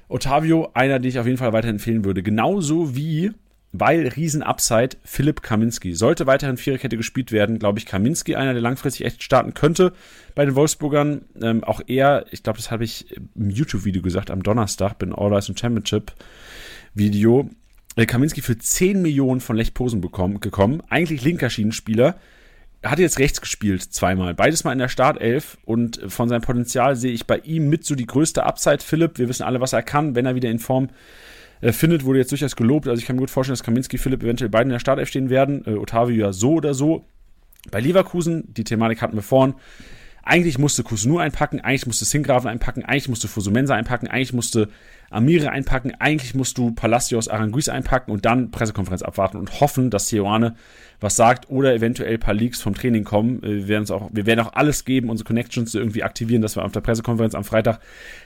Otavio, einer, den ich auf jeden Fall weiter empfehlen würde. Genauso wie weil Riesen-Upside Philipp Kaminski. Sollte weiterhin Viererkette gespielt werden, glaube ich, Kaminski einer, der langfristig echt starten könnte bei den Wolfsburgern. Ähm, auch er, ich glaube, das habe ich im YouTube-Video gesagt, am Donnerstag, bin All Rise Championship-Video. Äh, Kaminski für 10 Millionen von Lech Posen bekommen, gekommen. Eigentlich linker Schienenspieler. Hat jetzt rechts gespielt, zweimal. Beides mal in der Startelf. Und von seinem Potenzial sehe ich bei ihm mit so die größte Upside. Philipp, wir wissen alle, was er kann, wenn er wieder in Form äh, findet, wurde jetzt durchaus gelobt. Also ich kann mir gut vorstellen, dass Kaminski, Philipp eventuell beide in der Startelf stehen werden. Äh, Otavio ja so oder so. Bei Leverkusen, die Thematik hatten wir vorhin. Eigentlich musste Kusunu einpacken, eigentlich musste Singraven einpacken, eigentlich musste Fosumensa einpacken, eigentlich musste Amire einpacken, eigentlich musst du Palacios Aranguiz einpacken und dann Pressekonferenz abwarten und hoffen, dass Seoane was sagt oder eventuell ein paar Leaks vom Training kommen. Äh, wir werden, auch, wir werden auch alles geben, unsere Connections irgendwie aktivieren, dass wir auf der Pressekonferenz am Freitag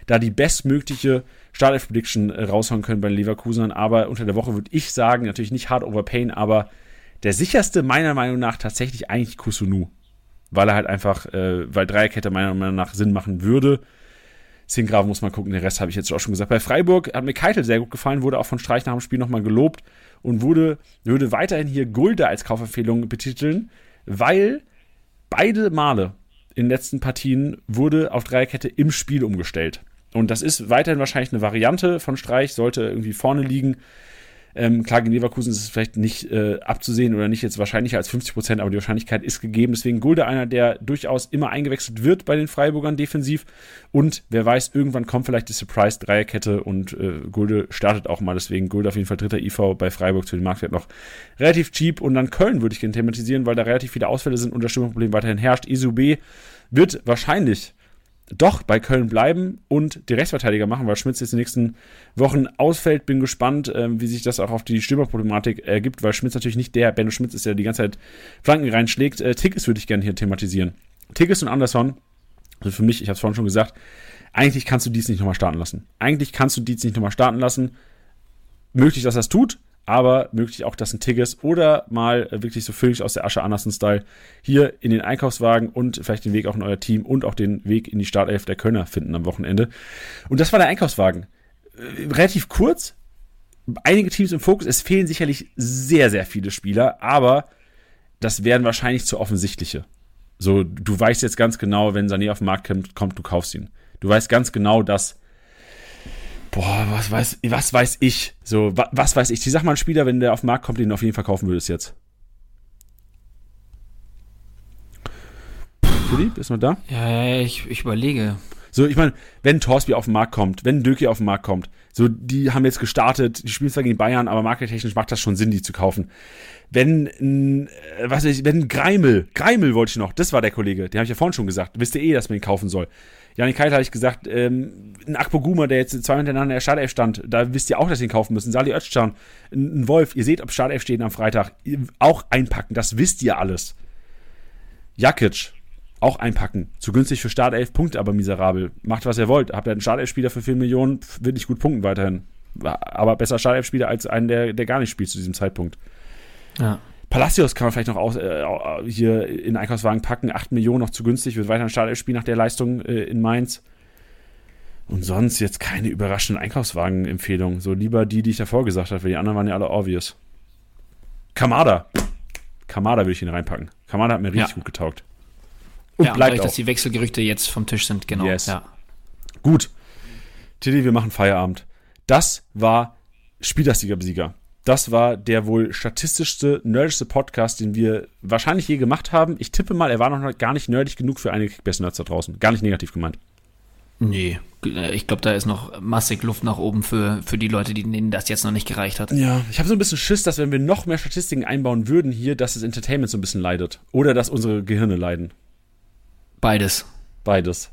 da die bestmögliche Startelf Prediction äh, raushauen können bei den Leverkusenern. Aber unter der Woche würde ich sagen, natürlich nicht hard over pain, aber der sicherste meiner Meinung nach tatsächlich eigentlich Kusunu. Weil er halt einfach, äh, weil Dreierkette meiner Meinung nach Sinn machen würde. Zingraven muss man gucken, den Rest habe ich jetzt auch schon gesagt. Bei Freiburg hat mir Keitel sehr gut gefallen, wurde auch von Streich nach dem Spiel nochmal gelobt und wurde, würde weiterhin hier Gulde als Kaufempfehlung betiteln, weil beide Male in den letzten Partien wurde auf Dreierkette im Spiel umgestellt. Und das ist weiterhin wahrscheinlich eine Variante von Streich, sollte irgendwie vorne liegen. Ähm, klar, gegen Leverkusen ist es vielleicht nicht äh, abzusehen oder nicht jetzt wahrscheinlicher als 50 Prozent, aber die Wahrscheinlichkeit ist gegeben. Deswegen Gulde einer, der durchaus immer eingewechselt wird bei den Freiburgern defensiv. Und wer weiß, irgendwann kommt vielleicht die Surprise-Dreierkette und äh, Gulde startet auch mal. Deswegen Gulde auf jeden Fall dritter IV bei Freiburg zu den Marktwert noch relativ cheap. Und dann Köln würde ich gerne thematisieren, weil da relativ viele Ausfälle sind und das Stimmungsproblem weiterhin herrscht. Isube wird wahrscheinlich doch bei Köln bleiben und die Rechtsverteidiger machen, weil Schmitz jetzt in den nächsten Wochen ausfällt. Bin gespannt, äh, wie sich das auch auf die Stürmerproblematik ergibt, weil Schmitz natürlich nicht der, Benno Schmitz ist, der die ganze Zeit Flanken reinschlägt. Äh, Tickets würde ich gerne hier thematisieren. Tickets und Anderson, also für mich, ich habe es vorhin schon gesagt, eigentlich kannst du dies nicht nochmal starten lassen. Eigentlich kannst du dies nicht nochmal starten lassen. Möglich, dass es tut, aber möglich auch, dass ein Tigges oder mal wirklich so völlig aus der Asche Andersen-Style hier in den Einkaufswagen und vielleicht den Weg auch in euer Team und auch den Weg in die Startelf der Kölner finden am Wochenende. Und das war der Einkaufswagen. Äh, relativ kurz, einige Teams im Fokus, es fehlen sicherlich sehr, sehr viele Spieler, aber das wären wahrscheinlich zu offensichtliche. So, du weißt jetzt ganz genau, wenn Sané auf den Markt kommt, du kaufst ihn. Du weißt ganz genau, dass Boah, was weiß, was weiß ich? So, wa, was weiß ich? Die sag mal einen Spieler, wenn der auf den Markt kommt, den du auf jeden Fall kaufen würdest jetzt. Philipp, ist noch da? Ja, ja, ich, ich überlege. So, ich meine, wenn Torsby auf den Markt kommt, wenn Döki auf den Markt kommt, so, die haben jetzt gestartet, die spielen zwar gegen Bayern, aber markettechnisch macht das schon Sinn, die zu kaufen. Wenn, äh, was weiß ich, wenn Greimel, Greimel wollte ich noch, das war der Kollege, den habe ich ja vorhin schon gesagt, wisst ihr eh, dass man ihn kaufen soll. Janik Kite habe ich gesagt, ähm, ein Akpoguma, der jetzt zwei hintereinander in der Startelf stand, da wisst ihr auch, dass ihr ihn kaufen müsst. Sali Özcan, ein Wolf, ihr seht, ob Startelf steht am Freitag, auch einpacken, das wisst ihr alles. Jakic, auch einpacken. Zu günstig für Startelf, Punkte aber miserabel. Macht, was ihr wollt. Habt ihr einen Startelf-Spieler für 4 Millionen, wird nicht gut punkten weiterhin. Aber besser Startelf-Spieler als einen, der, der gar nicht spielt zu diesem Zeitpunkt. Ja. Palacios kann man vielleicht noch aus, äh, hier in Einkaufswagen packen. 8 Millionen noch zu günstig, wird weiter ein Startelf-Spiel nach der Leistung äh, in Mainz. Und sonst jetzt keine überraschenden Einkaufswagen-Empfehlungen. So lieber die, die ich davor gesagt habe, weil die anderen waren ja alle obvious. Kamada. Kamada würde ich ihn reinpacken. Kamada hat mir richtig Ja. gut getaugt. Und ja, bleibt dadurch, auch. dass die Wechselgerüchte jetzt vom Tisch sind, genau. Yes. Ja. Gut. Tilly, wir machen Feierabend. Das war Spielersieger-Besieger. Das war der wohl statistischste, nerdigste Podcast, den wir wahrscheinlich je gemacht haben. Ich tippe mal, er war noch gar nicht nerdig genug für einige Kickbase-Nerds da draußen. Gar nicht negativ gemeint. Nee, ich glaube, da ist noch massig Luft nach oben für, für die Leute, die, denen das jetzt noch nicht gereicht hat. Ja, ich habe so ein bisschen Schiss, dass wenn wir noch mehr Statistiken einbauen würden hier, dass das Entertainment so ein bisschen leidet. Oder dass unsere Gehirne leiden. Beides. Beides.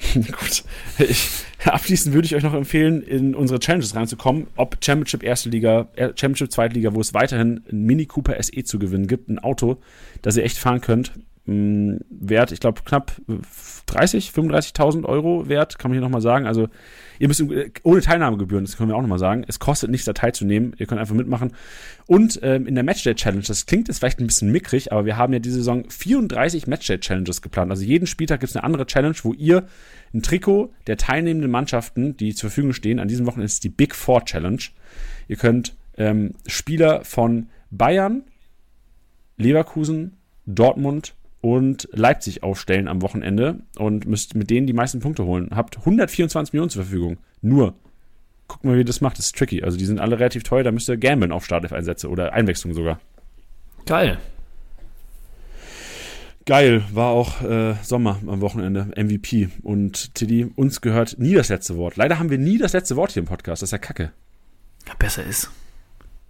Gut. Ich, abschließend würde ich euch noch empfehlen, in unsere Challenges reinzukommen, ob Championship erste Liga, äh, Championship zweite Liga, wo es weiterhin ein Mini Cooper SE zu gewinnen gibt, ein Auto, das ihr echt fahren könnt. Mh, Wert, ich glaube, knapp 30, 35.000 Euro wert, kann man hier nochmal sagen. Also, ihr müsst äh, ohne Teilnahmegebühren, das können wir auch nochmal sagen. Es kostet nichts, da teilzunehmen. Ihr könnt einfach mitmachen. Und ähm, in der Matchday Challenge, das klingt jetzt vielleicht ein bisschen mickrig, aber wir haben ja diese Saison 34 Matchday Challenges geplant. Also jeden Spieltag gibt es eine andere Challenge, wo ihr ein Trikot der teilnehmenden Mannschaften, die zur Verfügung stehen, an diesem Wochenende ist die Big Four Challenge. Ihr könnt ähm, Spieler von Bayern, Leverkusen, Dortmund und Leipzig aufstellen am Wochenende und müsst mit denen die meisten Punkte holen. Habt 124 Millionen zur Verfügung. Nur. Guckt mal, wie ihr das macht. Das ist tricky. Also die sind alle relativ teuer. Da müsst ihr gamblen auf Startelf-Einsätze oder Einwechslung sogar. Geil. Geil, war auch äh, Sommer am Wochenende, MVP. Und Tilly, uns gehört nie das letzte Wort. Leider haben wir nie das letzte Wort hier im Podcast. Das ist ja kacke. Ja, besser ist.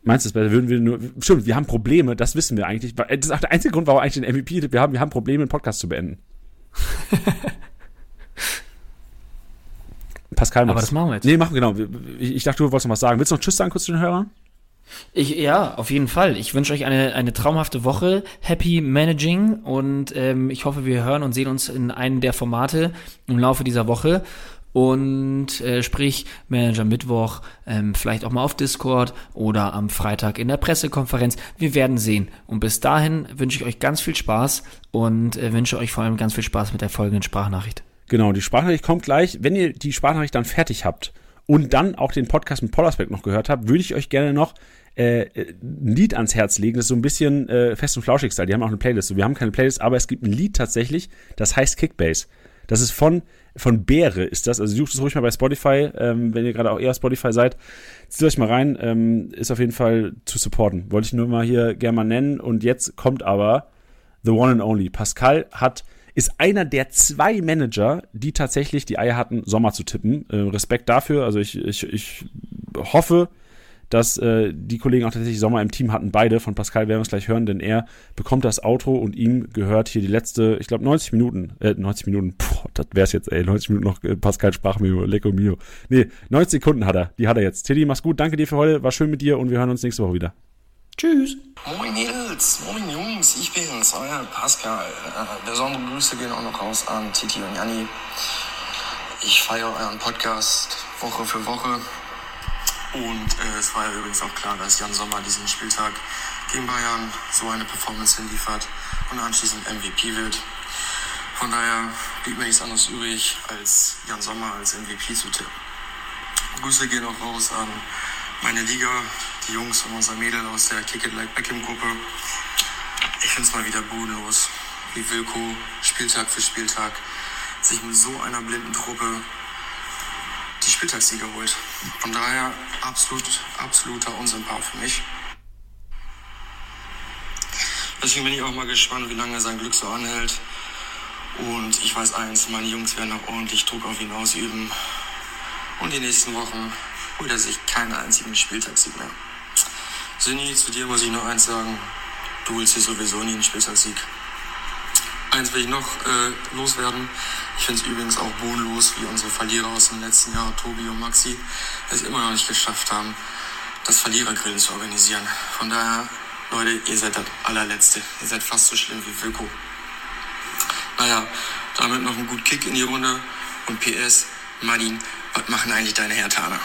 Meinst du, das besser? würden wir nur. Stimmt, wir haben Probleme, das wissen wir eigentlich. Das ist auch der einzige Grund, warum wir eigentlich den MVP wir haben. Wir haben Probleme, einen Podcast zu beenden. Pascal Aber macht's. das machen wir jetzt. Nee, machen wir genau. Ich, ich dachte, du wolltest noch was sagen. Willst du noch Tschüss sagen kurz zu den Hörern? Ich, ja, auf jeden Fall. Ich wünsche euch eine, eine traumhafte Woche. Happy Managing und ähm, ich hoffe, wir hören und sehen uns in einem der Formate im Laufe dieser Woche. Und äh, sprich, Manager Mittwoch, ähm, vielleicht auch mal auf Discord oder am Freitag in der Pressekonferenz. Wir werden sehen. Und bis dahin wünsche ich euch ganz viel Spaß und äh, wünsche euch vor allem ganz viel Spaß mit der folgenden Sprachnachricht. Genau, die Sprachnachricht kommt gleich. Wenn ihr die Sprachnachricht dann fertig habt und dann auch den Podcast mit Pollersbeck noch gehört habt, würde ich euch gerne noch äh, ein Lied ans Herz legen. Das ist so ein bisschen äh, fest und flauschig Style. Die haben auch eine Playlist. Wir haben keine Playlist, aber es gibt ein Lied tatsächlich, das heißt Kickbase. Das ist von, von Beere ist das. Also sucht es ruhig mal bei Spotify, ähm, wenn ihr gerade auch eher Spotify seid. Zieht euch mal rein. Ähm, ist auf jeden Fall zu supporten. Wollte ich nur mal hier gerne mal nennen. Und jetzt kommt aber The One and Only. Pascal hat ist einer der zwei Manager, die tatsächlich die Eier hatten, Sommer zu tippen. Äh, Respekt dafür. Also ich, ich, ich hoffe, dass äh, die Kollegen auch tatsächlich Sommer im Team hatten. Beide von Pascal werden wir es gleich hören, denn er bekommt das Auto und ihm gehört hier die letzte, ich glaube 90 Minuten, äh, 90 Minuten, boah, das wär's jetzt, ey, 90 Minuten noch äh, Pascal Sprachmio, Lecco Mio. Nee, 90 Sekunden hat er, die hat er jetzt. Teddy, mach's gut, danke dir für heute, war schön mit dir und wir hören uns nächste Woche wieder. Tschüss. Moin Mädels, moin Jungs, ich bin's, euer Pascal. Äh, besondere Grüße gehen auch noch raus an Titi und Janni. Ich feiere euren Podcast Woche für Woche. Und äh, es war ja übrigens auch klar, dass Jan Sommer diesen Spieltag gegen Bayern so eine Performance hinliefert und anschließend MVP wird. Von daher blieb mir nichts anderes übrig, als Jan Sommer als MVP zu tippen. Grüße gehen auch raus an meine Liga, die Jungs und unser Mädel aus der Kick It Like Beckham Gruppe. Ich find's mal wieder bodenlos. wie Wilko Spieltag für Spieltag sich mit so einer blinden Truppe die Spieltagssieger holt. Von daher absolut, absoluter Unsympath für mich. Deswegen bin ich auch mal gespannt, wie lange sein Glück so anhält. Und ich weiß eins, meine Jungs werden auch ordentlich Druck auf ihn ausüben. Und die nächsten Wochen holt er sich keinen einzigen Spieltagssieg mehr. Sinni, zu dir muss ich noch eins sagen. Du willst hier sowieso nie einen Spieltagssieg. Eins will ich noch äh, loswerden. Ich finde es übrigens auch bodenlos, wie unsere Verlierer aus dem letzten Jahr, Tobi und Maxi, es immer noch nicht geschafft haben, das Verlierergrillen zu organisieren. Von daher, Leute, ihr seid das allerletzte. Ihr seid fast so schlimm wie Wilko. Naja, damit noch ein gut Kick in die Runde. Und PS, Martin, was machen eigentlich deine Hertaner?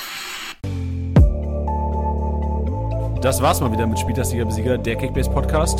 Das war's mal wieder mit Spieltagssieger Besieger, der Kickbase Podcast.